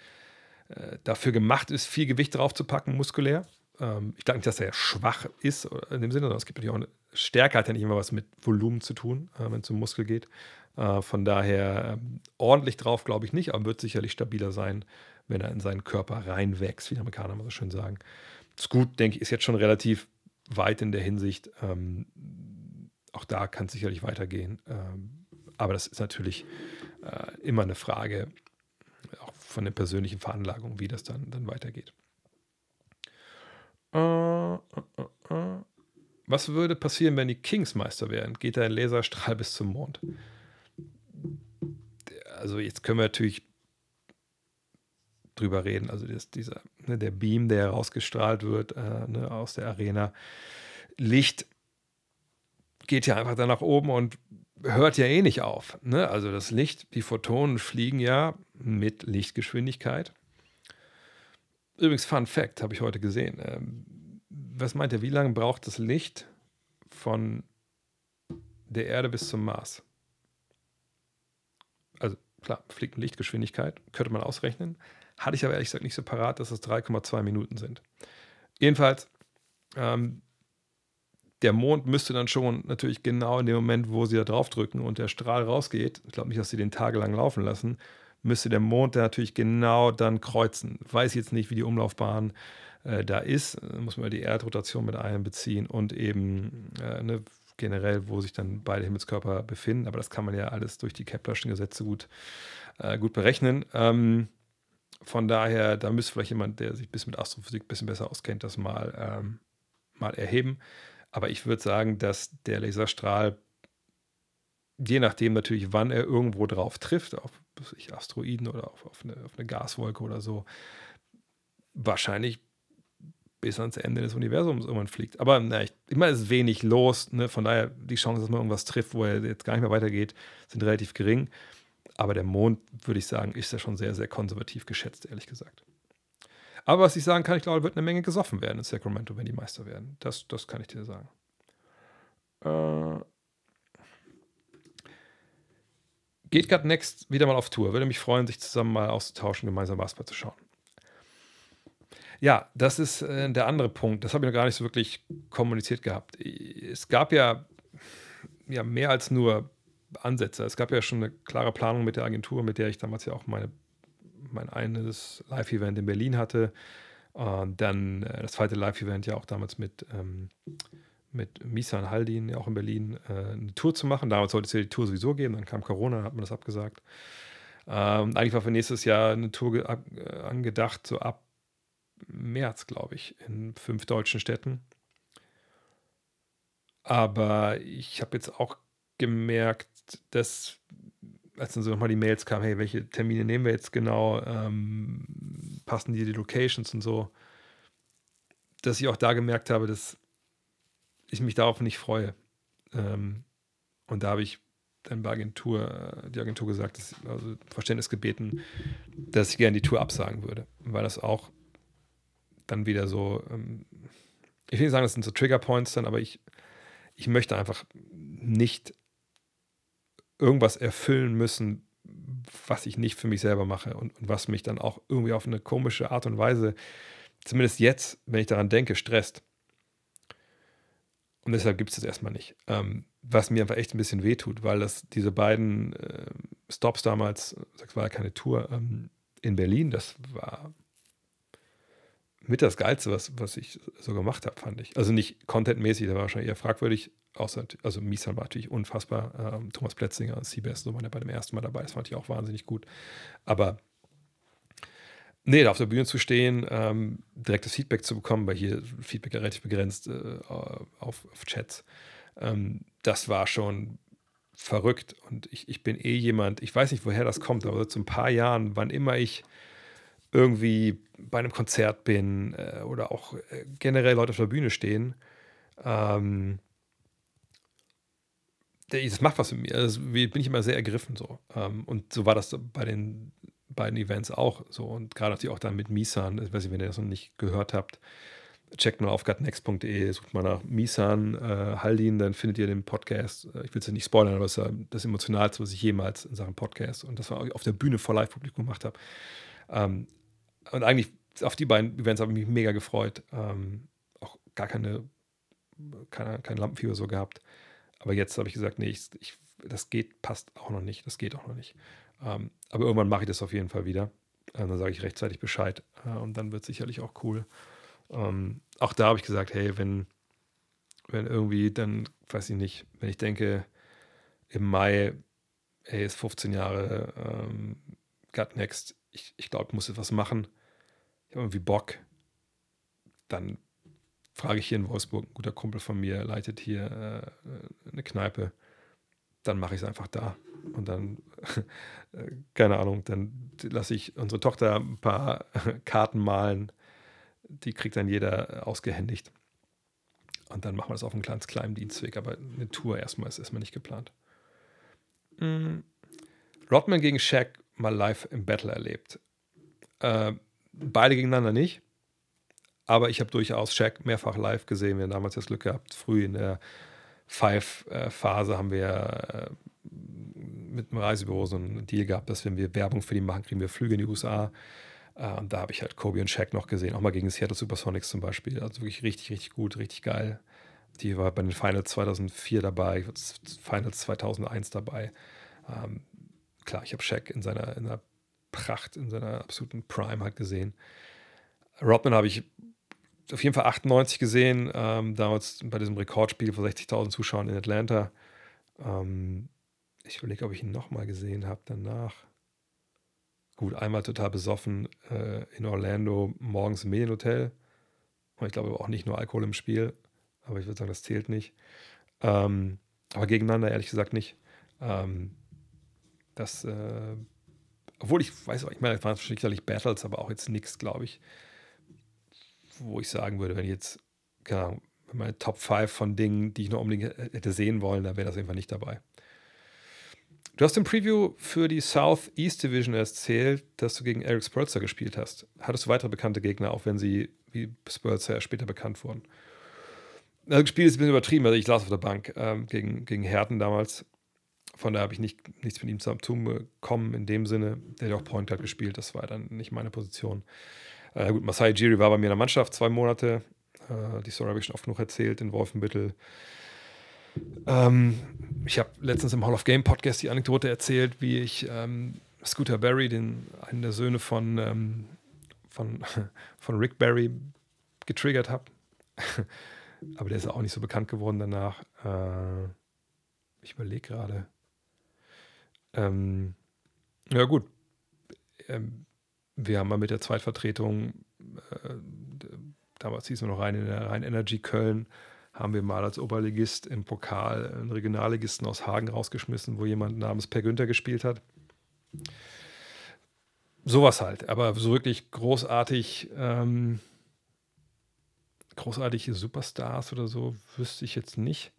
A: äh, dafür gemacht ist, viel Gewicht drauf zu packen, muskulär. Ähm, ich glaube nicht, dass er schwach ist in dem Sinne, sondern es gibt natürlich auch eine Stärke, hat ja nicht immer was mit Volumen zu tun, äh, wenn es um Muskel geht. Äh, von daher äh, ordentlich drauf glaube ich nicht, aber wird sicherlich stabiler sein, wenn er in seinen Körper reinwächst, wie die Amerikaner mal so schön sagen. Scoot, denke ich, ist jetzt schon relativ weit in der Hinsicht. Ähm, auch da kann es sicherlich weitergehen. Ähm, aber das ist natürlich äh, immer eine Frage auch von der persönlichen Veranlagung, wie das dann, dann weitergeht. Uh, uh, uh, Was würde passieren, wenn die Kings Meister wären? Geht der Laserstrahl [laughs] bis zum Mond? Also jetzt können wir natürlich drüber reden. Also das, dieser, ne, der Beam, der herausgestrahlt wird äh, ne, aus der Arena. Licht geht ja einfach da nach oben und hört ja eh nicht auf. Ne? Also das Licht, die Photonen fliegen ja mit Lichtgeschwindigkeit. Übrigens, Fun Fact, habe ich heute gesehen. Ähm, was meint ihr, wie lange braucht das Licht von der Erde bis zum Mars? Also klar, fliegt in Lichtgeschwindigkeit, könnte man ausrechnen. Hatte ich aber ehrlich gesagt nicht so parat, dass es 3,2 Minuten sind. Jedenfalls, ähm, der Mond müsste dann schon natürlich genau in dem Moment, wo sie da draufdrücken und der Strahl rausgeht, ich glaube nicht, dass sie den tagelang laufen lassen, müsste der Mond da natürlich genau dann kreuzen. Weiß jetzt nicht, wie die Umlaufbahn äh, da ist, muss man die Erdrotation mit einbeziehen und eben äh, ne, generell, wo sich dann beide Himmelskörper befinden. Aber das kann man ja alles durch die Keplerschen Gesetze gut, äh, gut berechnen. Ähm, von daher, da müsste vielleicht jemand, der sich ein mit Astrophysik ein bisschen besser auskennt, das mal, ähm, mal erheben. Aber ich würde sagen, dass der Laserstrahl, je nachdem natürlich, wann er irgendwo drauf trifft, auf ich, Asteroiden oder auf, auf, eine, auf eine Gaswolke oder so, wahrscheinlich bis ans Ende des Universums irgendwann fliegt. Aber na, ich, ich meine, es ist wenig los. Ne? Von daher, die Chance, dass man irgendwas trifft, wo er jetzt gar nicht mehr weitergeht, sind relativ gering. Aber der Mond, würde ich sagen, ist ja schon sehr, sehr konservativ geschätzt, ehrlich gesagt. Aber was ich sagen kann, ich glaube, wird eine Menge gesoffen werden in Sacramento, wenn die Meister werden. Das, das kann ich dir sagen. Äh, geht gerade Next wieder mal auf Tour. Würde mich freuen, sich zusammen mal auszutauschen, gemeinsam Basketball zu schauen. Ja, das ist äh, der andere Punkt. Das habe ich noch gar nicht so wirklich kommuniziert gehabt. Es gab ja, ja mehr als nur Ansätze. Es gab ja schon eine klare Planung mit der Agentur, mit der ich damals ja auch meine mein eines Live-Event in Berlin hatte. Und dann äh, das zweite Live-Event ja auch damals mit, ähm, mit Misan Haldin, ja auch in Berlin, äh, eine Tour zu machen. Damals sollte es ja die Tour sowieso geben, dann kam Corona, dann hat man das abgesagt. Ähm, eigentlich war für nächstes Jahr eine Tour ab, äh, angedacht, so ab März, glaube ich, in fünf deutschen Städten. Aber ich habe jetzt auch gemerkt, dass, als dann so nochmal die Mails kamen, hey, welche Termine nehmen wir jetzt genau, ähm, passen die die Locations und so, dass ich auch da gemerkt habe, dass ich mich darauf nicht freue. Ähm, und da habe ich dann bei Agentur, äh, die Agentur gesagt, dass, also Verständnis gebeten, dass ich gerne die Tour absagen würde, weil das auch dann wieder so, ähm, ich will nicht sagen, das sind so Trigger Points dann, aber ich, ich möchte einfach nicht irgendwas erfüllen müssen, was ich nicht für mich selber mache und, und was mich dann auch irgendwie auf eine komische Art und Weise, zumindest jetzt, wenn ich daran denke, stresst. Und deshalb gibt es das erstmal nicht. Ähm, was mir einfach echt ein bisschen wehtut, weil das diese beiden äh, Stops damals, das war ja keine Tour, ähm, in Berlin, das war mit das Geilste, was, was ich so gemacht habe, fand ich. Also nicht contentmäßig, da war wahrscheinlich eher fragwürdig. Außer, also Misan war natürlich unfassbar. Ähm, Thomas Plätzinger und Seabass so waren ja bei dem ersten Mal dabei. Das fand ich auch wahnsinnig gut. Aber nee, da auf der Bühne zu stehen, ähm, direktes Feedback zu bekommen, weil hier Feedback ja relativ begrenzt äh, auf, auf, Chats, ähm, das war schon verrückt. Und ich, ich bin eh jemand, ich weiß nicht, woher das kommt, aber so ein paar Jahren, wann immer ich irgendwie bei einem Konzert bin äh, oder auch äh, generell Leute auf der Bühne stehen, ähm, das macht was mit mir. Also bin ich immer sehr ergriffen so. Ähm, und so war das bei den beiden Events auch so. Und gerade natürlich auch dann mit Misan, ich weiß nicht, wenn ihr das noch nicht gehört habt, checkt mal auf gutnext.de, sucht mal nach Misan äh, Haldin, dann findet ihr den Podcast. Äh, ich will es ja nicht spoilern, aber es ist das Emotionalste, was ich jemals in Sachen Podcast und das war auf der Bühne vor Live-Publikum gemacht habe. Ähm, und eigentlich auf die beiden Events habe ich mich mega gefreut. Ähm, auch gar keine, keine, kein Lampenfieber so gehabt. Aber jetzt habe ich gesagt, nee, ich, ich, das geht, passt auch noch nicht. Das geht auch noch nicht. Ähm, aber irgendwann mache ich das auf jeden Fall wieder. Ähm, dann sage ich rechtzeitig Bescheid. Äh, und dann wird es sicherlich auch cool. Ähm, auch da habe ich gesagt, hey, wenn, wenn irgendwie, dann weiß ich nicht, wenn ich denke, im Mai, hey, ist 15 Jahre ähm, Gut Next, ich, ich glaube, ich muss etwas machen. Ich habe irgendwie Bock. Dann frage ich hier in Wolfsburg, ein guter Kumpel von mir leitet hier äh, eine Kneipe. Dann mache ich es einfach da. Und dann, [laughs] äh, keine Ahnung, dann lasse ich unsere Tochter ein paar [laughs] Karten malen. Die kriegt dann jeder ausgehändigt. Und dann machen wir das auf einem ganz kleinen Dienstweg. Aber eine Tour erstmal ist erstmal nicht geplant. Mhm. Rodman gegen Shaq mal live im Battle erlebt. Äh, beide gegeneinander nicht, aber ich habe durchaus Shaq mehrfach live gesehen. Wir haben damals das Glück gehabt, früh in der Five-Phase haben wir äh, mit dem Reisebüro so einen Deal gehabt, dass wenn wir Werbung für die machen, kriegen wir Flüge in die USA. Äh, und da habe ich halt Kobe und Shaq noch gesehen, auch mal gegen Seattle Supersonics zum Beispiel. Also wirklich richtig, richtig gut, richtig geil. Die war bei den Finals 2004 dabei, Finals 2001 dabei. Ähm, klar, ich habe Shaq in seiner, in seiner Pracht, in seiner absoluten Prime halt gesehen. Rodman habe ich auf jeden Fall 98 gesehen, ähm, damals bei diesem Rekordspiel vor 60.000 Zuschauern in Atlanta. Ähm, ich überlege, ob ich ihn nochmal gesehen habe danach. Gut, einmal total besoffen äh, in Orlando, morgens im Medienhotel. Und ich glaube auch nicht nur Alkohol im Spiel, aber ich würde sagen, das zählt nicht. Ähm, aber gegeneinander ehrlich gesagt nicht. Ähm, das, äh, obwohl ich weiß, ich meine, es waren sicherlich Battles, aber auch jetzt nichts, glaube ich, wo ich sagen würde, wenn ich jetzt, keine Ahnung, meine Top 5 von Dingen, die ich noch unbedingt hätte sehen wollen, da wäre das einfach nicht dabei. Du hast im Preview für die Southeast Division erzählt, dass du gegen Eric Spurzer gespielt hast. Hattest du weitere bekannte Gegner, auch wenn sie wie Spurzer später gekannt wurden? Also, das Spiel ist ein bisschen übertrieben, also ich las auf der Bank ähm, gegen, gegen Herten damals. Von daher habe ich nicht, nichts mit ihm zu tun bekommen in dem Sinne. Der hat auch Point Guard gespielt, das war dann nicht meine Position. Äh, gut, Masai Jiri war bei mir in der Mannschaft zwei Monate. Äh, die Story habe ich schon oft genug erzählt in Wolfenbüttel. Ähm, ich habe letztens im Hall of Game Podcast die Anekdote erzählt, wie ich ähm, Scooter Barry, den, einen der Söhne von, ähm, von, [laughs] von Rick Barry, getriggert habe. [laughs] Aber der ist auch nicht so bekannt geworden danach. Äh, ich überlege gerade. Ähm, ja, gut. Ähm, wir haben mal mit der Zweitvertretung, äh, damals hieß es noch rein in der Rhein Energy Köln, haben wir mal als Oberligist im Pokal einen Regionalligisten aus Hagen rausgeschmissen, wo jemand namens Per Günther gespielt hat. Sowas halt, aber so wirklich großartig, ähm, großartige Superstars oder so wüsste ich jetzt nicht.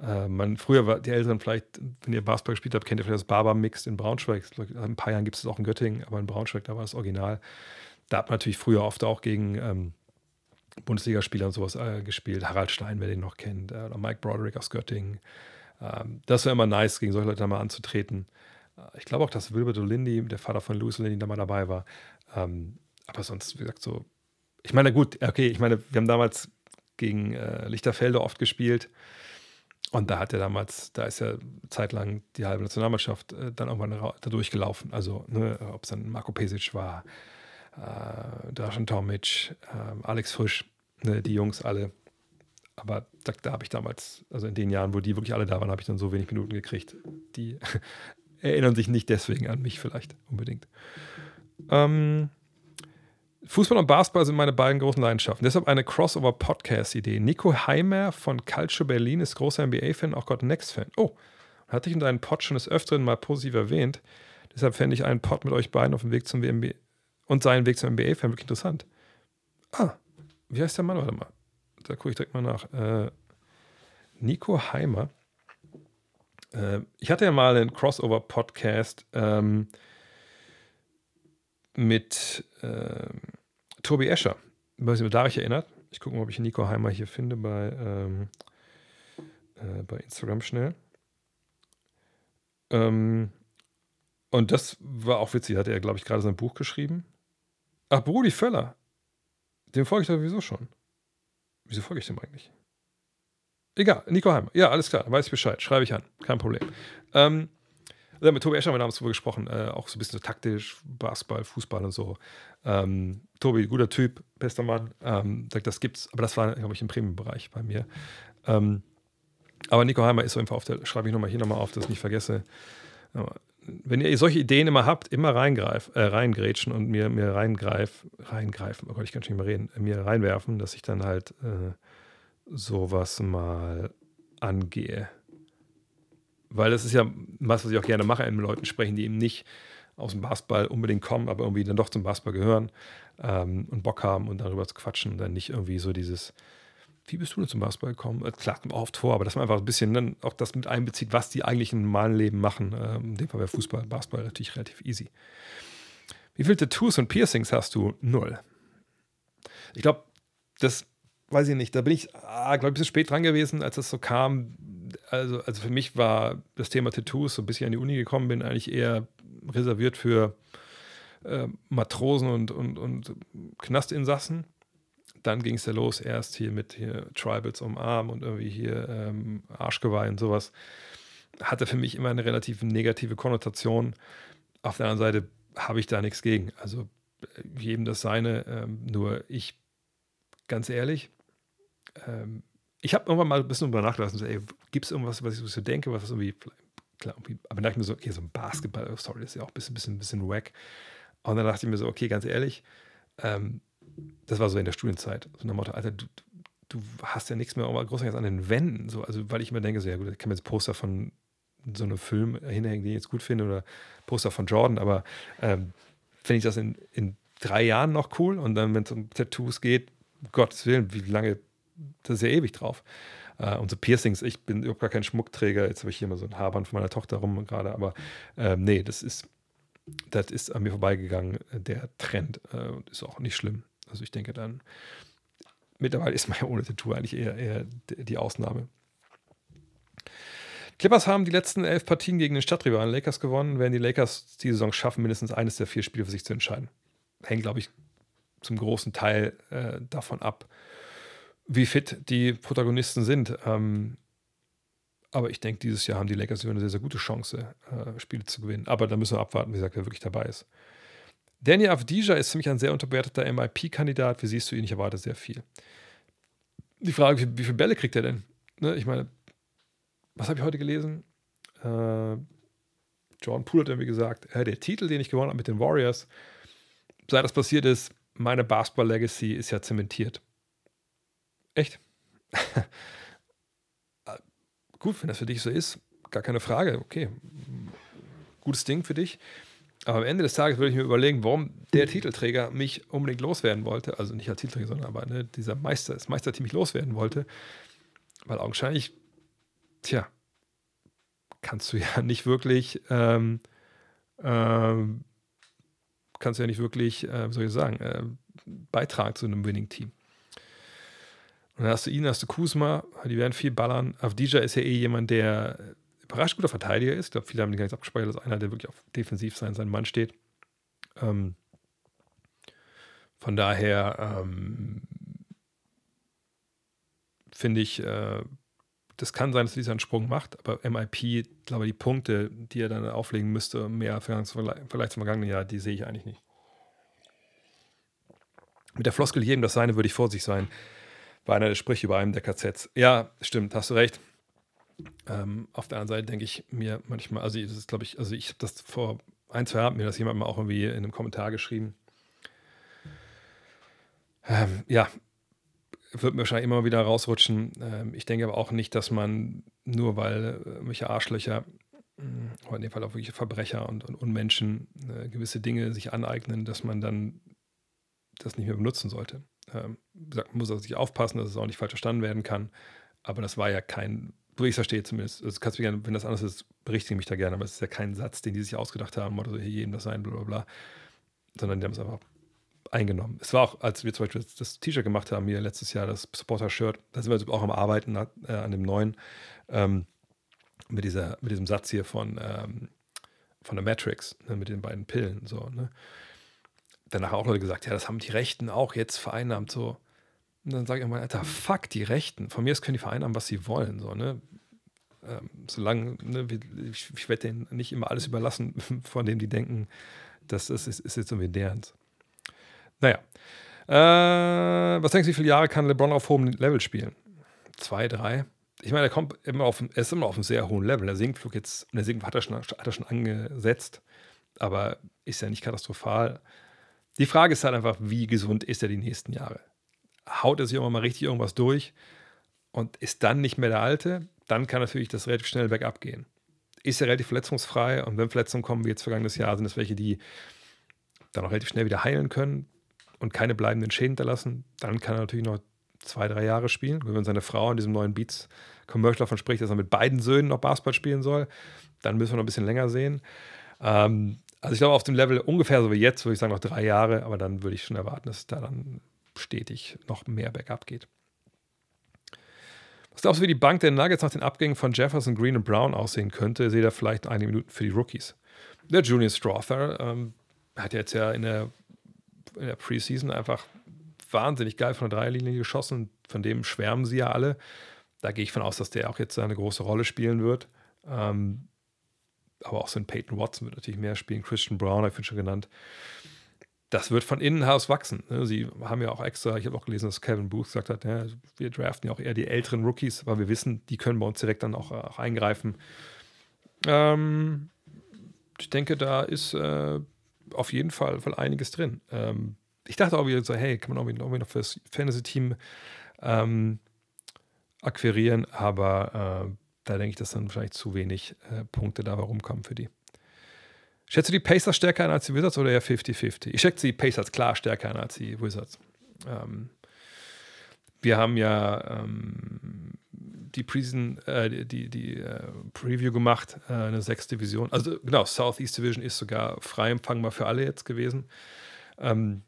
A: Äh, man, früher war die Älteren vielleicht, wenn ihr Basketball gespielt habt, kennt ihr vielleicht das Barber Mixed in Braunschweig. In ein paar Jahren gibt es auch in Göttingen, aber in Braunschweig, da war das Original. Da hat man natürlich früher oft auch gegen ähm, Bundesligaspieler und sowas äh, gespielt. Harald Stein, wer den noch kennt, äh, oder Mike Broderick aus Göttingen. Ähm, das war immer nice, gegen solche Leute mal anzutreten. Äh, ich glaube auch, dass Wilbert O'Lindy, der Vater von Louis O'Lindy, da mal dabei war. Ähm, aber sonst, wie gesagt, so. Ich meine, gut, okay, ich meine, wir haben damals gegen äh, Lichterfelde oft gespielt. Und da hat er damals, da ist ja zeitlang die halbe Nationalmannschaft äh, dann irgendwann da durchgelaufen. Also, ne, ob es dann Marco Pesic war, äh, Dražen Tomic, äh, Alex Frisch, ne, die Jungs alle. Aber da, da habe ich damals, also in den Jahren, wo die wirklich alle da waren, habe ich dann so wenig Minuten gekriegt. Die [laughs] erinnern sich nicht deswegen an mich vielleicht unbedingt. Ähm, Fußball und Basketball sind meine beiden großen Leidenschaften. Deshalb eine Crossover-Podcast-Idee. Nico Heimer von Culture Berlin ist großer NBA-Fan, auch God Next-Fan. Oh, hatte ich in deinem Pod schon des Öfteren mal positiv erwähnt. Deshalb fände ich einen Pod mit euch beiden auf dem Weg zum NBA, und seinen Weg zum NBA-Fan wirklich interessant. Ah, wie heißt der Mann? Warte mal. Da gucke ich direkt mal nach. Äh, Nico Heimer. Äh, ich hatte ja mal einen Crossover-Podcast ähm, mit äh, Tobi Escher. Ich weiß nicht, da ich erinnert. Ich gucke mal, ob ich Nico Heimer hier finde bei, ähm, äh, bei Instagram schnell. Ähm, und das war auch witzig. Hatte er, glaube ich, gerade sein Buch geschrieben. Ach, Brudi Völler. Dem folge ich doch sowieso schon. Wieso folge ich dem eigentlich? Egal, Nico Heimer. Ja, alles klar, weiß ich Bescheid. Schreibe ich an. Kein Problem. Ähm, also mit Tobi Escher haben wir damals drüber gesprochen. Äh, auch so ein bisschen so taktisch, Basketball, Fußball und so. Ähm, Tobi, guter Typ, bester Mann. Ähm, das gibt's, aber das war, glaube ich, im Premium-Bereich bei mir. Ähm, aber Nico Heimer ist so einfach auf der, schreibe ich nochmal hier nochmal auf, dass ich nicht vergesse wenn ihr solche Ideen immer habt, immer reingreif, äh, reingrätschen und mir, mir reingreif, reingreifen, oh Gott, ich kann schon nicht mehr reden, mir reinwerfen, dass ich dann halt äh, sowas mal angehe. Weil das ist ja was, was ich auch gerne mache, mit Leuten sprechen, die eben nicht aus dem Basketball unbedingt kommen, aber irgendwie dann doch zum Basketball gehören ähm, und Bock haben und darüber zu quatschen und dann nicht irgendwie so dieses wie bist du denn zum Basketball gekommen? Das klagt mir oft vor, aber dass man einfach ein bisschen dann auch das mit einbezieht, was die eigentlich im normalen Leben machen. Ähm, in dem Fall wäre Fußball, Basketball natürlich relativ easy. Wie viele Tattoos und Piercings hast du? Null. Ich glaube, das weiß ich nicht. Da bin ich, ah, glaube ich, ein bisschen spät dran gewesen, als das so kam. Also, also für mich war das Thema Tattoos, so bis ich an die Uni gekommen bin, eigentlich eher reserviert für äh, Matrosen und, und, und Knastinsassen dann ging es ja los, erst hier mit hier Tribals umarmen und irgendwie hier ähm, Arschgeweih und sowas. Hatte für mich immer eine relativ negative Konnotation. Auf der anderen Seite habe ich da nichts gegen. Also äh, jedem das seine. Ähm, nur ich, ganz ehrlich, ähm, ich habe irgendwann mal ein bisschen drüber nachgelassen. So, gibt es irgendwas, was ich so denke, was irgendwie, klar, irgendwie, aber dann dachte ich mir so, okay, so ein Basketball, oh, ist ja auch ein bisschen, bisschen, wack. Und dann dachte ich mir so, okay, ganz ehrlich, ähm, das war so in der Studienzeit, so nach Motto, Alter, du, du hast ja nichts mehr großartig an den Wänden, so, also weil ich immer denke, so, ja gut, ich kann mir jetzt Poster von so einem Film hinhängen, den ich jetzt gut finde, oder Poster von Jordan, aber ähm, finde ich das in, in drei Jahren noch cool und dann, wenn es um Tattoos geht, Gottes Willen, wie lange, das ist ja ewig drauf. Uh, und so Piercings, ich bin überhaupt gar kein Schmuckträger. Jetzt habe ich hier mal so ein Haarband von meiner Tochter rum gerade, aber ähm, nee, das ist, das ist an mir vorbeigegangen, der Trend. Äh, ist auch nicht schlimm. Also ich denke dann, mittlerweile ist man ja ohne Tattoo eigentlich eher, eher die Ausnahme. Clippers haben die letzten elf Partien gegen den Stadtrivalen Lakers gewonnen. Werden die Lakers die Saison schaffen, mindestens eines der vier Spiele für sich zu entscheiden. Hängt, glaube ich, zum großen Teil äh, davon ab, wie fit die Protagonisten sind. Ähm, aber ich denke, dieses Jahr haben die Lakers eine sehr, sehr gute Chance, äh, Spiele zu gewinnen. Aber da müssen wir abwarten, wie gesagt, wer wirklich dabei ist. Danny Avdija ist für mich ein sehr unterbewerteter MIP-Kandidat. Wie siehst du ihn? Ich erwarte sehr viel. Die Frage, wie, wie viele Bälle kriegt er denn? Ne, ich meine, was habe ich heute gelesen? Äh, Jordan Poole hat irgendwie gesagt, äh, der Titel, den ich gewonnen habe mit den Warriors, seit das passiert ist, meine Basketball-Legacy ist ja zementiert. Echt? [laughs] gut, wenn das für dich so ist, gar keine Frage, okay, gutes Ding für dich. Aber am Ende des Tages würde ich mir überlegen, warum der Titelträger mich unbedingt loswerden wollte. Also nicht als Titelträger, sondern aber ne, dieser Meister, das Meisterteam mich loswerden wollte. Weil augenscheinlich, tja, kannst du [laughs] ja nicht wirklich, ähm, ähm, kannst du ja nicht wirklich, äh, wie soll ich sagen, äh, beitragen zu einem Winning-Team. Und dann hast du ihn, hast du Kusma, die werden viel ballern. Avdija ist ja eh jemand, der überrascht guter Verteidiger ist. Ich glaube, viele haben den gar nicht abgespeichert, dass einer, der wirklich auf defensiv sein, sein Mann steht. Ähm, von daher ähm, finde ich, äh, das kann sein, dass dieser einen Sprung macht, aber MIP, glaube die Punkte, die er dann auflegen müsste, mehr vielleicht zum vergangenen Jahr, die sehe ich eigentlich nicht. Mit der Floskel jedem das Seine würde ich vorsichtig sein. War einer, der spricht über einem der KZs. Ja, stimmt, hast du recht. Ähm, auf der anderen Seite denke ich mir manchmal, also das ist, glaube ich, also ich habe das vor ein, zwei Jahren mir das jemand mal auch irgendwie in einem Kommentar geschrieben. Ähm, ja, wird mir wahrscheinlich immer wieder rausrutschen. Ähm, ich denke aber auch nicht, dass man nur weil äh, welche Arschlöcher, äh, in dem Fall auch wirklich Verbrecher und, und Unmenschen äh, gewisse Dinge sich aneignen, dass man dann das nicht mehr benutzen sollte. Ähm, muss also sich aufpassen, dass es auch nicht falsch verstanden werden kann. Aber das war ja kein so ich es verstehe zumindest. Also kannst du gerne, wenn das anders ist, berichtige mich da gerne, aber es ist ja kein Satz, den die sich ausgedacht haben, oder so, hier jedem das sein, bla bla bla. Sondern die haben es einfach eingenommen. Es war auch, als wir zum Beispiel das T-Shirt gemacht haben, hier letztes Jahr, das Supporter-Shirt, da sind wir auch am Arbeiten äh, an dem neuen, ähm, mit, dieser, mit diesem Satz hier von, ähm, von der Matrix, ne, mit den beiden Pillen. So, ne? Danach auch Leute gesagt, ja, das haben die Rechten auch jetzt vereinnahmt. So, und dann sage ich immer, Alter, fuck die Rechten. Von mir aus können die Vereine haben, was sie wollen. So, ne? Ähm, solange, ne, ich, ich werde denen nicht immer alles überlassen, [laughs] von dem die denken, das ist, ist, ist jetzt irgendwie derens. Naja. Äh, was denkst du, wie viele Jahre kann LeBron auf hohem Level spielen? Zwei, drei? Ich meine, er kommt immer auf, er ist immer auf einem sehr hohen Level. Der Sinkflug jetzt, der Sinkflug hat er schon, hat er schon angesetzt, aber ist ja nicht katastrophal. Die Frage ist halt einfach, wie gesund ist er die nächsten Jahre? haut er sich auch mal richtig irgendwas durch und ist dann nicht mehr der Alte, dann kann natürlich das relativ schnell bergab gehen. Ist er relativ verletzungsfrei und wenn Verletzungen kommen, wie jetzt vergangenes Jahr, sind es welche, die dann auch relativ schnell wieder heilen können und keine bleibenden Schäden hinterlassen, dann kann er natürlich noch zwei, drei Jahre spielen. Wenn seine Frau in diesem neuen Beats-Commercial davon spricht, dass er mit beiden Söhnen noch Basketball spielen soll, dann müssen wir noch ein bisschen länger sehen. Ähm, also ich glaube, auf dem Level ungefähr so wie jetzt, würde ich sagen, noch drei Jahre, aber dann würde ich schon erwarten, dass da dann stetig noch mehr bergab geht. Was glaubst du, wie die Bank der Nuggets nach den Abgängen von Jefferson, Green und Brown aussehen könnte? Seht ihr vielleicht einige Minuten für die Rookies. Der Junior Strother ähm, hat jetzt ja in der, in der Preseason einfach wahnsinnig geil von der Dreierlinie geschossen. Von dem schwärmen sie ja alle. Da gehe ich von aus, dass der auch jetzt eine große Rolle spielen wird. Ähm, aber auch so ein Peyton Watson wird natürlich mehr spielen. Christian Brown, habe ich schon genannt das wird von innen heraus wachsen. Ne? Sie haben ja auch extra, ich habe auch gelesen, dass Kevin Booth gesagt hat, ja, wir draften ja auch eher die älteren Rookies, weil wir wissen, die können bei uns direkt dann auch, auch eingreifen. Ähm, ich denke, da ist äh, auf jeden Fall, Fall einiges drin. Ähm, ich dachte auch wieder so, hey, kann man irgendwie, noch fürs Fantasy-Team ähm, akquirieren, aber äh, da denke ich, dass dann wahrscheinlich zu wenig äh, Punkte dabei rumkommen für die. Schätzt du die Pacers stärker ein als die Wizards oder eher 50-50? Ich schätze die Pacers klar stärker ein als die Wizards. Ähm, wir haben ja ähm, die, Preseason, äh, die, die äh, Preview gemacht, äh, eine sechs Division. Also genau, Southeast Division ist sogar frei empfangbar für alle jetzt gewesen. Ähm,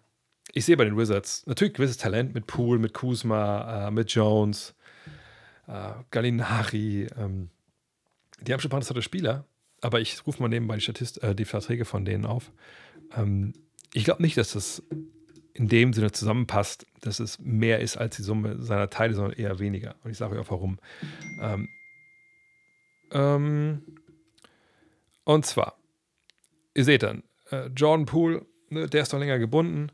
A: ich sehe bei den Wizards natürlich gewisses Talent mit Poole, mit Kuzma, äh, mit Jones, äh, Gallinari. Ähm, die haben schon ein paar interessante Spieler aber ich rufe mal nebenbei die, Statist äh, die Verträge von denen auf. Ähm, ich glaube nicht, dass das in dem Sinne zusammenpasst, dass es mehr ist als die Summe seiner Teile, sondern eher weniger. Und ich sage euch auch warum. Ähm, ähm, und zwar, ihr seht dann, äh, Jordan Poole, ne, der ist noch länger gebunden.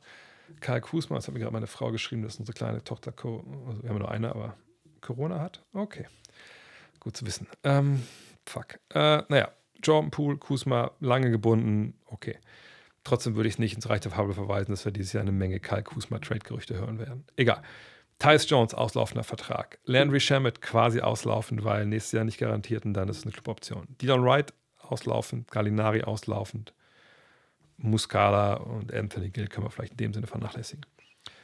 A: Karl Kusma, das hat mir gerade meine Frau geschrieben, dass unsere kleine Tochter, also wir haben nur eine, aber Corona hat. Okay, gut zu wissen. Ähm, fuck. Äh, naja, Jordan Poole, Kusma, lange gebunden, okay. Trotzdem würde ich es nicht ins Reich der Fabel verweisen, dass wir dieses Jahr eine Menge Kyle Kusma Trade-Gerüchte hören werden. Egal. Tyus Jones, auslaufender Vertrag. Landry Shamet quasi auslaufend, weil nächstes Jahr nicht garantiert und dann ist es eine Cluboption. Dylan Wright auslaufend, Gallinari auslaufend. Muscala und Anthony Gill können wir vielleicht in dem Sinne vernachlässigen.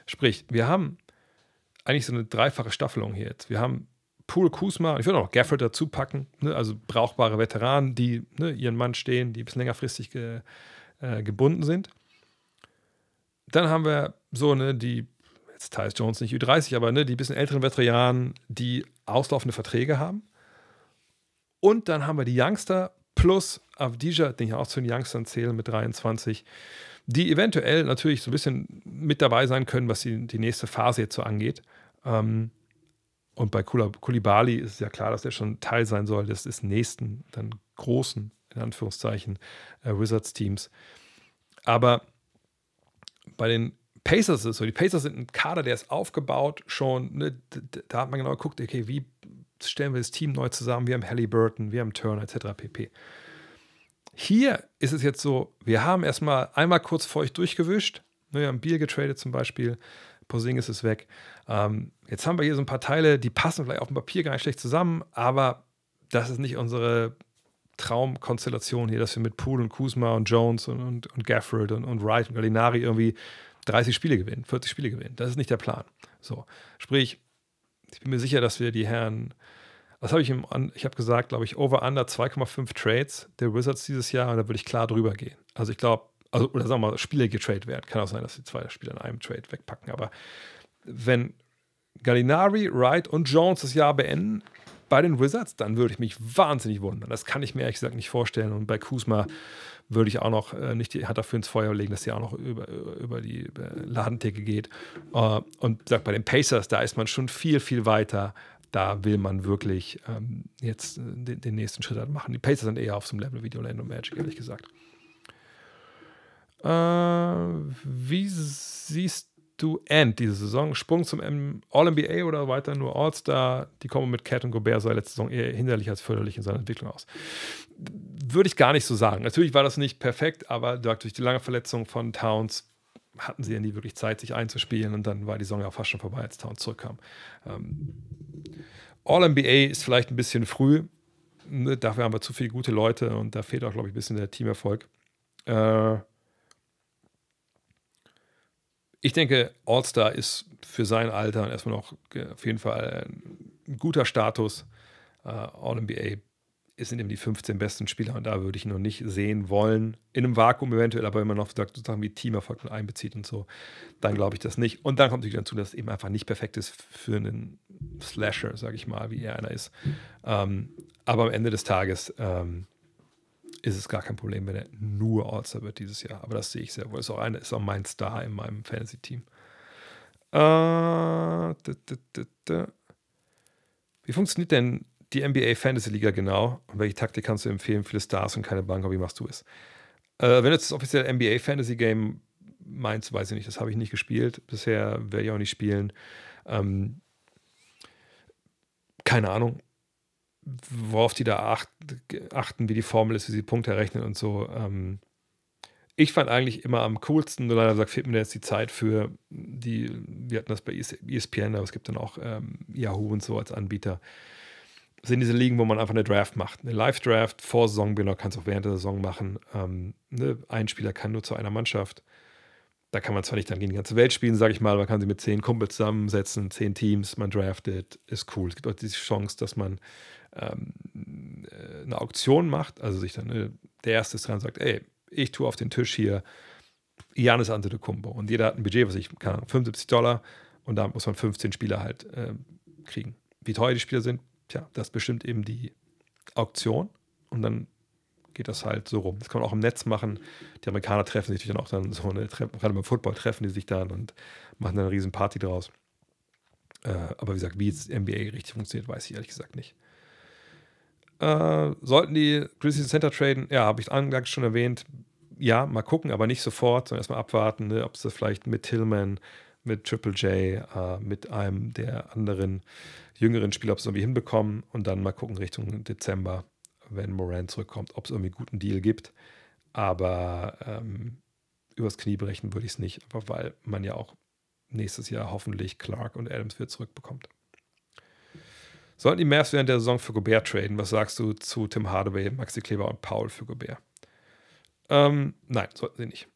A: Sprich, wir haben eigentlich so eine dreifache Staffelung hier jetzt. Wir haben Pool Kusma, ich würde auch Gafford dazu packen, ne, also brauchbare Veteranen, die ne, ihren Mann stehen, die bis längerfristig ge, äh, gebunden sind. Dann haben wir so eine, die jetzt Tyus Jones nicht Ü30, aber ne, die bisschen älteren Veteranen, die auslaufende Verträge haben. Und dann haben wir die Youngster plus Avdija, den ich auch zu den Youngstern zähle mit 23, die eventuell natürlich so ein bisschen mit dabei sein können, was die, die nächste Phase jetzt so angeht. Ähm, und bei Kulibali ist es ja klar, dass er schon Teil sein soll des, des nächsten, dann großen, in Anführungszeichen, äh, Wizards-Teams. Aber bei den Pacers ist so, die Pacers sind ein Kader, der ist aufgebaut schon, ne, da hat man genau geguckt, okay, wie stellen wir das Team neu zusammen, wir haben Halliburton, wir haben Turner etc. pp. Hier ist es jetzt so, wir haben erstmal einmal kurz feucht durchgewischt, ne, wir haben Bier getradet zum Beispiel, Posing ist weg. Ähm, jetzt haben wir hier so ein paar Teile, die passen vielleicht auf dem Papier gar nicht schlecht zusammen, aber das ist nicht unsere Traumkonstellation hier, dass wir mit Poole und Kuzma und Jones und, und, und Gafford und, und Wright und Gallinari irgendwie 30 Spiele gewinnen, 40 Spiele gewinnen. Das ist nicht der Plan. So, sprich, ich bin mir sicher, dass wir die Herren, was habe ich im, ich habe gesagt, glaube ich, over under 2,5 Trades der Wizards dieses Jahr und da würde ich klar drüber gehen. Also ich glaube, also, oder sagen wir mal, Spiele getradet werden. Kann auch sein, dass die zwei Spieler in einem Trade wegpacken. Aber wenn Gallinari, Wright und Jones das Jahr beenden bei den Wizards, dann würde ich mich wahnsinnig wundern. Das kann ich mir ehrlich gesagt nicht vorstellen. Und bei Kuzma würde ich auch noch äh, nicht die Hand dafür ins Feuer legen, dass er auch noch über, über die über Ladentheke geht. Äh, und sagt, bei den Pacers, da ist man schon viel, viel weiter. Da will man wirklich ähm, jetzt äh, den, den, nächsten Schritt halt machen. Die Pacers sind eher auf so einem Level wie die Orlando Magic, ehrlich gesagt. Äh, wie siehst du End diese Saison? Sprung zum All-NBA oder weiter nur All-Star? Die kommen mit Cat und Gobert sah letzte Saison eher hinderlich als förderlich in seiner Entwicklung aus. Würde ich gar nicht so sagen. Natürlich war das nicht perfekt, aber durch die lange Verletzung von Towns hatten sie ja nie wirklich Zeit, sich einzuspielen und dann war die Saison ja fast schon vorbei, als Towns zurückkam. Ähm, All-NBA ist vielleicht ein bisschen früh. Dafür haben wir zu viele gute Leute und da fehlt auch, glaube ich, ein bisschen der Teamerfolg. Äh, ich denke, All-Star ist für sein Alter erstmal noch auf jeden Fall ein guter Status. Uh, All-NBA sind eben die 15 besten Spieler und da würde ich noch nicht sehen wollen. In einem Vakuum eventuell, aber wenn man noch sozusagen wie Teamerfolg mit einbezieht und so, dann glaube ich das nicht. Und dann kommt natürlich dazu, dass es eben einfach nicht perfekt ist für einen Slasher, sage ich mal, wie er einer ist. Ähm, aber am Ende des Tages ähm, ist es gar kein Problem, wenn er nur All-Star wird dieses Jahr. Aber das sehe ich sehr wohl. Ist auch, eine, ist auch mein Star in meinem Fantasy-Team. Äh, wie funktioniert denn die NBA Fantasy Liga genau? Und welche Taktik kannst du empfehlen? Viele Stars und keine Banker. Wie machst du es? Äh, wenn du jetzt das offizielle NBA Fantasy Game meinst, weiß ich nicht. Das habe ich nicht gespielt. Bisher werde ich auch nicht spielen. Ähm, keine Ahnung worauf die da acht, achten, wie die Formel ist, wie sie Punkte errechnen und so. Ähm, ich fand eigentlich immer am coolsten, nur leider sagt, fehlt mir jetzt die Zeit für die, wir hatten das bei ESPN, aber es gibt dann auch ähm, Yahoo und so als Anbieter. Sind diese Ligen, wo man einfach eine Draft macht. Eine Live-Draft vor Saisonbeginn, kannst auch während der Saison machen. Ähm, ne? Ein Spieler kann nur zu einer Mannschaft. Da kann man zwar nicht dann gegen die ganze Welt spielen, sage ich mal, man kann sie mit zehn Kumpels zusammensetzen, zehn Teams, man draftet, ist cool. Es gibt auch diese Chance, dass man ähm, äh, eine Auktion macht, also sich dann äh, der Erste ist dran und sagt, ey, ich tue auf den Tisch hier Janis Antetokounmpo und jeder hat ein Budget, was ich kann, 75 Dollar und da muss man 15 Spieler halt äh, kriegen. Wie teuer die Spieler sind, tja, das bestimmt eben die Auktion und dann geht das halt so rum. Das kann man auch im Netz machen. Die Amerikaner treffen sich dann auch dann so eine, gerade beim Football treffen die sich dann und machen dann eine riesen Party draus. Äh, aber wie gesagt, wie jetzt NBA richtig funktioniert, weiß ich ehrlich gesagt nicht. Äh, sollten die Grizzlies Center traden? Ja, habe ich anfangs schon erwähnt. Ja, mal gucken, aber nicht sofort, sondern erstmal abwarten, ne, ob sie vielleicht mit Tillman, mit Triple J, äh, mit einem der anderen jüngeren Spieler, ob sie irgendwie hinbekommen und dann mal gucken Richtung Dezember, wenn Moran zurückkommt, ob es irgendwie einen guten Deal gibt. Aber ähm, übers Knie brechen würde ich es nicht, aber weil man ja auch nächstes Jahr hoffentlich Clark und Adams wieder zurückbekommt. Sollten die Mavs während der Saison für Gobert traden? Was sagst du zu Tim Hardaway, Maxi Kleber und Paul für Gobert? Ähm, nein, sollten sie nicht.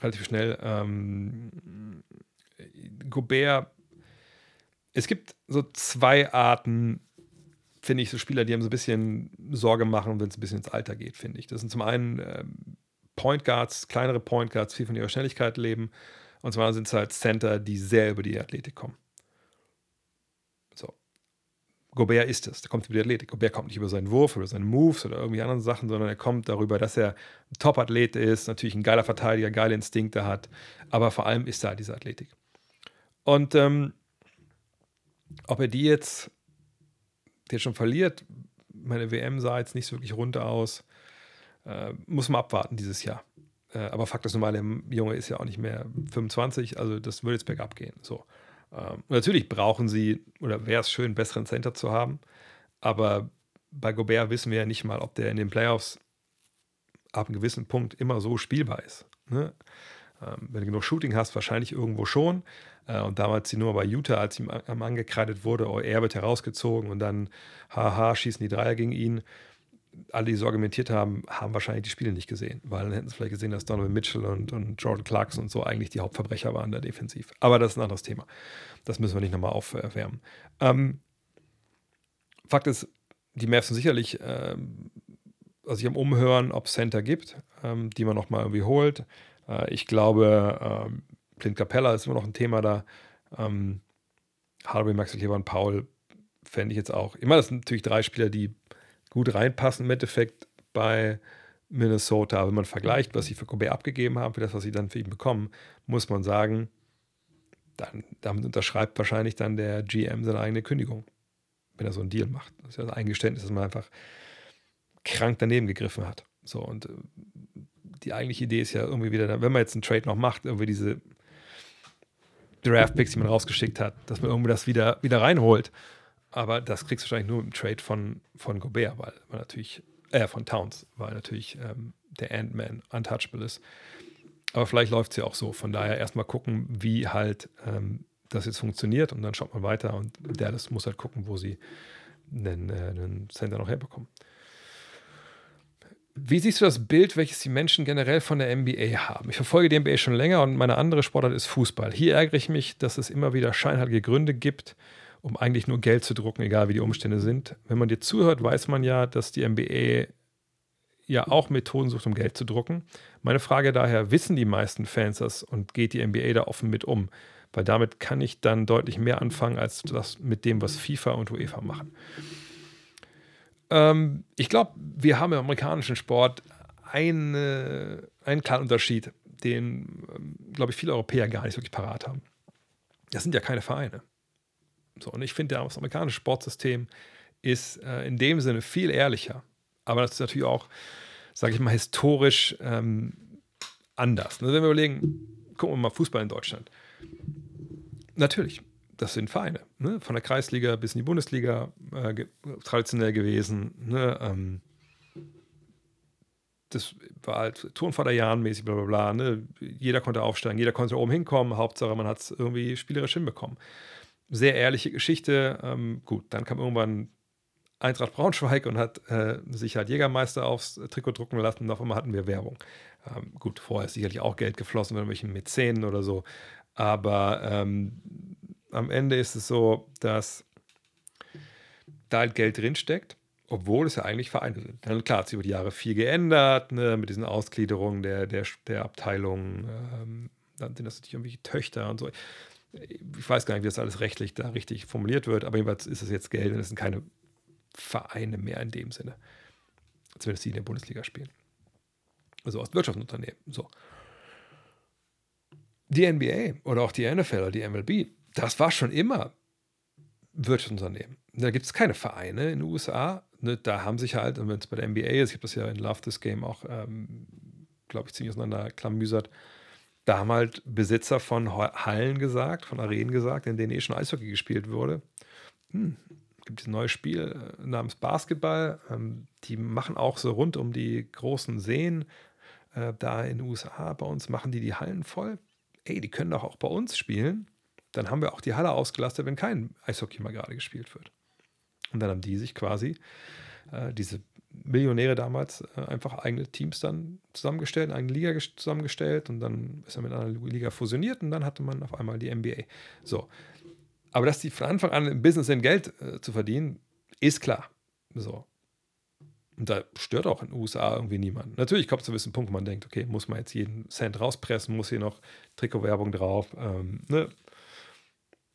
A: Relativ schnell. Ähm, Gobert, es gibt so zwei Arten, finde ich, so Spieler, die haben so ein bisschen Sorge machen, wenn es ein bisschen ins Alter geht, finde ich. Das sind zum einen ähm, Point Guards, kleinere Point Guards, viel von ihrer Schnelligkeit leben. Und zwar sind es halt Center, die sehr über die Athletik kommen. Gobert ist es. Der kommt über die Athletik. Gobert kommt nicht über seinen Wurf, über seine Moves oder irgendwie anderen Sachen, sondern er kommt darüber, dass er ein Top-Athlet ist, natürlich ein geiler Verteidiger, geile Instinkte hat, aber vor allem ist er halt diese Athletik. Und ähm, ob er die jetzt, die jetzt schon verliert, meine WM sah jetzt nicht so wirklich runter aus, äh, muss man abwarten dieses Jahr. Äh, aber Fakt ist normal, der Junge ist ja auch nicht mehr 25, also das würde jetzt bergab gehen. So. Ähm, natürlich brauchen sie, oder wäre es schön, einen besseren Center zu haben. Aber bei Gobert wissen wir ja nicht mal, ob der in den Playoffs ab einem gewissen Punkt immer so spielbar ist. Ne? Ähm, wenn du genug Shooting hast, wahrscheinlich irgendwo schon. Äh, und damals die Nummer bei Utah, als ihm angekreidet wurde, oh, er wird herausgezogen und dann, haha, schießen die Dreier gegen ihn alle, die so argumentiert haben, haben wahrscheinlich die Spiele nicht gesehen, weil dann hätten sie vielleicht gesehen, dass Donovan Mitchell und, und Jordan Clarkson und so eigentlich die Hauptverbrecher waren da defensiv. Aber das ist ein anderes Thema. Das müssen wir nicht nochmal aufwärmen. Ähm, Fakt ist, die Mavs sind sicherlich ähm, also sich am Umhören, ob es Center gibt, ähm, die man nochmal irgendwie holt. Äh, ich glaube, ähm, Clint Capella ist immer noch ein Thema da. Ähm, Harvey, Max Kleber und Paul fände ich jetzt auch. Immer das sind natürlich drei Spieler, die gut reinpassen im Endeffekt bei Minnesota. Wenn man vergleicht, was sie für Gobert abgegeben haben, für das, was sie dann für ihn bekommen, muss man sagen, dann, damit unterschreibt wahrscheinlich dann der GM seine eigene Kündigung, wenn er so einen Deal macht. Das ist ja ein Eingeständnis, dass man einfach krank daneben gegriffen hat. So, und äh, die eigentliche Idee ist ja irgendwie wieder, wenn man jetzt einen Trade noch macht, irgendwie diese Draft-Picks, die man rausgeschickt hat, dass man irgendwie das wieder, wieder reinholt. Aber das kriegst du wahrscheinlich nur im Trade von, von Gobert, weil man natürlich, äh, von Towns, weil natürlich ähm, der Ant-Man untouchable ist. Aber vielleicht läuft es ja auch so. Von daher erstmal gucken, wie halt ähm, das jetzt funktioniert und dann schaut man weiter und Dallas muss halt gucken, wo sie einen, äh, einen Center noch herbekommen. Wie siehst du das Bild, welches die Menschen generell von der NBA haben? Ich verfolge die NBA schon länger und meine andere Sportart ist Fußball. Hier ärgere ich mich, dass es immer wieder scheinheilige Gründe gibt, um eigentlich nur Geld zu drucken, egal wie die Umstände sind. Wenn man dir zuhört, weiß man ja, dass die NBA ja auch Methoden sucht, um Geld zu drucken. Meine Frage daher, wissen die meisten Fans das und geht die NBA da offen mit um? Weil damit kann ich dann deutlich mehr anfangen, als das mit dem, was FIFA und UEFA machen. Ähm, ich glaube, wir haben im amerikanischen Sport eine, einen klaren Unterschied, den, ähm, glaube ich, viele Europäer gar nicht wirklich parat haben. Das sind ja keine Vereine. So, und ich finde, das amerikanische Sportsystem ist äh, in dem Sinne viel ehrlicher. Aber das ist natürlich auch, sage ich mal, historisch ähm, anders. Also wenn wir überlegen, gucken wir mal Fußball in Deutschland. Natürlich, das sind Vereine. Ne? Von der Kreisliga bis in die Bundesliga äh, ge traditionell gewesen. Ne? Ähm, das war halt Turnvaterjahren mäßig, bla bla bla. Ne? Jeder konnte aufsteigen, jeder konnte oben hinkommen. Hauptsache, man hat es irgendwie spielerisch hinbekommen sehr ehrliche Geschichte. Ähm, gut, dann kam irgendwann Eintracht Braunschweig und hat äh, sich halt Jägermeister aufs Trikot drucken lassen und auf einmal hatten wir Werbung. Ähm, gut, vorher ist sicherlich auch Geld geflossen mit irgendwelchen Mäzenen oder so. Aber ähm, am Ende ist es so, dass da halt Geld drinsteckt, obwohl es ja eigentlich Vereine sind. Dann klar, hat sich über die Jahre viel geändert, ne, mit diesen Ausgliederungen der, der, der Abteilungen. Ähm, dann sind das natürlich irgendwelche Töchter und so ich weiß gar nicht, wie das alles rechtlich da richtig formuliert wird, aber jedenfalls ist es jetzt Geld und es sind keine Vereine mehr in dem Sinne. Es die in der Bundesliga spielen. Also aus Wirtschaftsunternehmen. So. Die NBA oder auch die NFL oder die MLB, das war schon immer Wirtschaftsunternehmen. Da gibt es keine Vereine in den USA. Ne, da haben sich halt, und wenn es bei der NBA ist, ich habe das ja in Love This Game auch, ähm, glaube ich, ziemlich auseinanderklamüsert, da haben halt Besitzer von Hallen gesagt, von Arenen gesagt, in denen eh schon Eishockey gespielt wurde. Hm, gibt ein neues Spiel äh, namens Basketball. Ähm, die machen auch so rund um die großen Seen äh, da in den USA. Bei uns machen die die Hallen voll. ey, die können doch auch bei uns spielen. Dann haben wir auch die Halle ausgelastet, wenn kein Eishockey mal gerade gespielt wird. Und dann haben die sich quasi, äh, diese Millionäre damals, äh, einfach eigene Teams dann zusammengestellt, eine eigene Liga zusammengestellt und dann ist er mit einer Liga fusioniert und dann hatte man auf einmal die NBA. So. Aber dass die von Anfang an im Business sind, Geld äh, zu verdienen, ist klar. So. Und da stört auch in den USA irgendwie niemand. Natürlich kommt es zu einem gewissen Punkt, wo man denkt, okay, muss man jetzt jeden Cent rauspressen, muss hier noch Trikotwerbung drauf. Ähm, ne?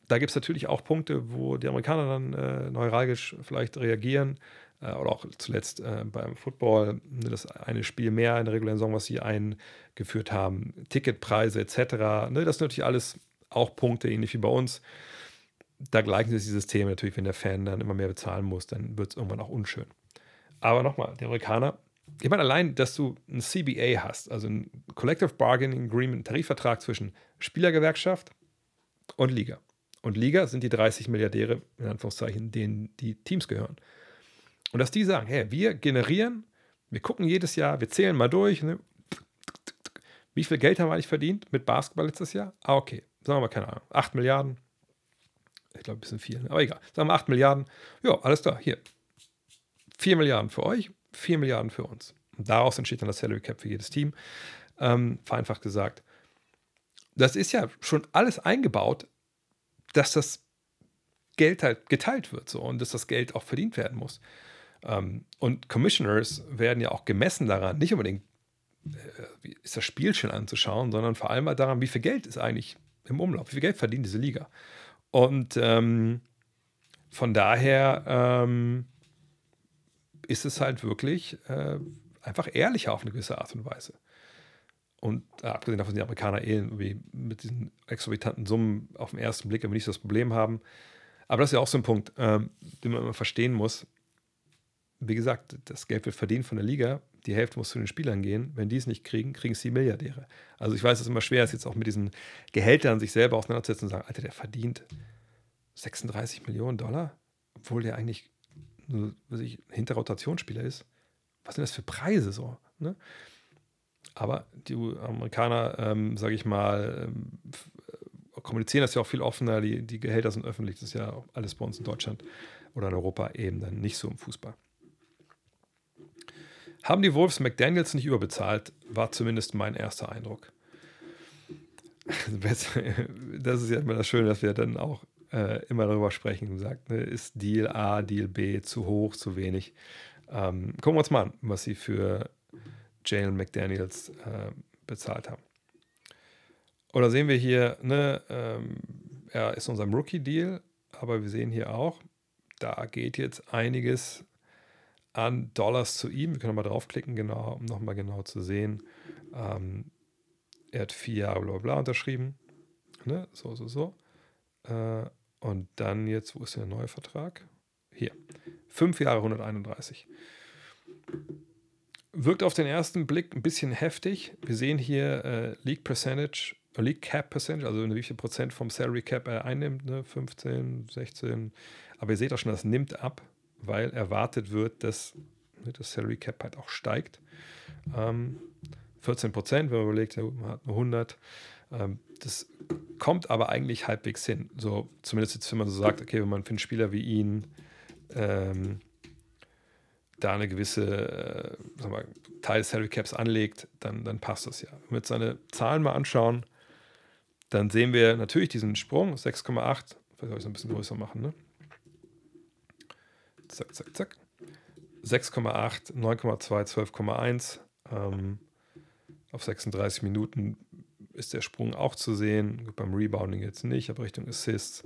A: Da gibt es natürlich auch Punkte, wo die Amerikaner dann äh, neuralgisch vielleicht reagieren. Äh, oder auch zuletzt äh, beim Football, das eine Spiel mehr in der regulären Saison, was sie eingeführt haben, Ticketpreise etc. Ne? Das sind natürlich alles auch Punkte, ähnlich wie bei uns. Da gleichen sich die Systeme natürlich, wenn der Fan dann immer mehr bezahlen muss, dann wird es irgendwann auch unschön. Aber nochmal, die Amerikaner, ich meine, allein, dass du ein CBA hast, also ein Collective Bargaining Agreement, Tarifvertrag zwischen Spielergewerkschaft und Liga. Und Liga sind die 30 Milliardäre, in Anführungszeichen, denen die Teams gehören. Und dass die sagen, hey, wir generieren, wir gucken jedes Jahr, wir zählen mal durch, ne? wie viel Geld haben wir eigentlich verdient mit Basketball letztes Jahr? Ah, okay, sagen wir mal, keine Ahnung, 8 Milliarden. Ich glaube, ein bisschen viel, ne? aber egal. Sagen wir 8 Milliarden. Ja, alles klar, hier, 4 Milliarden für euch, 4 Milliarden für uns. Und daraus entsteht dann das Salary Cap für jedes Team. Ähm, vereinfacht gesagt. Das ist ja schon alles eingebaut, dass das Geld halt geteilt wird so und dass das Geld auch verdient werden muss. Ähm, und Commissioners werden ja auch gemessen daran, nicht unbedingt äh, ist das Spiel schön anzuschauen, sondern vor allem daran, wie viel Geld ist eigentlich im Umlauf, wie viel Geld verdient diese Liga. Und ähm, von daher ähm, ist es halt wirklich äh, einfach ehrlicher auf eine gewisse Art und Weise. Und äh, abgesehen davon, dass die Amerikaner eh irgendwie mit diesen exorbitanten Summen auf den ersten Blick immer nicht so das Problem haben. Aber das ist ja auch so ein Punkt, ähm, den man immer verstehen muss. Wie gesagt, das Geld wird verdient von der Liga, die Hälfte muss zu den Spielern gehen. Wenn die es nicht kriegen, kriegen es die Milliardäre. Also ich weiß, es ist immer schwer, ist jetzt auch mit diesen Gehältern sich selber auseinanderzusetzen und sagen, Alter, der verdient 36 Millionen Dollar, obwohl der eigentlich nur was ich, Hinterrotationsspieler ist, was sind das für Preise so? Ne? Aber die Amerikaner, ähm, sage ich mal, ähm, kommunizieren das ja auch viel offener. Die, die Gehälter sind öffentlich. Das ist ja alles bei uns in Deutschland oder in Europa eben dann nicht so im Fußball. Haben die Wolves McDaniels nicht überbezahlt, war zumindest mein erster Eindruck. [laughs] Das ist ja immer das Schöne, dass wir dann auch äh, immer darüber sprechen und sagt, ne, ist Deal A, Deal B zu hoch, zu wenig. Ähm, gucken wir uns mal an, was sie für Jalen McDaniels äh, bezahlt haben. Oder sehen wir hier, ne, ähm, er ist unserem Rookie-Deal, aber wir sehen hier auch, da geht jetzt einiges an Dollars zu ihm. Wir können mal draufklicken, genau, um nochmal genau zu sehen. Ähm, er hat vier Jahre bla bla unterschrieben. Ne? So, so, so. Äh, und dann jetzt, wo ist der neue Vertrag? Hier. Fünf Jahre 131. Wirkt auf den ersten Blick ein bisschen heftig. Wir sehen hier äh, League Percentage, äh, League Cap Percentage, also wie viel Prozent vom Salary Cap er einnimmt, ne? 15, 16. Aber ihr seht auch schon, das nimmt ab, weil erwartet wird, dass ne, das Salary Cap halt auch steigt. Ähm, 14 Prozent, wenn man überlegt, man hat nur 100. Ähm, das kommt aber eigentlich halbwegs hin. So, zumindest jetzt, wenn man so sagt, okay, wenn man für einen Spieler wie ihn ähm, da eine gewisse äh, mal, Teil des Salary Caps anlegt, dann, dann passt das ja. Wenn wir jetzt seine Zahlen mal anschauen, dann sehen wir natürlich diesen Sprung, 6,8. Vielleicht soll ich es ein bisschen größer machen, ne? Zack, zack, zack. 6,8, 9,2, 12,1. Ähm, auf 36 Minuten ist der Sprung auch zu sehen. Beim Rebounding jetzt nicht, aber Richtung Assists.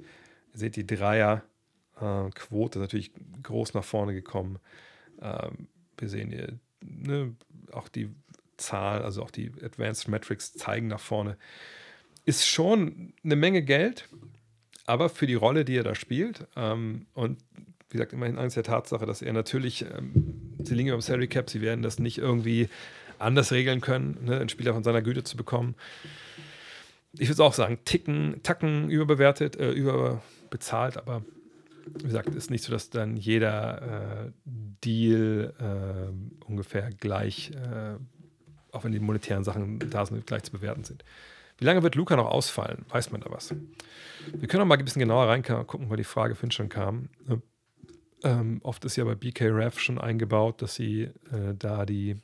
A: Ihr seht die Dreier-Quote äh, natürlich groß nach vorne gekommen. Ähm, wir sehen hier ne, auch die Zahl, also auch die Advanced Metrics zeigen nach vorne. Ist schon eine Menge Geld, aber für die Rolle, die er da spielt ähm, und wie gesagt, immerhin Angst der Tatsache, dass er natürlich, ähm, sie liegen beim Salary Cap, sie werden das nicht irgendwie anders regeln können, ne, einen Spieler von seiner Güte zu bekommen. Ich würde auch sagen, Ticken, Tacken überbewertet, äh, überbezahlt, aber wie gesagt, ist nicht so, dass dann jeder äh, Deal äh, ungefähr gleich, äh, auch wenn die monetären Sachen da sind, gleich zu bewerten sind. Wie lange wird Luca noch ausfallen? Weiß man da was? Wir können noch mal ein bisschen genauer reingucken, weil die Frage von schon kam. Ähm, oft ist ja bei BKRF schon eingebaut, dass sie äh, da die,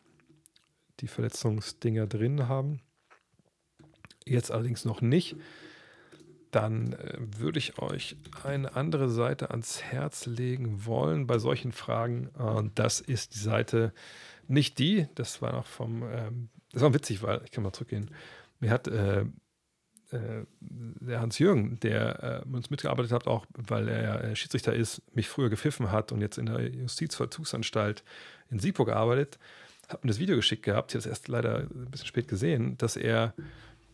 A: die Verletzungsdinger drin haben. Jetzt allerdings noch nicht. Dann äh, würde ich euch eine andere Seite ans Herz legen wollen bei solchen Fragen. Und das ist die Seite, nicht die, das war noch vom, ähm, das war witzig, weil ich kann mal zurückgehen. Mir hat äh, äh, der Hans-Jürgen, der äh, uns mitgearbeitet hat, auch weil er äh, Schiedsrichter ist, mich früher gepfiffen hat und jetzt in der Justizvollzugsanstalt in Siegburg arbeitet, hat mir das Video geschickt gehabt, ich es erst leider ein bisschen spät gesehen, dass er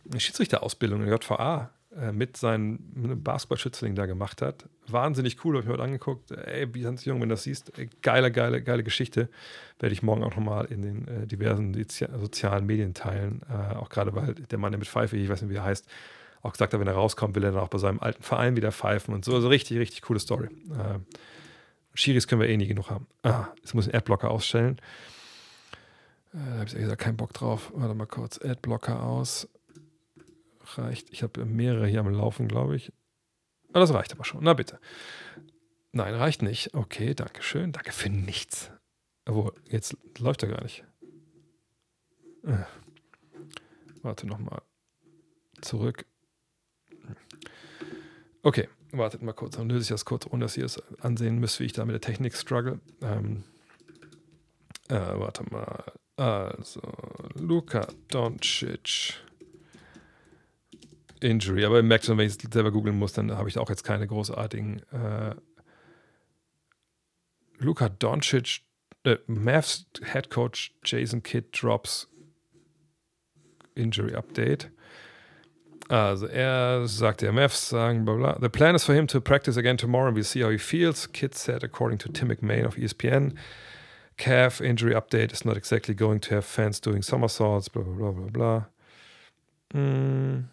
A: eine Schiedsrichterausbildung in der JVA äh, mit seinem Basketballschützling da gemacht hat. Wahnsinnig cool, habe ich mir heute angeguckt. Ey, Hans Jung, wenn du das siehst, geile, geile, geile Geschichte. Werde ich morgen auch nochmal in den äh, diversen sozialen Medien teilen. Äh, auch gerade, weil der Mann, der mit Pfeife, ich weiß nicht, wie er heißt, auch gesagt hat, wenn er rauskommt, will er dann auch bei seinem alten Verein wieder pfeifen und so. Also richtig, richtig coole Story. Äh, Schiris können wir eh nie genug haben. Ah, jetzt muss ich einen Adblocker ausstellen. Äh, da habe ich gesagt, keinen Bock drauf. Warte mal kurz. Adblocker aus reicht. Ich habe mehrere hier am Laufen, glaube ich. Aber das reicht aber schon. Na bitte. Nein, reicht nicht. Okay, danke schön. Danke für nichts. Obwohl, jetzt läuft er gar nicht. Äh. Warte nochmal. Zurück. Okay, wartet mal kurz. Dann löse ich das kurz, ohne dass ihr es ansehen müsst, wie ich da mit der Technik struggle. Ähm, äh, warte mal. Also, Luka Doncic. Injury. Aber ihr merkt schon, wenn ich es selber googeln muss, dann habe ich auch jetzt keine großartigen. Äh, Luka Doncic, äh, Mavs Head Coach Jason Kidd drops Injury Update. Also er sagt, der Mavs sagen, bla bla. The plan is for him to practice again tomorrow and we'll see how he feels. Kidd said, according to Tim McMahon of ESPN. Calf injury update is not exactly going to have fans doing somersaults, bla bla bla bla bla. Mm.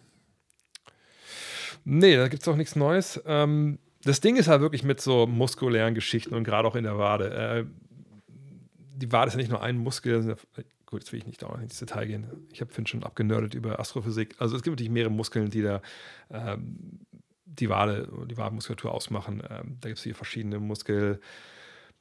A: Nee, da gibt es auch nichts Neues. Ähm, das Ding ist halt wirklich mit so muskulären Geschichten und gerade auch in der Wade. Äh, die Wade ist ja nicht nur ein Muskel. Gut, jetzt will ich nicht dauernd ins Detail gehen. Ich habe Finn schon abgenördet über Astrophysik. Also es gibt natürlich mehrere Muskeln, die da ähm, die Wade, die Wadenmuskulatur ausmachen. Ähm, da gibt es hier verschiedene Muskelbündel,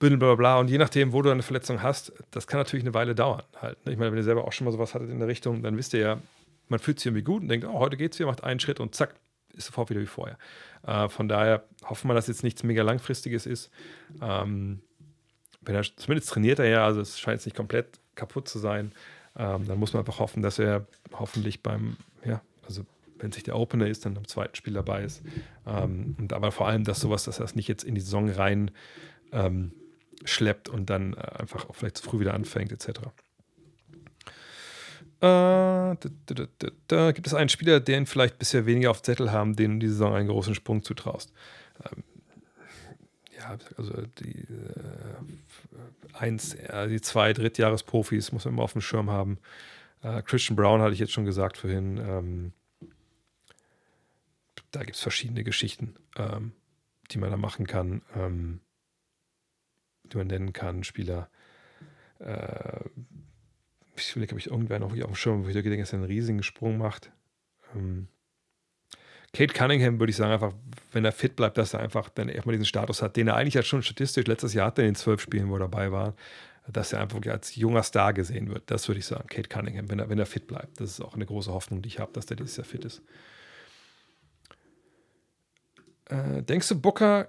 A: bla bla bla. Und je nachdem, wo du eine Verletzung hast, das kann natürlich eine Weile dauern. Halt. Ne? Ich meine, wenn ihr selber auch schon mal sowas hattet in der Richtung, dann wisst ihr ja, man fühlt sich irgendwie gut und denkt, oh, heute geht's wieder, macht einen Schritt und zack, ist sofort wieder wie vorher. Äh, von daher hoffen wir, dass jetzt nichts mega langfristiges ist. Ähm, wenn er zumindest trainiert er ja, also es scheint jetzt nicht komplett kaputt zu sein. Ähm, dann muss man einfach hoffen, dass er hoffentlich beim, ja, also wenn sich der Opener ist, dann am zweiten Spiel dabei ist. Ähm, und aber vor allem, dass sowas, dass er es nicht jetzt in die Saison rein ähm, schleppt und dann äh, einfach auch vielleicht zu früh wieder anfängt, etc. Äh, da, gibt es einen Spieler, den vielleicht bisher weniger auf Zettel haben, den die Saison einen großen Sprung zutraust. Ähm, ja, also die äh, eins, die zwei Drittjahresprofis muss man immer auf dem Schirm haben. Äh, Christian Brown hatte ich jetzt schon gesagt vorhin. Ähm, da gibt es verschiedene Geschichten, ähm, die man da machen kann, die man nennen kann. Spieler, ich überlege, ob ich irgendwer noch hier auf dem Schirm, wo ich denke, dass er einen riesigen Sprung macht. Ähm, Kate Cunningham würde ich sagen, einfach, wenn er fit bleibt, dass er einfach dann erstmal diesen Status hat, den er eigentlich ja schon statistisch letztes Jahr hatte in den zwölf Spielen, wo er dabei war, dass er einfach als junger Star gesehen wird. Das würde ich sagen, Kate Cunningham, wenn er, wenn er fit bleibt. Das ist auch eine große Hoffnung, die ich habe, dass der dieses Jahr fit ist. Äh, denkst du, Booker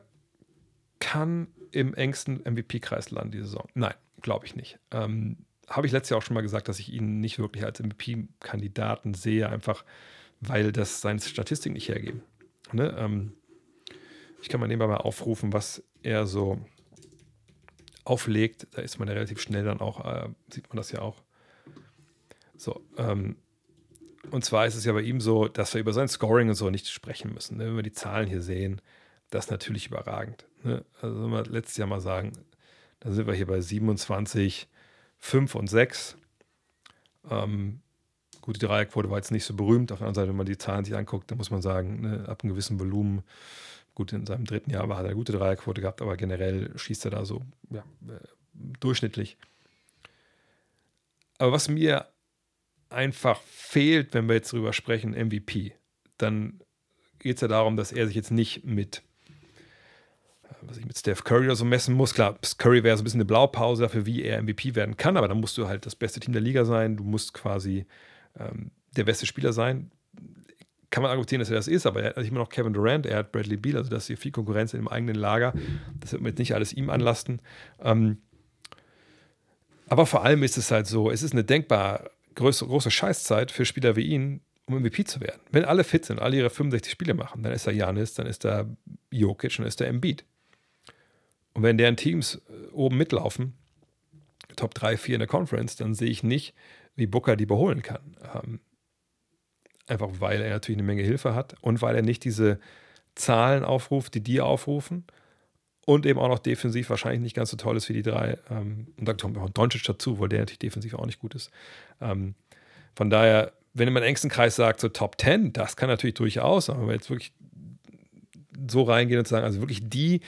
A: kann im engsten MVP-Kreis landen diese Saison? Nein, glaube ich nicht. Ähm, habe ich letztes Jahr auch schon mal gesagt, dass ich ihn nicht wirklich als MVP-Kandidaten sehe, einfach weil das seine Statistiken nicht hergeben. Ne? Ähm, ich kann mal nebenbei mal aufrufen, was er so auflegt. Da ist man ja relativ schnell dann auch, äh, sieht man das ja auch. So, ähm, und zwar ist es ja bei ihm so, dass wir über sein Scoring und so nicht sprechen müssen. Ne? Wenn wir die Zahlen hier sehen, das ist natürlich überragend. Ne? Also, wenn wir letztes Jahr mal sagen, dann sind wir hier bei 27 5 und 6. Ähm, gut, die Dreierquote war jetzt nicht so berühmt. Auf der anderen Seite, wenn man die Zahlen sich anguckt, dann muss man sagen, ne, ab einem gewissen Volumen, gut, in seinem dritten Jahr hat er eine gute Dreierquote gehabt, aber generell schießt er da so ja, äh, durchschnittlich. Aber was mir einfach fehlt, wenn wir jetzt drüber sprechen, MVP, dann geht es ja darum, dass er sich jetzt nicht mit, was ich mit Steph Curry oder so messen muss. Klar, Curry wäre so ein bisschen eine Blaupause dafür, wie er MVP werden kann, aber dann musst du halt das beste Team der Liga sein. Du musst quasi ähm, der beste Spieler sein. Kann man argumentieren, dass er das ist, aber er hat immer noch Kevin Durant, er hat Bradley Beal, also das ist hier viel Konkurrenz im eigenen Lager. Das wird man jetzt nicht alles ihm anlasten. Ähm, aber vor allem ist es halt so, es ist eine denkbar große, große Scheißzeit für Spieler wie ihn, um MVP zu werden. Wenn alle fit sind, alle ihre 65 Spiele machen, dann ist da Janis, dann ist da Jokic dann ist da Embiid. Und wenn deren Teams äh, oben mitlaufen, Top 3, 4 in der Conference, dann sehe ich nicht, wie Booker die beholen kann. Ähm, einfach weil er natürlich eine Menge Hilfe hat und weil er nicht diese Zahlen aufruft, die die aufrufen und eben auch noch defensiv wahrscheinlich nicht ganz so toll ist wie die drei. Ähm, und da kommt auch Doncic dazu, weil der natürlich defensiv auch nicht gut ist. Ähm, von daher, wenn man im engsten Kreis sagt, so Top 10, das kann natürlich durchaus, aber wenn wir jetzt wirklich so reingehen und sagen, also wirklich die,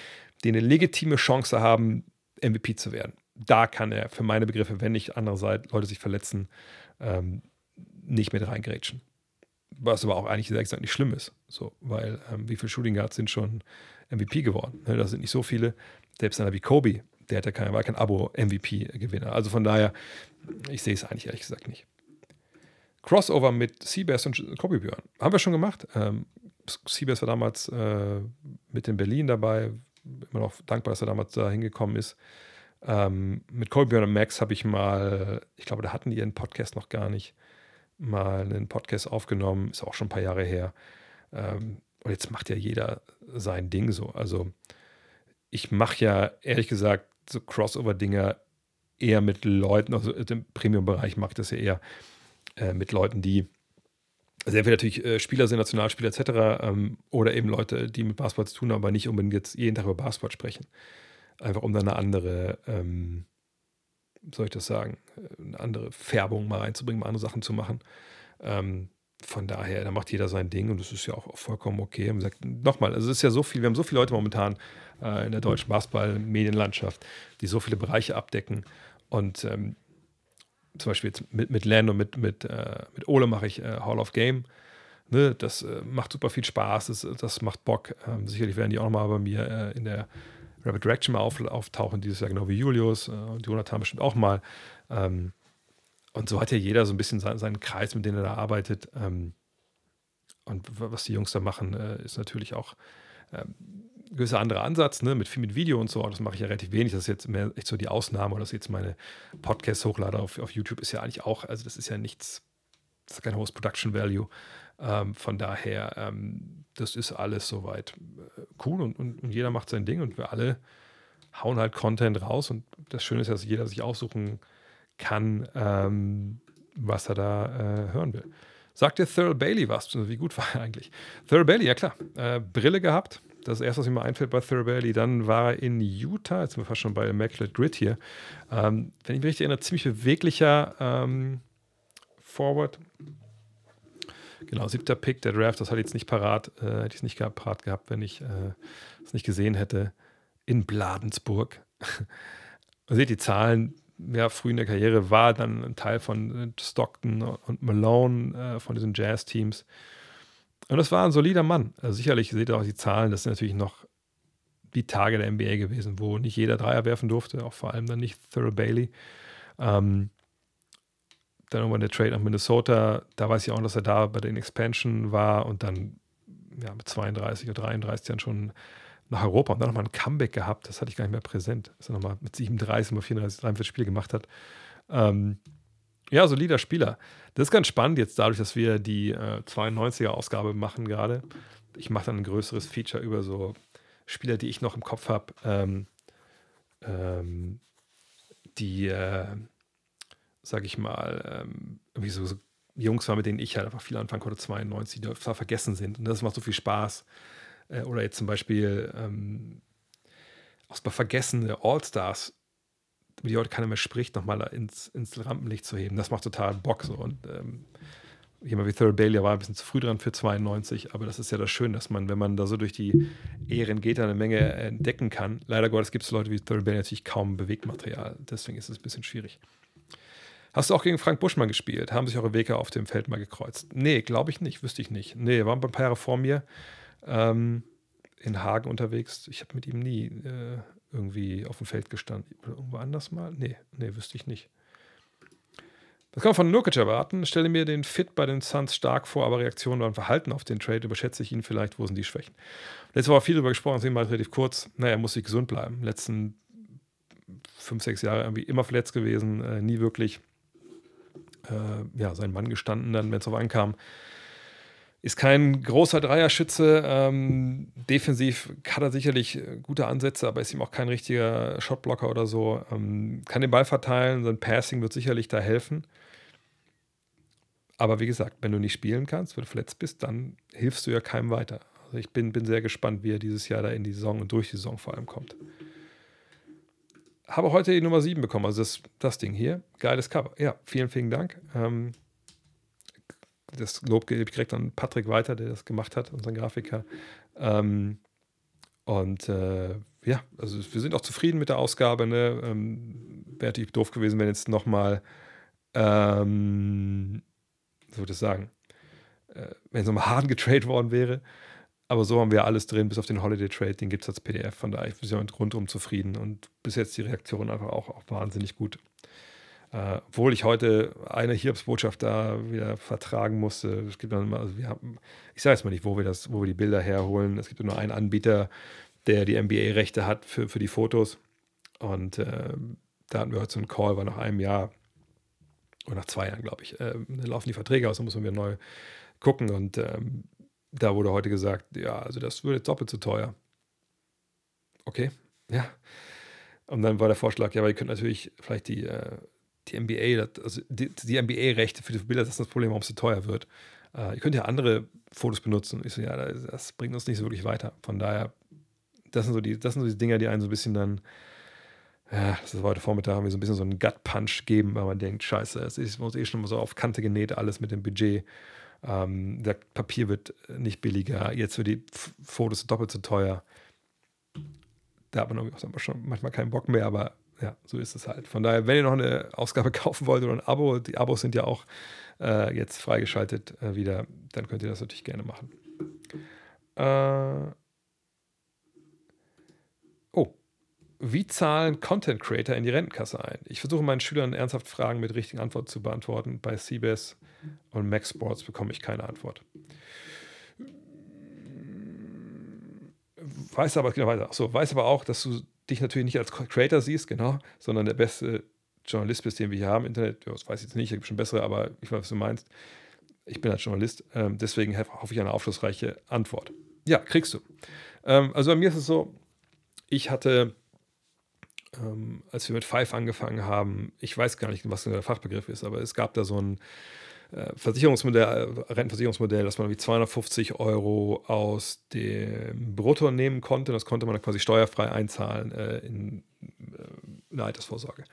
A: die eine legitime Chance haben, MVP zu werden, da kann er für meine Begriffe, wenn nicht andererseits Leute sich verletzen, ähm, nicht mit reingrätschen. Was aber auch eigentlich gesagt nicht schlimm ist. So, weil ähm, wie viele Shooting Guards sind schon MVP geworden? Ne, das sind nicht so viele. Selbst einer wie Kobe, der hat ja kein, war kein Abo-MVP-Gewinner. Also von daher, ich sehe es eigentlich ehrlich gesagt nicht. Crossover mit Seabass und Kobe Björn. Haben wir schon gemacht. Ähm, Seabass war damals äh, mit in Berlin dabei. Immer noch dankbar, dass er damals da hingekommen ist. Ähm, mit Kobe Björn und Max habe ich mal, ich glaube, da hatten die ihren Podcast noch gar nicht, mal einen Podcast aufgenommen. Ist auch schon ein paar Jahre her. Ähm, und jetzt macht ja jeder sein Ding so. Also ich mache ja ehrlich gesagt so Crossover-Dinger eher mit Leuten, also im Premium-Bereich macht das ja eher äh, mit Leuten, die also entweder natürlich äh, Spieler sind, Nationalspieler etc. Ähm, oder eben Leute, die mit Basketball zu tun haben, aber nicht unbedingt jetzt jeden Tag über Basketball sprechen. Einfach um da eine andere, ähm, soll ich das sagen, eine andere Färbung mal reinzubringen, mal andere Sachen zu machen. Ähm, von daher, da macht jeder sein Ding und das ist ja auch vollkommen okay. Und gesagt, nochmal, also es ist ja so viel, wir haben so viele Leute momentan äh, in der deutschen Basketball-Medienlandschaft, die so viele Bereiche abdecken. Und ähm, zum Beispiel jetzt mit, mit Len und mit, mit, äh, mit Ole mache ich äh, Hall of Game. Ne, das äh, macht super viel Spaß, das, das macht Bock. Ähm, sicherlich werden die auch nochmal bei mir äh, in der Rapid Direction mal auf, auftauchen, dieses Jahr genau wie Julius äh, und Jonathan bestimmt auch mal. Ähm, und so hat ja jeder so ein bisschen seinen, seinen Kreis, mit dem er da arbeitet. Ähm, und was die Jungs da machen, äh, ist natürlich auch ähm, gewisser anderer Ansatz, ne? mit viel mit Video und so. Das mache ich ja relativ wenig. Das ist jetzt mehr echt so die Ausnahme. Oder das ist jetzt meine Podcasts hochlade auf, auf YouTube, ist ja eigentlich auch, also das ist ja nichts, das ist kein hohes Production Value. Ähm, von daher, ähm, das ist alles soweit äh, cool und, und, und, jeder macht sein Ding und wir alle hauen halt Content raus. Und das Schöne ist, dass jeder sich aussuchen kann, ähm, was er da äh, hören will. Sagt dir Thurl Bailey was? Wie gut war er eigentlich? Thurl Bailey, ja klar. Äh, Brille gehabt. Das erste, was mir mal einfällt bei Bailey. Dann war er in Utah. Jetzt sind wir fast schon bei Immaculate Grid hier. Ähm, wenn ich mich richtig erinnere, ziemlich beweglicher ähm, Forward. Genau, siebter Pick der Draft. Das hatte ich jetzt nicht parat. Äh, hätte ich es nicht parat gehabt, wenn ich es äh, nicht gesehen hätte. In Bladensburg. [laughs] Man sieht die Zahlen, ja, früh in der Karriere war dann ein Teil von äh, Stockton und Malone, äh, von diesen Jazz-Teams. Und das war ein solider Mann. Also sicherlich seht ihr auch die Zahlen, das sind natürlich noch die Tage der NBA gewesen, wo nicht jeder Dreier werfen durfte, auch vor allem dann nicht Thurl Bailey. Ähm, dann irgendwann der Trade nach Minnesota, da weiß ich auch, dass er da bei den Expansion war und dann ja, mit 32 oder 33 dann schon nach Europa und dann nochmal ein Comeback gehabt. Das hatte ich gar nicht mehr präsent. Dass er nochmal mit 37, mal 34, 43 Spiele gemacht hat. Ähm, ja, solider Spieler. Das ist ganz spannend jetzt dadurch, dass wir die äh, 92er-Ausgabe machen gerade. Ich mache dann ein größeres Feature über so Spieler, die ich noch im Kopf habe, ähm, ähm, die, äh, sag ich mal, ähm, irgendwie so, so, Jungs waren, mit denen ich halt einfach viel anfangen konnte, 92, die zwar vergessen sind. Und das macht so viel Spaß. Äh, oder jetzt zum Beispiel ähm, aus mal vergessene All-Stars, über die heute keiner mehr spricht, nochmal ins, ins Rampenlicht zu heben. Das macht total Bock so. Und ähm, jemand wie Thurl Bailey war ein bisschen zu früh dran für 92, aber das ist ja das Schöne, dass man, wenn man da so durch die Ehren geht, eine Menge entdecken kann. Leider Gottes gibt es Leute wie Thurl Bailey natürlich kaum Bewegtmaterial, deswegen ist es ein bisschen schwierig. Hast du auch gegen Frank Buschmann gespielt? Haben sich eure Wege auf dem Feld mal gekreuzt? Nee, glaube ich nicht, wüsste ich nicht. Nee, waren ein paar Jahre vor mir ähm, in Hagen unterwegs. Ich habe mit ihm nie äh, irgendwie auf dem Feld gestanden. Irgendwo anders mal? Nee, nee, wüsste ich nicht. Das kann man von Nurkic erwarten. Stelle mir den Fit bei den Suns stark vor, aber Reaktionen beim Verhalten auf den Trade überschätze ich ihn vielleicht. Wo sind die Schwächen? Letztes Mal viel darüber gesprochen, deswegen mal relativ kurz. Naja, er muss sich gesund bleiben. Letzten fünf, sechs Jahre irgendwie immer verletzt gewesen, äh, nie wirklich äh, ja, sein Mann gestanden, dann, wenn es auf ankam. Ist kein großer Dreierschütze. Ähm, defensiv hat er sicherlich äh, gute Ansätze, aber ist ihm auch kein richtiger Shotblocker oder so. Ähm, kann den Ball verteilen, sein Passing wird sicherlich da helfen. Aber wie gesagt, wenn du nicht spielen kannst, wenn du verletzt bist, dann hilfst du ja keinem weiter. Also ich bin, bin sehr gespannt, wie er dieses Jahr da in die Saison und durch die Saison vor allem kommt. Habe heute die Nummer 7 bekommen, also das, das Ding hier. Geiles Cover. Ja, vielen, vielen Dank. Ähm, das Lob gebe ich direkt an Patrick weiter, der das gemacht hat, unseren Grafiker. Ähm, und äh, ja, also wir sind auch zufrieden mit der Ausgabe. Ne? Ähm, Wäre natürlich doof gewesen, wenn jetzt nochmal ähm, so würde ich sagen, äh, wenn es nochmal hart getradet worden wäre. Aber so haben wir alles drin, bis auf den Holiday Trade, den gibt es als PDF. Von daher bin ich rundum zufrieden und bis jetzt die Reaktion einfach auch, auch wahnsinnig gut. Äh, obwohl ich heute eine Hiobsbotschaft da wieder vertragen musste. Es gibt dann immer, also wir haben, ich sage jetzt mal nicht, wo wir das, wo wir die Bilder herholen. Es gibt nur einen Anbieter, der die NBA-Rechte hat für, für die Fotos. Und äh, da hatten wir heute so einen Call, war nach einem Jahr oder nach zwei Jahren, glaube ich, äh, laufen die Verträge aus, da muss man wieder neu gucken. Und ähm, da wurde heute gesagt, ja, also das würde doppelt so teuer. Okay, ja. Und dann war der Vorschlag, ja, aber ihr könnt natürlich vielleicht die, äh, die NBA, also die, die NBA-Rechte für die Bilder, das ist das Problem, warum es so teuer wird. Äh, ihr könnt ja andere Fotos benutzen. Ich so, ja, das, das, bringt uns nicht so wirklich weiter. Von daher, das sind so die, das sind so die Dinger, die einen so ein bisschen dann ja, das ist heute Vormittag, haben wir so ein bisschen so einen Gut-Punch geben, weil man denkt, scheiße, es ist uns eh schon mal so auf Kante genäht, alles mit dem Budget. Ähm, das Papier wird nicht billiger, jetzt wird die Fotos doppelt so teuer. Da hat man auch schon manchmal keinen Bock mehr, aber ja, so ist es halt. Von daher, wenn ihr noch eine Ausgabe [laughs] kaufen wollt oder ein Abo, die Abos sind ja auch äh, jetzt freigeschaltet äh, wieder, dann könnt ihr das natürlich gerne machen. Äh, Wie zahlen Content Creator in die Rentenkasse ein? Ich versuche meinen Schülern ernsthaft Fragen mit richtigen Antworten zu beantworten. Bei CBS und Max Sports bekomme ich keine Antwort. Weiß aber, genau. Achso, weiß aber auch, dass du dich natürlich nicht als Creator siehst, genau, sondern der beste Journalist bist, den wir hier haben im Internet. das weiß ich jetzt nicht, ich habe schon bessere, aber ich weiß, was du meinst. Ich bin als Journalist, ähm, deswegen hoffe ich eine aufschlussreiche Antwort. Ja, kriegst du. Ähm, also bei mir ist es so, ich hatte ähm, als wir mit Five angefangen haben, ich weiß gar nicht, was der Fachbegriff ist, aber es gab da so ein Versicherungsmodell, äh, Rentenversicherungsmodell, dass man wie 250 Euro aus dem Brutto nehmen konnte. Das konnte man dann quasi steuerfrei einzahlen äh, in, äh, in der Altersvorsorge.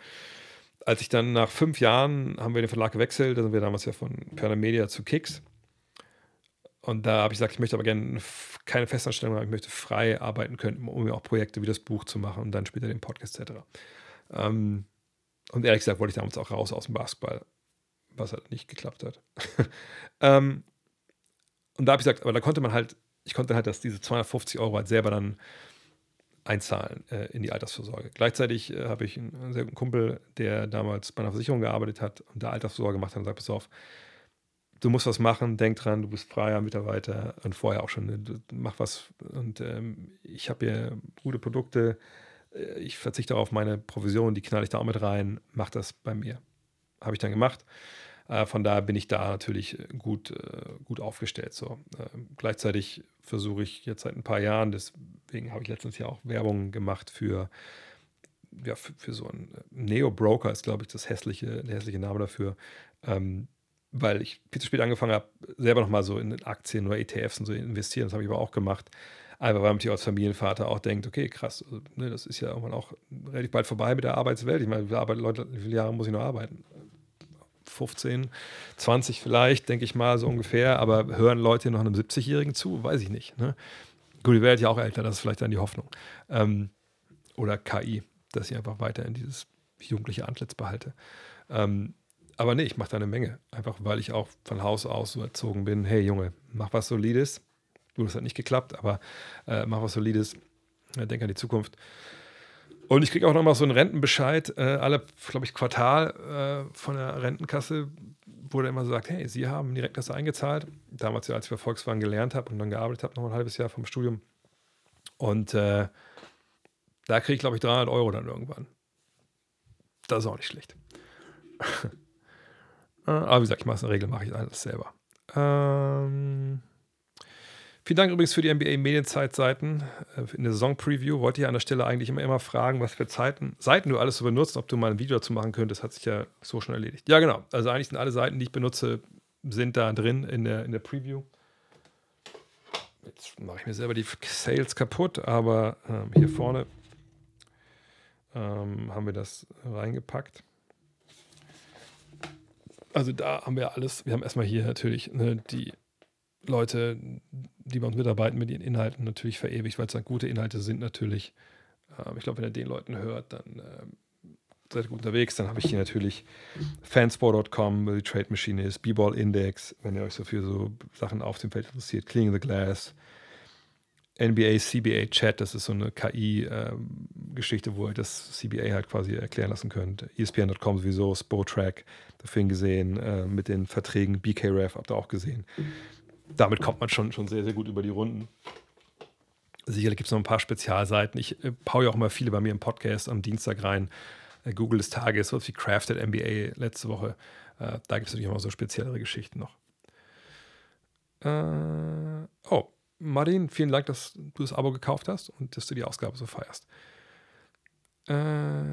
A: Als ich dann nach fünf Jahren haben wir den Verlag gewechselt, da sind wir damals ja von Perna Media zu Kicks. Und da habe ich gesagt, ich möchte aber gerne keine Festanstellung haben, ich möchte frei arbeiten können, um mir auch Projekte wie das Buch zu machen und dann später den Podcast etc. Ähm, und ehrlich gesagt wollte ich damals auch raus aus dem Basketball, was halt nicht geklappt hat. [laughs] ähm, und da habe ich gesagt, aber da konnte man halt, ich konnte halt dass diese 250 Euro halt selber dann einzahlen äh, in die Altersvorsorge. Gleichzeitig äh, habe ich einen, einen, sehr guten Kumpel, der damals bei einer Versicherung gearbeitet hat und da Altersvorsorge gemacht hat und sagt, pass auf, du musst was machen, denk dran, du bist freier Mitarbeiter und vorher auch schon, ne, mach was. Und ähm, ich habe hier gute Produkte, äh, ich verzichte auf meine Provision, die knall ich da auch mit rein, mach das bei mir. Habe ich dann gemacht. Äh, von daher bin ich da natürlich gut, äh, gut aufgestellt. So. Ähm, gleichzeitig versuche ich jetzt seit ein paar Jahren, deswegen habe ich letztens ja auch Werbung gemacht für, ja, für, für so einen äh, Neo-Broker, ist glaube ich das hässliche, der hässliche Name dafür. Ähm, weil ich viel zu spät angefangen habe, selber nochmal so in Aktien oder ETFs und so investieren. Das habe ich aber auch gemacht. Einfach weil man natürlich als Familienvater auch denkt, okay, krass, also, ne, das ist ja irgendwann auch relativ bald vorbei mit der Arbeitswelt. Ich meine, wie viele Jahre muss ich noch arbeiten? 15, 20 vielleicht, denke ich mal, so ungefähr. Aber hören Leute noch einem 70-Jährigen zu? Weiß ich nicht. Ne? Gut, die werden ja auch älter, das ist vielleicht dann die Hoffnung. Ähm, oder KI, dass ich einfach weiter in dieses jugendliche Antlitz behalte. Ähm, Aber nee, ich mache da eine Menge. Einfach weil ich auch von Haus aus so erzogen bin, hey Junge, mach was Solides. Du, das hat nicht geklappt, aber äh, mach was Solides. Denk an die Zukunft. Und ich kriege auch nochmal so einen Rentenbescheid, äh, alle, glaube ich, Quartal äh, von der Rentenkasse, wo der immer sagt, hey, Sie haben direkt das eingezahlt. Damals ja, als ich bei Volkswagen gelernt habe und dann gearbeitet habe, noch ein halbes Jahr vom Studium. Und äh, da kriege ich, glaube ich, 300 Euro dann irgendwann. Das ist auch nicht schlecht. Äh, [laughs] aber wie gesagt, ich mache es in der Regel, mache ich alles selber. Ähm, vielen Dank übrigens für die NBA Medienzeitseiten. Äh, in der Saison-Preview wollte ich an der Stelle eigentlich immer, immer fragen, was für Zeiten, Seiten du alles so benutzt, ob du mal ein Video dazu machen könntest. Hat sich ja so schon erledigt. Ja, genau. Also eigentlich sind alle Seiten, die ich benutze, sind da drin in der, in der Preview. Jetzt mache ich mir selber die Sales kaputt, aber ähm, hier vorne ähm, haben wir das reingepackt. Also da haben wir alles. Wir haben erstmal hier natürlich ne, die Leute, die bei uns mitarbeiten mit ihren Inhalten natürlich verewigt, weil es dann gute Inhalte sind natürlich. Ähm, ich glaube, wenn ihr den Leuten hört, dann ähm, seid ihr gut unterwegs. Dann habe ich hier natürlich fansport.com, wo die Trade Machine ist, B-Ball Index, wenn ihr euch so für so Sachen auf dem Feld interessiert, Cleaning the Glass, NBA CBA Chat, das ist so eine KI-Geschichte, ähm, wo ihr das CBA halt quasi erklären lassen könnt. ESPN.com sowieso, Spotrack, dafür gesehen, äh, mit den Verträgen BKRF habt ihr auch gesehen. Damit kommt man schon, schon sehr, sehr gut über die Runden. Sicherlich gibt es noch ein paar Spezialseiten. Ich äh, paue ja auch mal viele bei mir im Podcast am Dienstag rein. Äh, Google des Tages, so wie Crafted NBA letzte Woche. Äh, da gibt es natürlich immer so speziellere Geschichten noch. Äh, oh, Martin, vielen Dank, dass du das Abo gekauft hast und dass du die Ausgabe so feierst. Äh,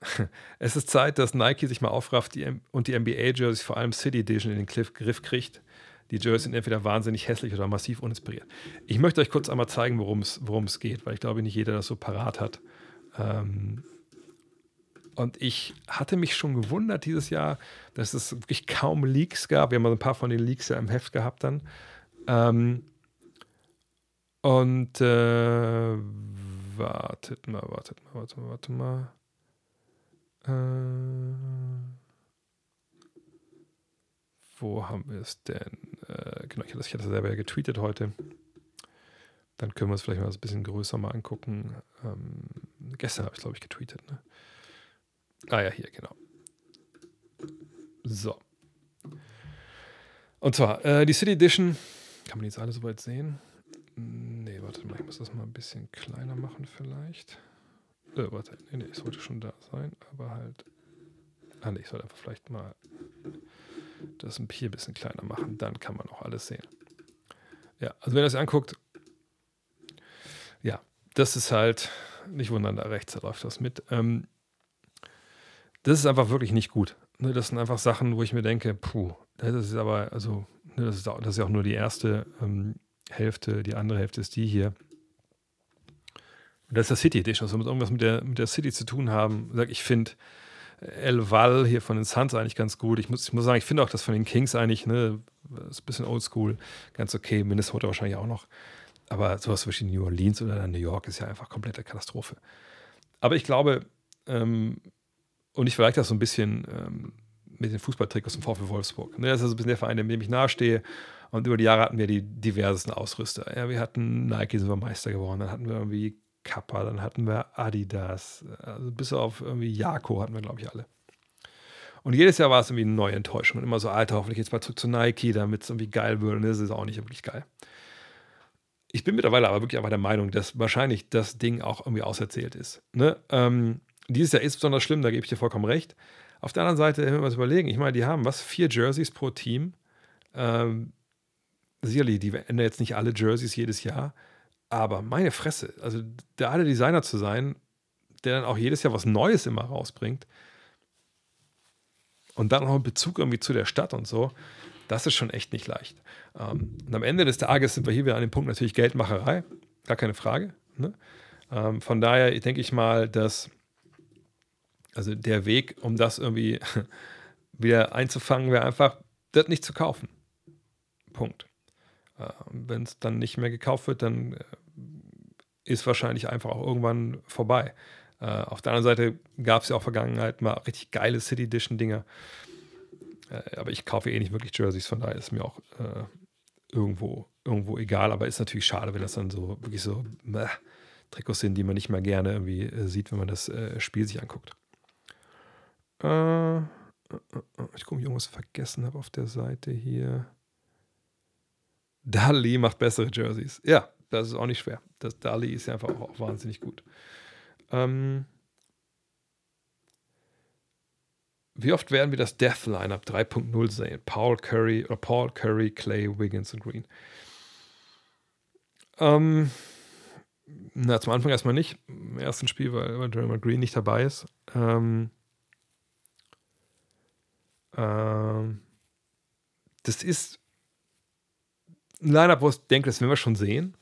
A: [laughs] es ist Zeit, dass Nike sich mal aufrafft die, und die NBA-Jerseys, vor allem City Edition, in den Griff kriegt. Die Jerseys sind entweder wahnsinnig hässlich oder massiv uninspiriert. Ich möchte euch kurz einmal zeigen, worum es geht, weil ich glaube, nicht jeder das so parat hat. Ähm, und ich hatte mich schon gewundert dieses Jahr, dass es wirklich kaum Leaks gab. Wir haben ein paar von den Leaks ja im Heft gehabt dann. Ähm, und äh, wartet mal, wartet mal, warte mal, warte mal. Äh, wo haben wir es denn? Äh, genau, ich hatte, ich hatte selber ja getweetet heute. Dann können wir es vielleicht mal ein bisschen größer mal angucken. Ähm, gestern habe ich, glaube ich, getweetet. Ne? Ah ja, hier, genau. So. Und zwar, äh, die City Edition, kann man jetzt alle soweit sehen? Nee, warte mal, ich muss das mal ein bisschen kleiner machen vielleicht. Äh, warte, nee, nee, es sollte schon da sein, aber halt. Ah, nee, ich sollte einfach vielleicht mal das hier ein bisschen kleiner machen, dann kann man auch alles sehen. Ja, also wenn ihr das anguckt, ja, das ist halt, nicht wundern, da rechts, da läuft das mit. Ähm, das ist einfach wirklich nicht gut. Ne, das sind einfach Sachen, wo ich mir denke, puh, das ist aber, also, ne, das, ist, das ist ja auch nur die erste ähm, Hälfte, die andere Hälfte ist die hier. Und das ist das City Edition, also muss irgendwas mit der, mit der City zu tun haben. Ich finde El Val hier von den Suns eigentlich ganz gut. Ich muss, ich muss sagen, ich finde auch das von den Kings eigentlich, ne, ist ein bisschen oldschool, ganz okay. Minnesota wahrscheinlich auch noch. Aber sowas zwischen New Orleans oder New York ist ja einfach komplette Katastrophe. Aber ich glaube, ähm, und ich vergleiche das so ein bisschen ähm, mit den Fußballtrikots dem VfL Wolfsburg. Ne, das ist also ein bisschen der Verein, dem ich nahestehe. Und über die Jahre hatten wir die diversesten Ausrüster. Ja, wir hatten Nike, sind wir Meister geworden. Dann hatten wir irgendwie Kappa, dann hatten wir Adidas. Also bis auf irgendwie Jako hatten wir, glaube ich, alle. Und jedes Jahr war es irgendwie eine neue Enttäuschung. Und immer so, Alter, hoffentlich jetzt mal zurück zu Nike, damit es irgendwie geil wird. Und das ist auch nicht wirklich geil. Ich bin mittlerweile aber wirklich einfach der Meinung, dass wahrscheinlich das Ding auch irgendwie auserzählt ist. Ne? Ähm, dieses Jahr ist besonders schlimm, da gebe ich dir vollkommen recht. Auf der anderen Seite, wenn wir uns überlegen, ich meine, die haben was? Vier Jerseys pro Team. Ähm, sicherlich, die ändern jetzt nicht alle Jerseys jedes Jahr, aber meine Fresse, also der alle Designer zu sein, der dann auch jedes Jahr was Neues immer rausbringt und dann auch in Bezug irgendwie zu der Stadt und so, das ist schon echt nicht leicht. Ähm, und am Ende des Tages sind wir hier wieder an dem Punkt natürlich Geldmacherei, gar keine Frage. Ne? Ähm, von daher denke ich mal, dass also der Weg, um das irgendwie [laughs] wieder einzufangen, wäre einfach, das nicht zu kaufen. Punkt. Äh, Wenn es dann nicht mehr gekauft wird, dann äh, ist wahrscheinlich einfach auch irgendwann vorbei. Äh, auf der anderen Seite gab es ja auch Vergangenheit mal richtig geile City Edition Dinger. Aber ich kaufe eh nicht wirklich Jerseys, von daher ist mir auch irgendwo, irgendwo egal. Aber ist natürlich schade, wenn das dann so wirklich so äh, Trikots sind, die man nicht mal gerne irgendwie sieht, wenn man das Spiel sich anguckt. Ich gucke, ob ich irgendwas vergessen habe auf der Seite hier. Dali macht bessere Jerseys. Ja, das ist auch nicht schwer. Das Dali ist ja einfach auch, wahnsinnig gut. Ähm, wie oft werden wir das Death Lineup 3.0 sehen? Paul Curry oder Paul Curry, Clay, Wiggins und Green. Ähm, na, zum Anfang erstmal nicht. Im ersten Spiel, weil, weil Draymond Green nicht dabei ist. Ähm, ähm, das ist ein Lineup, wo ich denke, das werden wir schon sehen.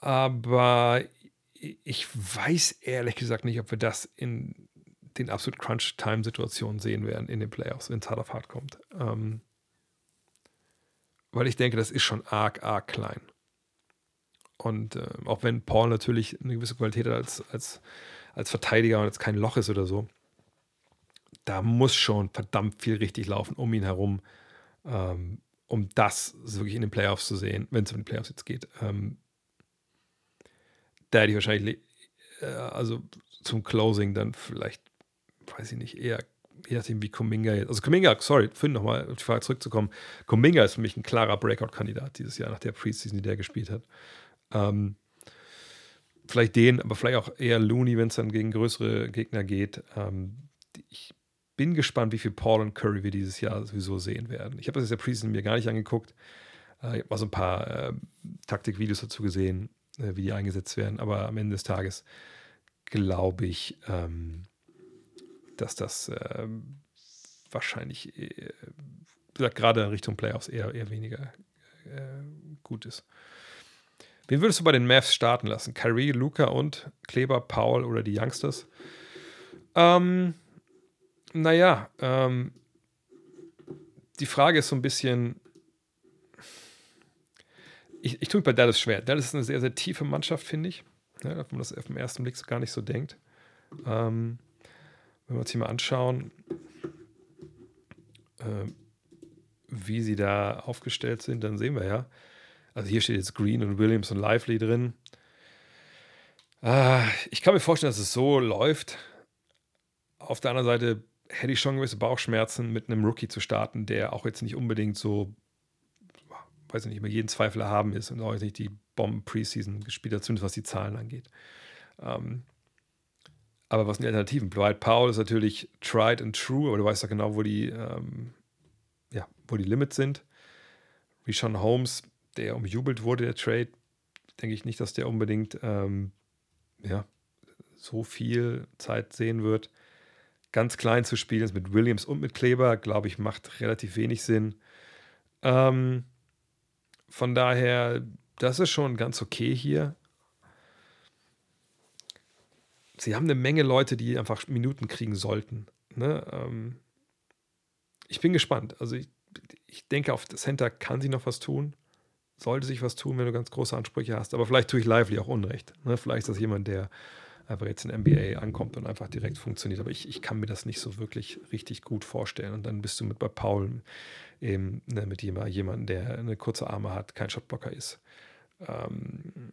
A: Aber ich weiß ehrlich gesagt nicht, ob wir das in den absolut Crunch-Time-Situationen sehen werden in den Playoffs, wenn es hart auf hart kommt. Ähm, weil ich denke, das ist schon arg, arg klein. Und äh, auch wenn Paul natürlich eine gewisse Qualität hat als, als, als Verteidiger und jetzt kein Loch ist oder so, da muss schon verdammt viel richtig laufen um ihn herum, ähm, um das wirklich in den Playoffs zu sehen, wenn es um die Playoffs jetzt geht. Ähm, da hätte ich wahrscheinlich, äh, also zum Closing dann vielleicht weiß ich nicht, eher, je nachdem wie Kuminga jetzt. Also Kuminga, sorry, Finn nochmal auf die Frage zurückzukommen. Kuminga ist für mich ein klarer Breakout-Kandidat dieses Jahr nach der Preseason, die der gespielt hat. Ähm, vielleicht den, aber vielleicht auch eher Looney, wenn es dann gegen größere Gegner geht. Ähm, bin gespannt, wie viel Paul und Curry wir dieses Jahr sowieso sehen werden. Ich habe das jetzt der Preseason mir gar nicht angeguckt. Äh, ich habe mal so ein paar äh, Taktikvideos dazu gesehen, äh, wie die eingesetzt werden. Aber am Ende des Tages glaube ich, ähm, dass das äh, wahrscheinlich, äh, gerade in Richtung Playoffs eher, eher weniger äh, gut ist. Wen würdest du bei den Mavs starten lassen? Kyrie, Luca und Kleber, Paul oder die Youngsters? Ähm, naja, ähm, die Frage ist so ein bisschen, ich, ich tue mich bei Dallas schwer. Dallas ist eine sehr, sehr tiefe Mannschaft, finde ich. Ja, wenn man das auf den ersten Blick so gar nicht so denkt. Ähm, wenn wir uns hier mal anschauen, äh, wie sie da aufgestellt sind, dann sehen wir ja, also hier steht jetzt Green und Williams und Lively drin. Ah, ich kann mir vorstellen, dass es so läuft. Auf der anderen Seite hätte ich schon gewisse Bauchschmerzen, mit einem Rookie zu starten, der auch jetzt nicht unbedingt so, weiß ich nicht, immer jeden Zweifel haben ist und auch jetzt nicht die Bomben-Preseason gespielt hat, zumindest was die Zahlen angeht. Ähm, aber was sind die Alternativen? Dwight Powell ist natürlich tried and true, aber du weißt ja genau, wo die, ähm, ja, wo die Limits sind. Rishon Holmes, der umjubelt wurde, der Trade, denke ich nicht, dass der unbedingt ähm, ja, so viel Zeit sehen wird. Ganz klein zu spielen mit Williams und mit Kleber, glaube ich, macht relativ wenig Sinn. Ähm, von daher, das ist schon ganz okay hier sie haben eine Menge Leute, die einfach Minuten kriegen sollten. Ne? Ähm, ich bin gespannt. Also ich, ich denke, auf das Center kann sie noch was tun. Sollte sich was tun, wenn du ganz große Ansprüche hast. Aber vielleicht tue ich Lively auch Unrecht. Ne? Vielleicht ist das jemand, der einfach jetzt in NBA ankommt und einfach direkt funktioniert. Aber ich, ich kann mir das nicht so wirklich richtig gut vorstellen. Und dann bist du mit bei Paul eben ne, mit jemandem, der eine kurze Arme hat, kein Shotblocker ist. Ähm,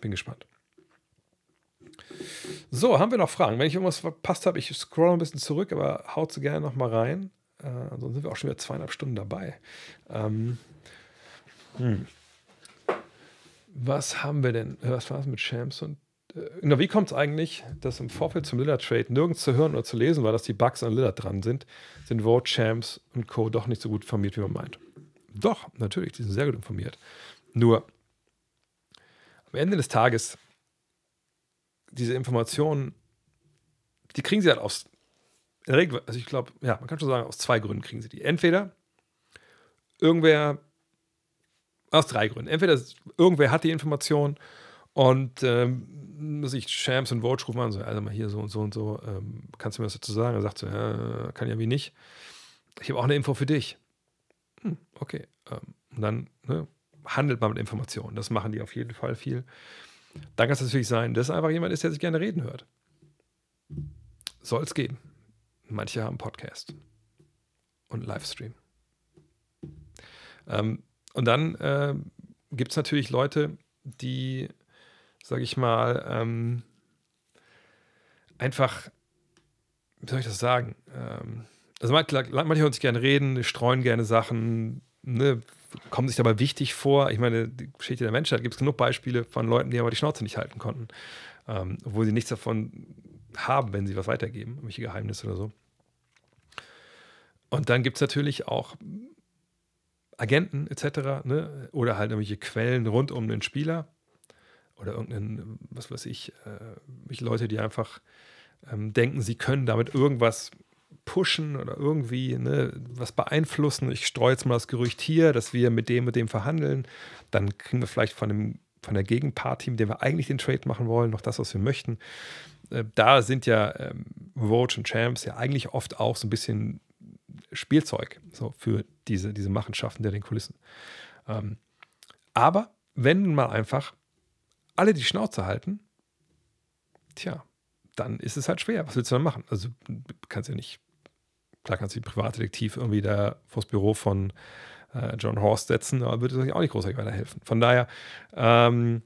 A: bin gespannt. So, haben wir noch Fragen? Wenn ich irgendwas verpasst habe, ich scroll ein bisschen zurück, aber haut sie gerne noch mal rein. Äh, ansonsten sind wir auch schon wieder zweieinhalb Stunden dabei. Ähm, hm. Was haben wir denn? Was war es mit Shams und äh, wie kommt es eigentlich, dass im Vorfeld zum Lillard-Trade nirgends zu hören oder zu lesen war, dass die Bugs an Lillard dran sind? Sind Vote, Champs und Co. doch nicht so gut informiert, wie man meint? Doch, natürlich, die sind sehr gut informiert. Nur, am Ende des Tages diese Informationen, die kriegen sie halt aus, in der Regel, also ich glaube, ja, man kann schon sagen, aus zwei Gründen kriegen sie die. Entweder irgendwer, aus drei Gründen. Entweder irgendwer hat die Information und ähm, sich Shams und Vogue rufen an, so, also mal hier so und so und so, ähm, kannst du mir was dazu sagen? Er sagt so, ja, kann ja wie nicht. Ich habe auch eine Info für dich. Hm, okay. Ähm, und dann ne, handelt man mit Informationen. Das machen die auf jeden Fall viel. Dann kann es natürlich sein, dass einfach jemand ist, der sich gerne reden hört. Soll es gehen. Manche haben Podcast und Livestream. Ähm, und dann äh, gibt es natürlich Leute, die, sage ich mal, ähm, einfach, wie soll ich das sagen? Ähm, also manche, manche hören sich gerne reden, streuen gerne Sachen, ne, kommen sich dabei wichtig vor. Ich meine, die Geschichte der Menschheit gibt es genug Beispiele von Leuten, die aber die Schnauze nicht halten konnten, ähm, obwohl sie nichts davon haben, wenn sie was weitergeben, irgendwelche Geheimnisse oder so. Und dann gibt es natürlich auch Agenten etc. Ne? oder halt irgendwelche Quellen rund um den Spieler oder irgendeinen, was weiß ich, äh, Leute, die einfach ähm, denken, sie können damit irgendwas pushen oder irgendwie ne, was beeinflussen. Ich streue jetzt mal das Gerücht hier, dass wir mit dem und dem verhandeln. Dann kriegen wir vielleicht von, dem, von der Gegenparty, mit der wir eigentlich den Trade machen wollen, noch das, was wir möchten. Äh, da sind ja ähm, Roach und Champs ja eigentlich oft auch so ein bisschen Spielzeug so für diese, diese Machenschaften der den Kulissen. Ähm, aber wenn mal einfach alle die Schnauze halten, tja, dann ist es halt schwer. Was willst du dann machen? Also, kannst ja nicht, klar kannst du den Privatdetektiv irgendwie da vors Büro von äh, John Horst setzen, aber würde es auch nicht großartig weiterhelfen. Von daher, ähm,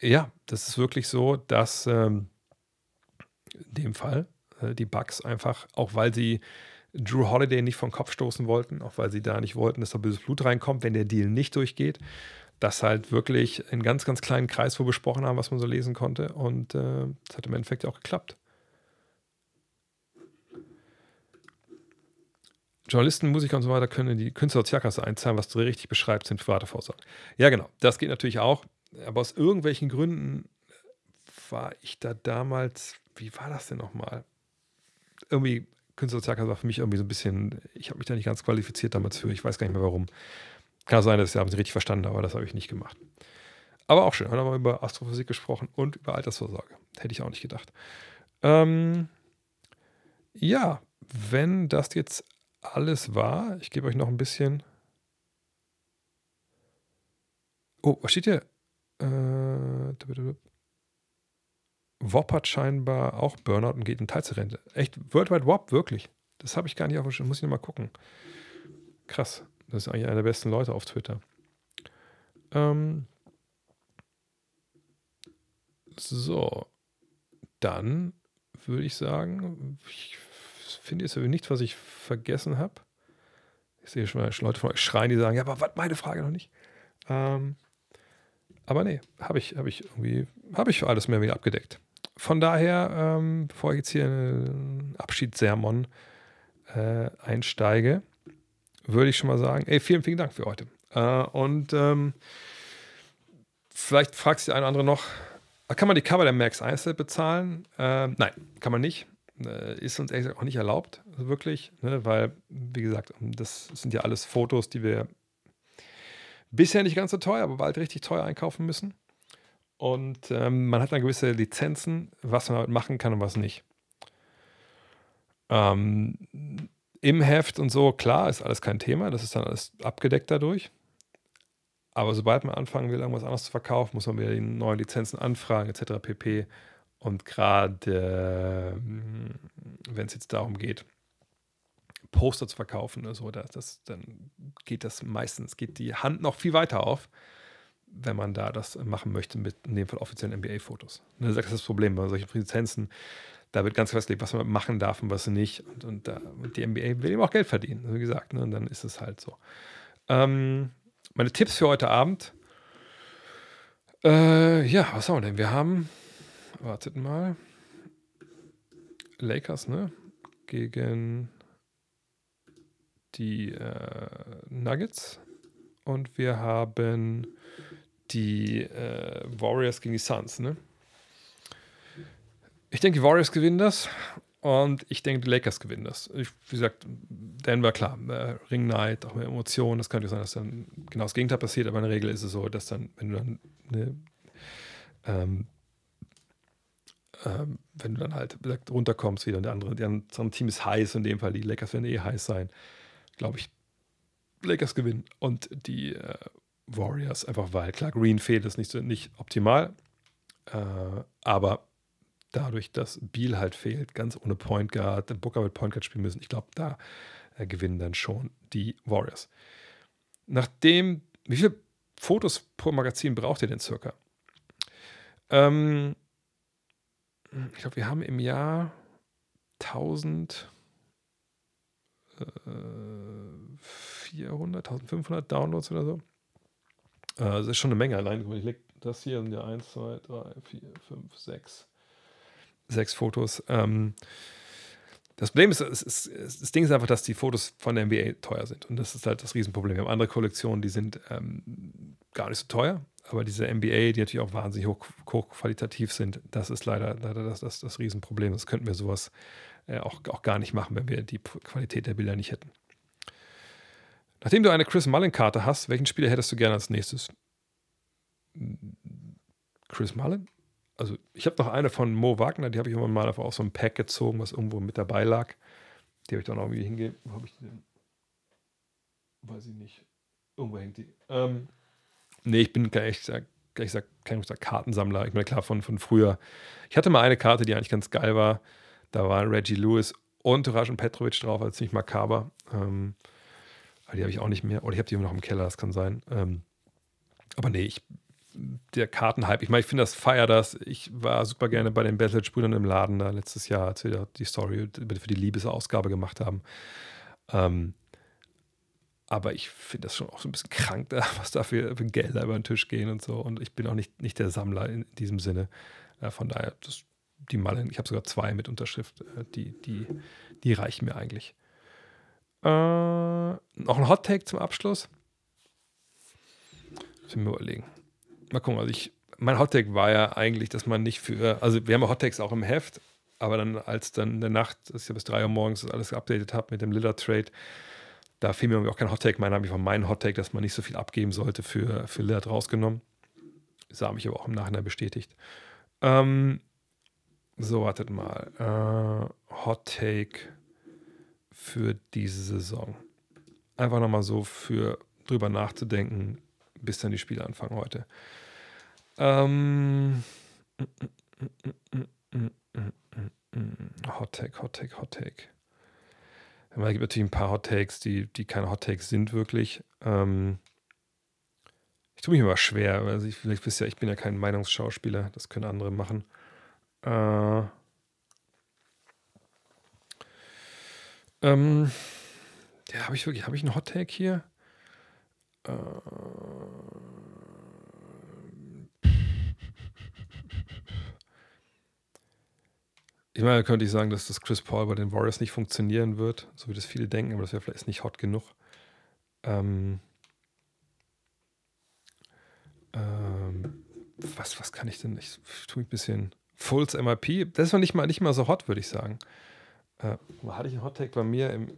A: ja, das ist wirklich so, dass ähm, in dem Fall äh, die Bugs einfach, auch weil sie Drew Holiday nicht vom Kopf stoßen wollten, auch weil sie da nicht wollten, dass da böses Blut reinkommt, wenn der Deal nicht durchgeht, das halt wirklich in ganz, ganz kleinen Kreis wo besprochen haben, was man so lesen konnte. Und äh, das hat im Endeffekt auch geklappt. Journalisten, Musiker und so weiter können in die Künstler-Sozialkasse einzahlen, was du richtig beschreibst, sind private Vorsorge. Ja, genau, das geht natürlich auch. Aber aus irgendwelchen Gründen war ich da damals, wie war das denn nochmal? Irgendwie, Künstler-Sozialkasse war für mich irgendwie so ein bisschen, ich habe mich da nicht ganz qualifiziert damals für, ich weiß gar nicht mehr warum. Kann sein, dass ich es richtig verstanden habe, aber das habe ich nicht gemacht. Aber auch schön. Haben wir über Astrophysik gesprochen und über Altersvorsorge. Hätte ich auch nicht gedacht. Ähm, ja, wenn das jetzt alles war, ich gebe euch noch ein bisschen. Oh, was steht hier? Äh, WOP hat scheinbar auch Burnout und geht in Teilzeitrente. Echt, Worldwide WOP, wirklich. Das habe ich gar nicht auf dem. Muss ich nochmal gucken. Krass. Das ist eigentlich einer der besten Leute auf Twitter. Ähm so, dann würde ich sagen, ich finde jetzt nichts, was ich vergessen habe. Ich sehe schon mal Leute von euch schreien, die sagen, ja, aber was meine Frage noch nicht. Ähm, aber nee, habe ich, habe ich irgendwie, habe ich alles mehr wieder abgedeckt. Von daher, ähm, bevor ich jetzt hier einen Abschiedssermon äh, einsteige, würde ich schon mal sagen, ey, vielen, vielen Dank für heute. Äh, und ähm, vielleicht fragst du eine oder andere noch, kann man die Cover der Max einzeln bezahlen? Äh, nein, kann man nicht. Äh, ist uns auch nicht erlaubt, also wirklich, ne? weil, wie gesagt, das sind ja alles Fotos, die wir bisher nicht ganz so teuer, aber bald richtig teuer einkaufen müssen. Und ähm, man hat dann gewisse Lizenzen, was man damit machen kann und was nicht. Ähm, im Heft und so, klar, ist alles kein Thema, das ist dann alles abgedeckt dadurch. Aber sobald man anfangen will, irgendwas anderes zu verkaufen, muss man wieder die neuen Lizenzen anfragen, etc. pp. Und gerade, wenn es jetzt darum geht, Poster zu verkaufen oder so, das, das, dann geht das meistens, geht die Hand noch viel weiter auf, wenn man da das machen möchte mit in dem Fall offiziellen NBA-Fotos. Das ist das Problem bei solchen Lizenzen da wird ganz festgelegt, was man machen darf und was nicht. Und, und, da, und die NBA will eben auch Geld verdienen, wie gesagt. Ne? Und dann ist es halt so. Ähm, meine Tipps für heute Abend. Äh, ja, was haben wir denn? Wir haben, wartet mal, Lakers, ne? Gegen die äh, Nuggets. Und wir haben die äh, Warriors gegen die Suns, ne? Ich denke, die Warriors gewinnen das und ich denke, die Lakers gewinnen das. Ich, wie gesagt, Denver, klar, äh, Ring Night, auch mehr Emotionen. Das könnte sein, dass dann genau das Gegenteil passiert, aber in der Regel ist es so, dass dann, wenn du dann ne, ähm, ähm, wenn du dann halt gesagt, runterkommst wieder und der andere, der andere Team ist heiß, in dem Fall die Lakers werden eh heiß sein, glaube ich, Lakers gewinnen und die äh, Warriors einfach, weil klar, Green fehlt ist nicht, nicht optimal, äh, aber dadurch, dass Beal halt fehlt, ganz ohne Point Guard, Booker wird Point Guard spielen müssen. Ich glaube, da äh, gewinnen dann schon die Warriors. Nachdem, wie viele Fotos pro Magazin braucht ihr denn circa? Ähm, ich glaube, wir haben im Jahr 1000 400, 1500 Downloads oder so. Äh, das ist schon eine Menge. Allein, ich lege das hier sind ja 1, 2, 3, 4, 5, 6. Sechs Fotos. Ähm, das Problem ist, ist, ist, das Ding ist einfach, dass die Fotos von der NBA teuer sind. Und das ist halt das Riesenproblem. Wir haben andere Kollektionen, die sind ähm, gar nicht so teuer. Aber diese NBA, die natürlich auch wahnsinnig hoch, hochqualitativ sind, das ist leider, leider das, das, das Riesenproblem. Das könnten wir sowas äh, auch, auch gar nicht machen, wenn wir die Qualität der Bilder nicht hätten. Nachdem du eine Chris Mullen-Karte hast, welchen Spieler hättest du gerne als nächstes? Chris Mullen? Also, ich habe noch eine von Mo Wagner, die habe ich irgendwann mal aus so einem Pack gezogen, was irgendwo mit dabei lag. Die habe ich dann auch irgendwie hingegeben. Wo habe ich die denn? Weiß ich nicht. Irgendwo hängt die. Ähm, nee, ich bin nicht, gar nicht kein Kartensammler. Ich meine, klar, von, von früher. Ich hatte mal eine Karte, die eigentlich ganz geil war. Da waren Reggie Lewis und Rajan Petrovic drauf, also ziemlich makaber. Ähm, aber die habe ich auch nicht mehr. Oder ich habe die immer noch im Keller, das kann sein. Ähm, aber nee, ich, der Kartenhype, ich meine, ich finde das, feier das. Ich war super gerne bei den Battledge-Brüdern im Laden da letztes Jahr, als wir die Story für die Liebesausgabe gemacht haben. Ähm, aber ich finde das schon auch so ein bisschen krank, [laughs] was da für, für Gelder über den Tisch gehen und so. Und ich bin auch nicht, nicht der Sammler in, diesem Sinne. Äh, von daher, das die Mallen, ich habe sogar zwei mit Unterschrift, äh, die, die, die reichen mir eigentlich. Äh, noch ein Hot Take zum Abschluss. Müssen wir überlegen. Mal gucken, also ich, mein Hot Take war ja eigentlich, dass man nicht für, also wir haben ja Hot Takes auch im Heft, aber dann, als dann in der Nacht, als ich bis drei Uhr morgens alles geupdatet habe mit dem Lillard Trade, da fiel mir auch kein Hot Take. Meiner habe ich von meinem Hot Take, dass man nicht so viel abgeben sollte, für, für Lillard rausgenommen. Das habe ich aber auch im Nachhinein bestätigt. Ähm, so, wartet mal. Äh, Hot Take für diese Saison. Einfach nochmal so für drüber nachzudenken, bis dann die Spiele anfangen heute. Ähm, Hot Take, Hot Take, Hot Take. Es gibt natürlich ein paar Hot Takes, die, die keine Hot Takes sind, wirklich. Ähm, ich tue mich immer schwer. Also ich, vielleicht wisst ja, ich bin ja kein Meinungsschauspieler, das können andere machen. Äh, ähm, ja, habe ich wirklich, habe ich einen Hot Take hier? Äh, ich meine, könnte ich sagen, dass das Chris Paul bei den Warriors nicht funktionieren wird, so wie das viele denken, aber das wäre vielleicht nicht hot genug. Ähm, ähm, was, was kann ich denn? Ich tue mich ein bisschen. Fulls MIP, das war nicht mal, nicht mal so hot, würde ich sagen. Äh, hatte ich einen Hot bei mir im,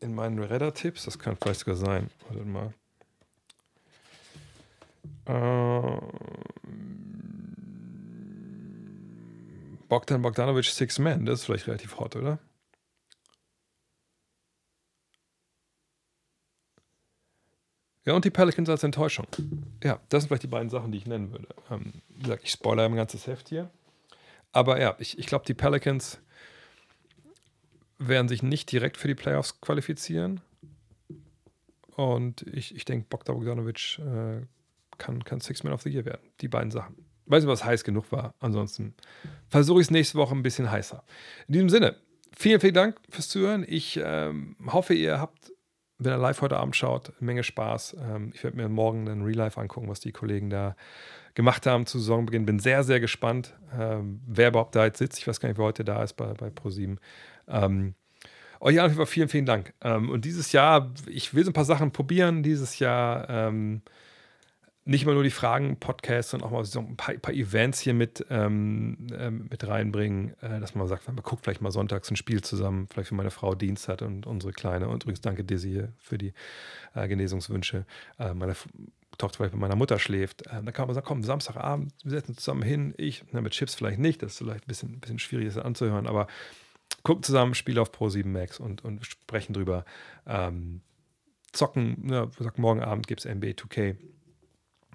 A: in meinen Redder-Tipps? Das kann vielleicht sogar sein. Warte mal. Ähm, Bogdan Bogdanovic Six Man, das ist vielleicht relativ hot, oder? Ja, und die Pelicans als Enttäuschung. Ja, das sind vielleicht die beiden Sachen, die ich nennen würde. Ähm, wie gesagt, ich spoilere mein ganzes Heft hier. Aber ja, ich, ich glaube, die Pelicans werden sich nicht direkt für die Playoffs qualifizieren. Und ich, ich denke, Bogdan Bogdanovic äh, kann, kann Six-Man of the Year werden. Die beiden Sachen. Weiß nicht, was heiß genug war. Ansonsten versuche ich es nächste Woche ein bisschen heißer. In diesem Sinne, vielen, vielen Dank fürs Zuhören. Ich ähm, hoffe, ihr habt, wenn ihr live heute Abend schaut, eine Menge Spaß. Ähm, ich werde mir morgen dann Real Life angucken, was die Kollegen da gemacht haben zu Saisonbeginn. Bin sehr, sehr gespannt, ähm, wer überhaupt da jetzt sitzt. Ich weiß gar nicht, wer heute da ist bei, bei ProSieben. Ähm, euch auf jeden Fall vielen, vielen Dank. Ähm, und dieses Jahr, ich will so ein paar Sachen probieren. Dieses Jahr ähm, nicht immer nur die Fragen, Podcasts, sondern auch mal so ein paar, paar Events hier mit, ähm, äh, mit reinbringen, äh, dass man sagt, man guckt vielleicht mal sonntags ein Spiel zusammen, vielleicht für meine Frau Dienst hat und unsere Kleine. Und übrigens danke Dizzy für die äh, Genesungswünsche. Äh, meine Tochter vielleicht bei meiner Mutter schläft, äh, dann kann man sagen, komm, Samstagabend, wir setzen zusammen hin. Ich, na, mit Chips vielleicht nicht, das ist vielleicht ein bisschen, bisschen schwierig, das anzuhören, aber gucken zusammen, Spiel auf Pro 7 Max und, und sprechen drüber. Ähm, zocken, ja, sagt, morgen Abend gibt es NBA 2K.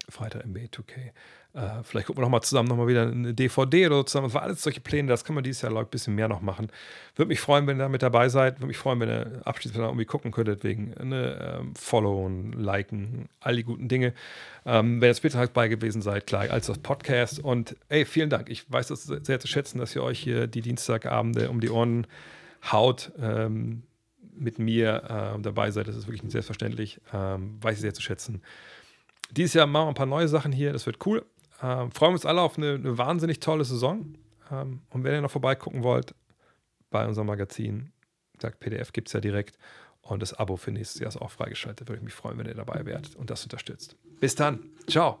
A: Freitag NBA 2K. Äh, vielleicht gucken wir nochmal zusammen nochmal wieder eine DVD oder so zusammen. Das war alles solche Pläne, das kann man dieses Jahr, ein bisschen mehr noch machen. Würde mich freuen, wenn ihr da mit dabei seid. Würde mich freuen, wenn ihr abschließend irgendwie gucken könntet, wegen ne, ähm, Followen, Liken, all die guten Dinge. Ähm, wenn ihr Spieltag bei gewesen seid, klar, als das Podcast. Und ey, vielen Dank. Ich weiß das sehr zu schätzen, dass ihr euch hier die Dienstagabende um die Ohren haut. Ähm, mit mir äh, dabei seid, das ist wirklich selbstverständlich. Ähm, weiß ich sehr zu schätzen. Dieses Jahr machen wir ein paar neue Sachen hier, das wird cool. Ähm, freuen uns alle auf eine, eine wahnsinnig tolle Saison. Ähm, und wenn ihr noch vorbeigucken wollt, bei unserem Magazin, sagt PDF gibt es ja direkt. Und das Abo für nächstes Jahr ist auch freigeschaltet. Würde ich mich freuen, wenn ihr dabei wärt und das unterstützt. Bis dann. Ciao.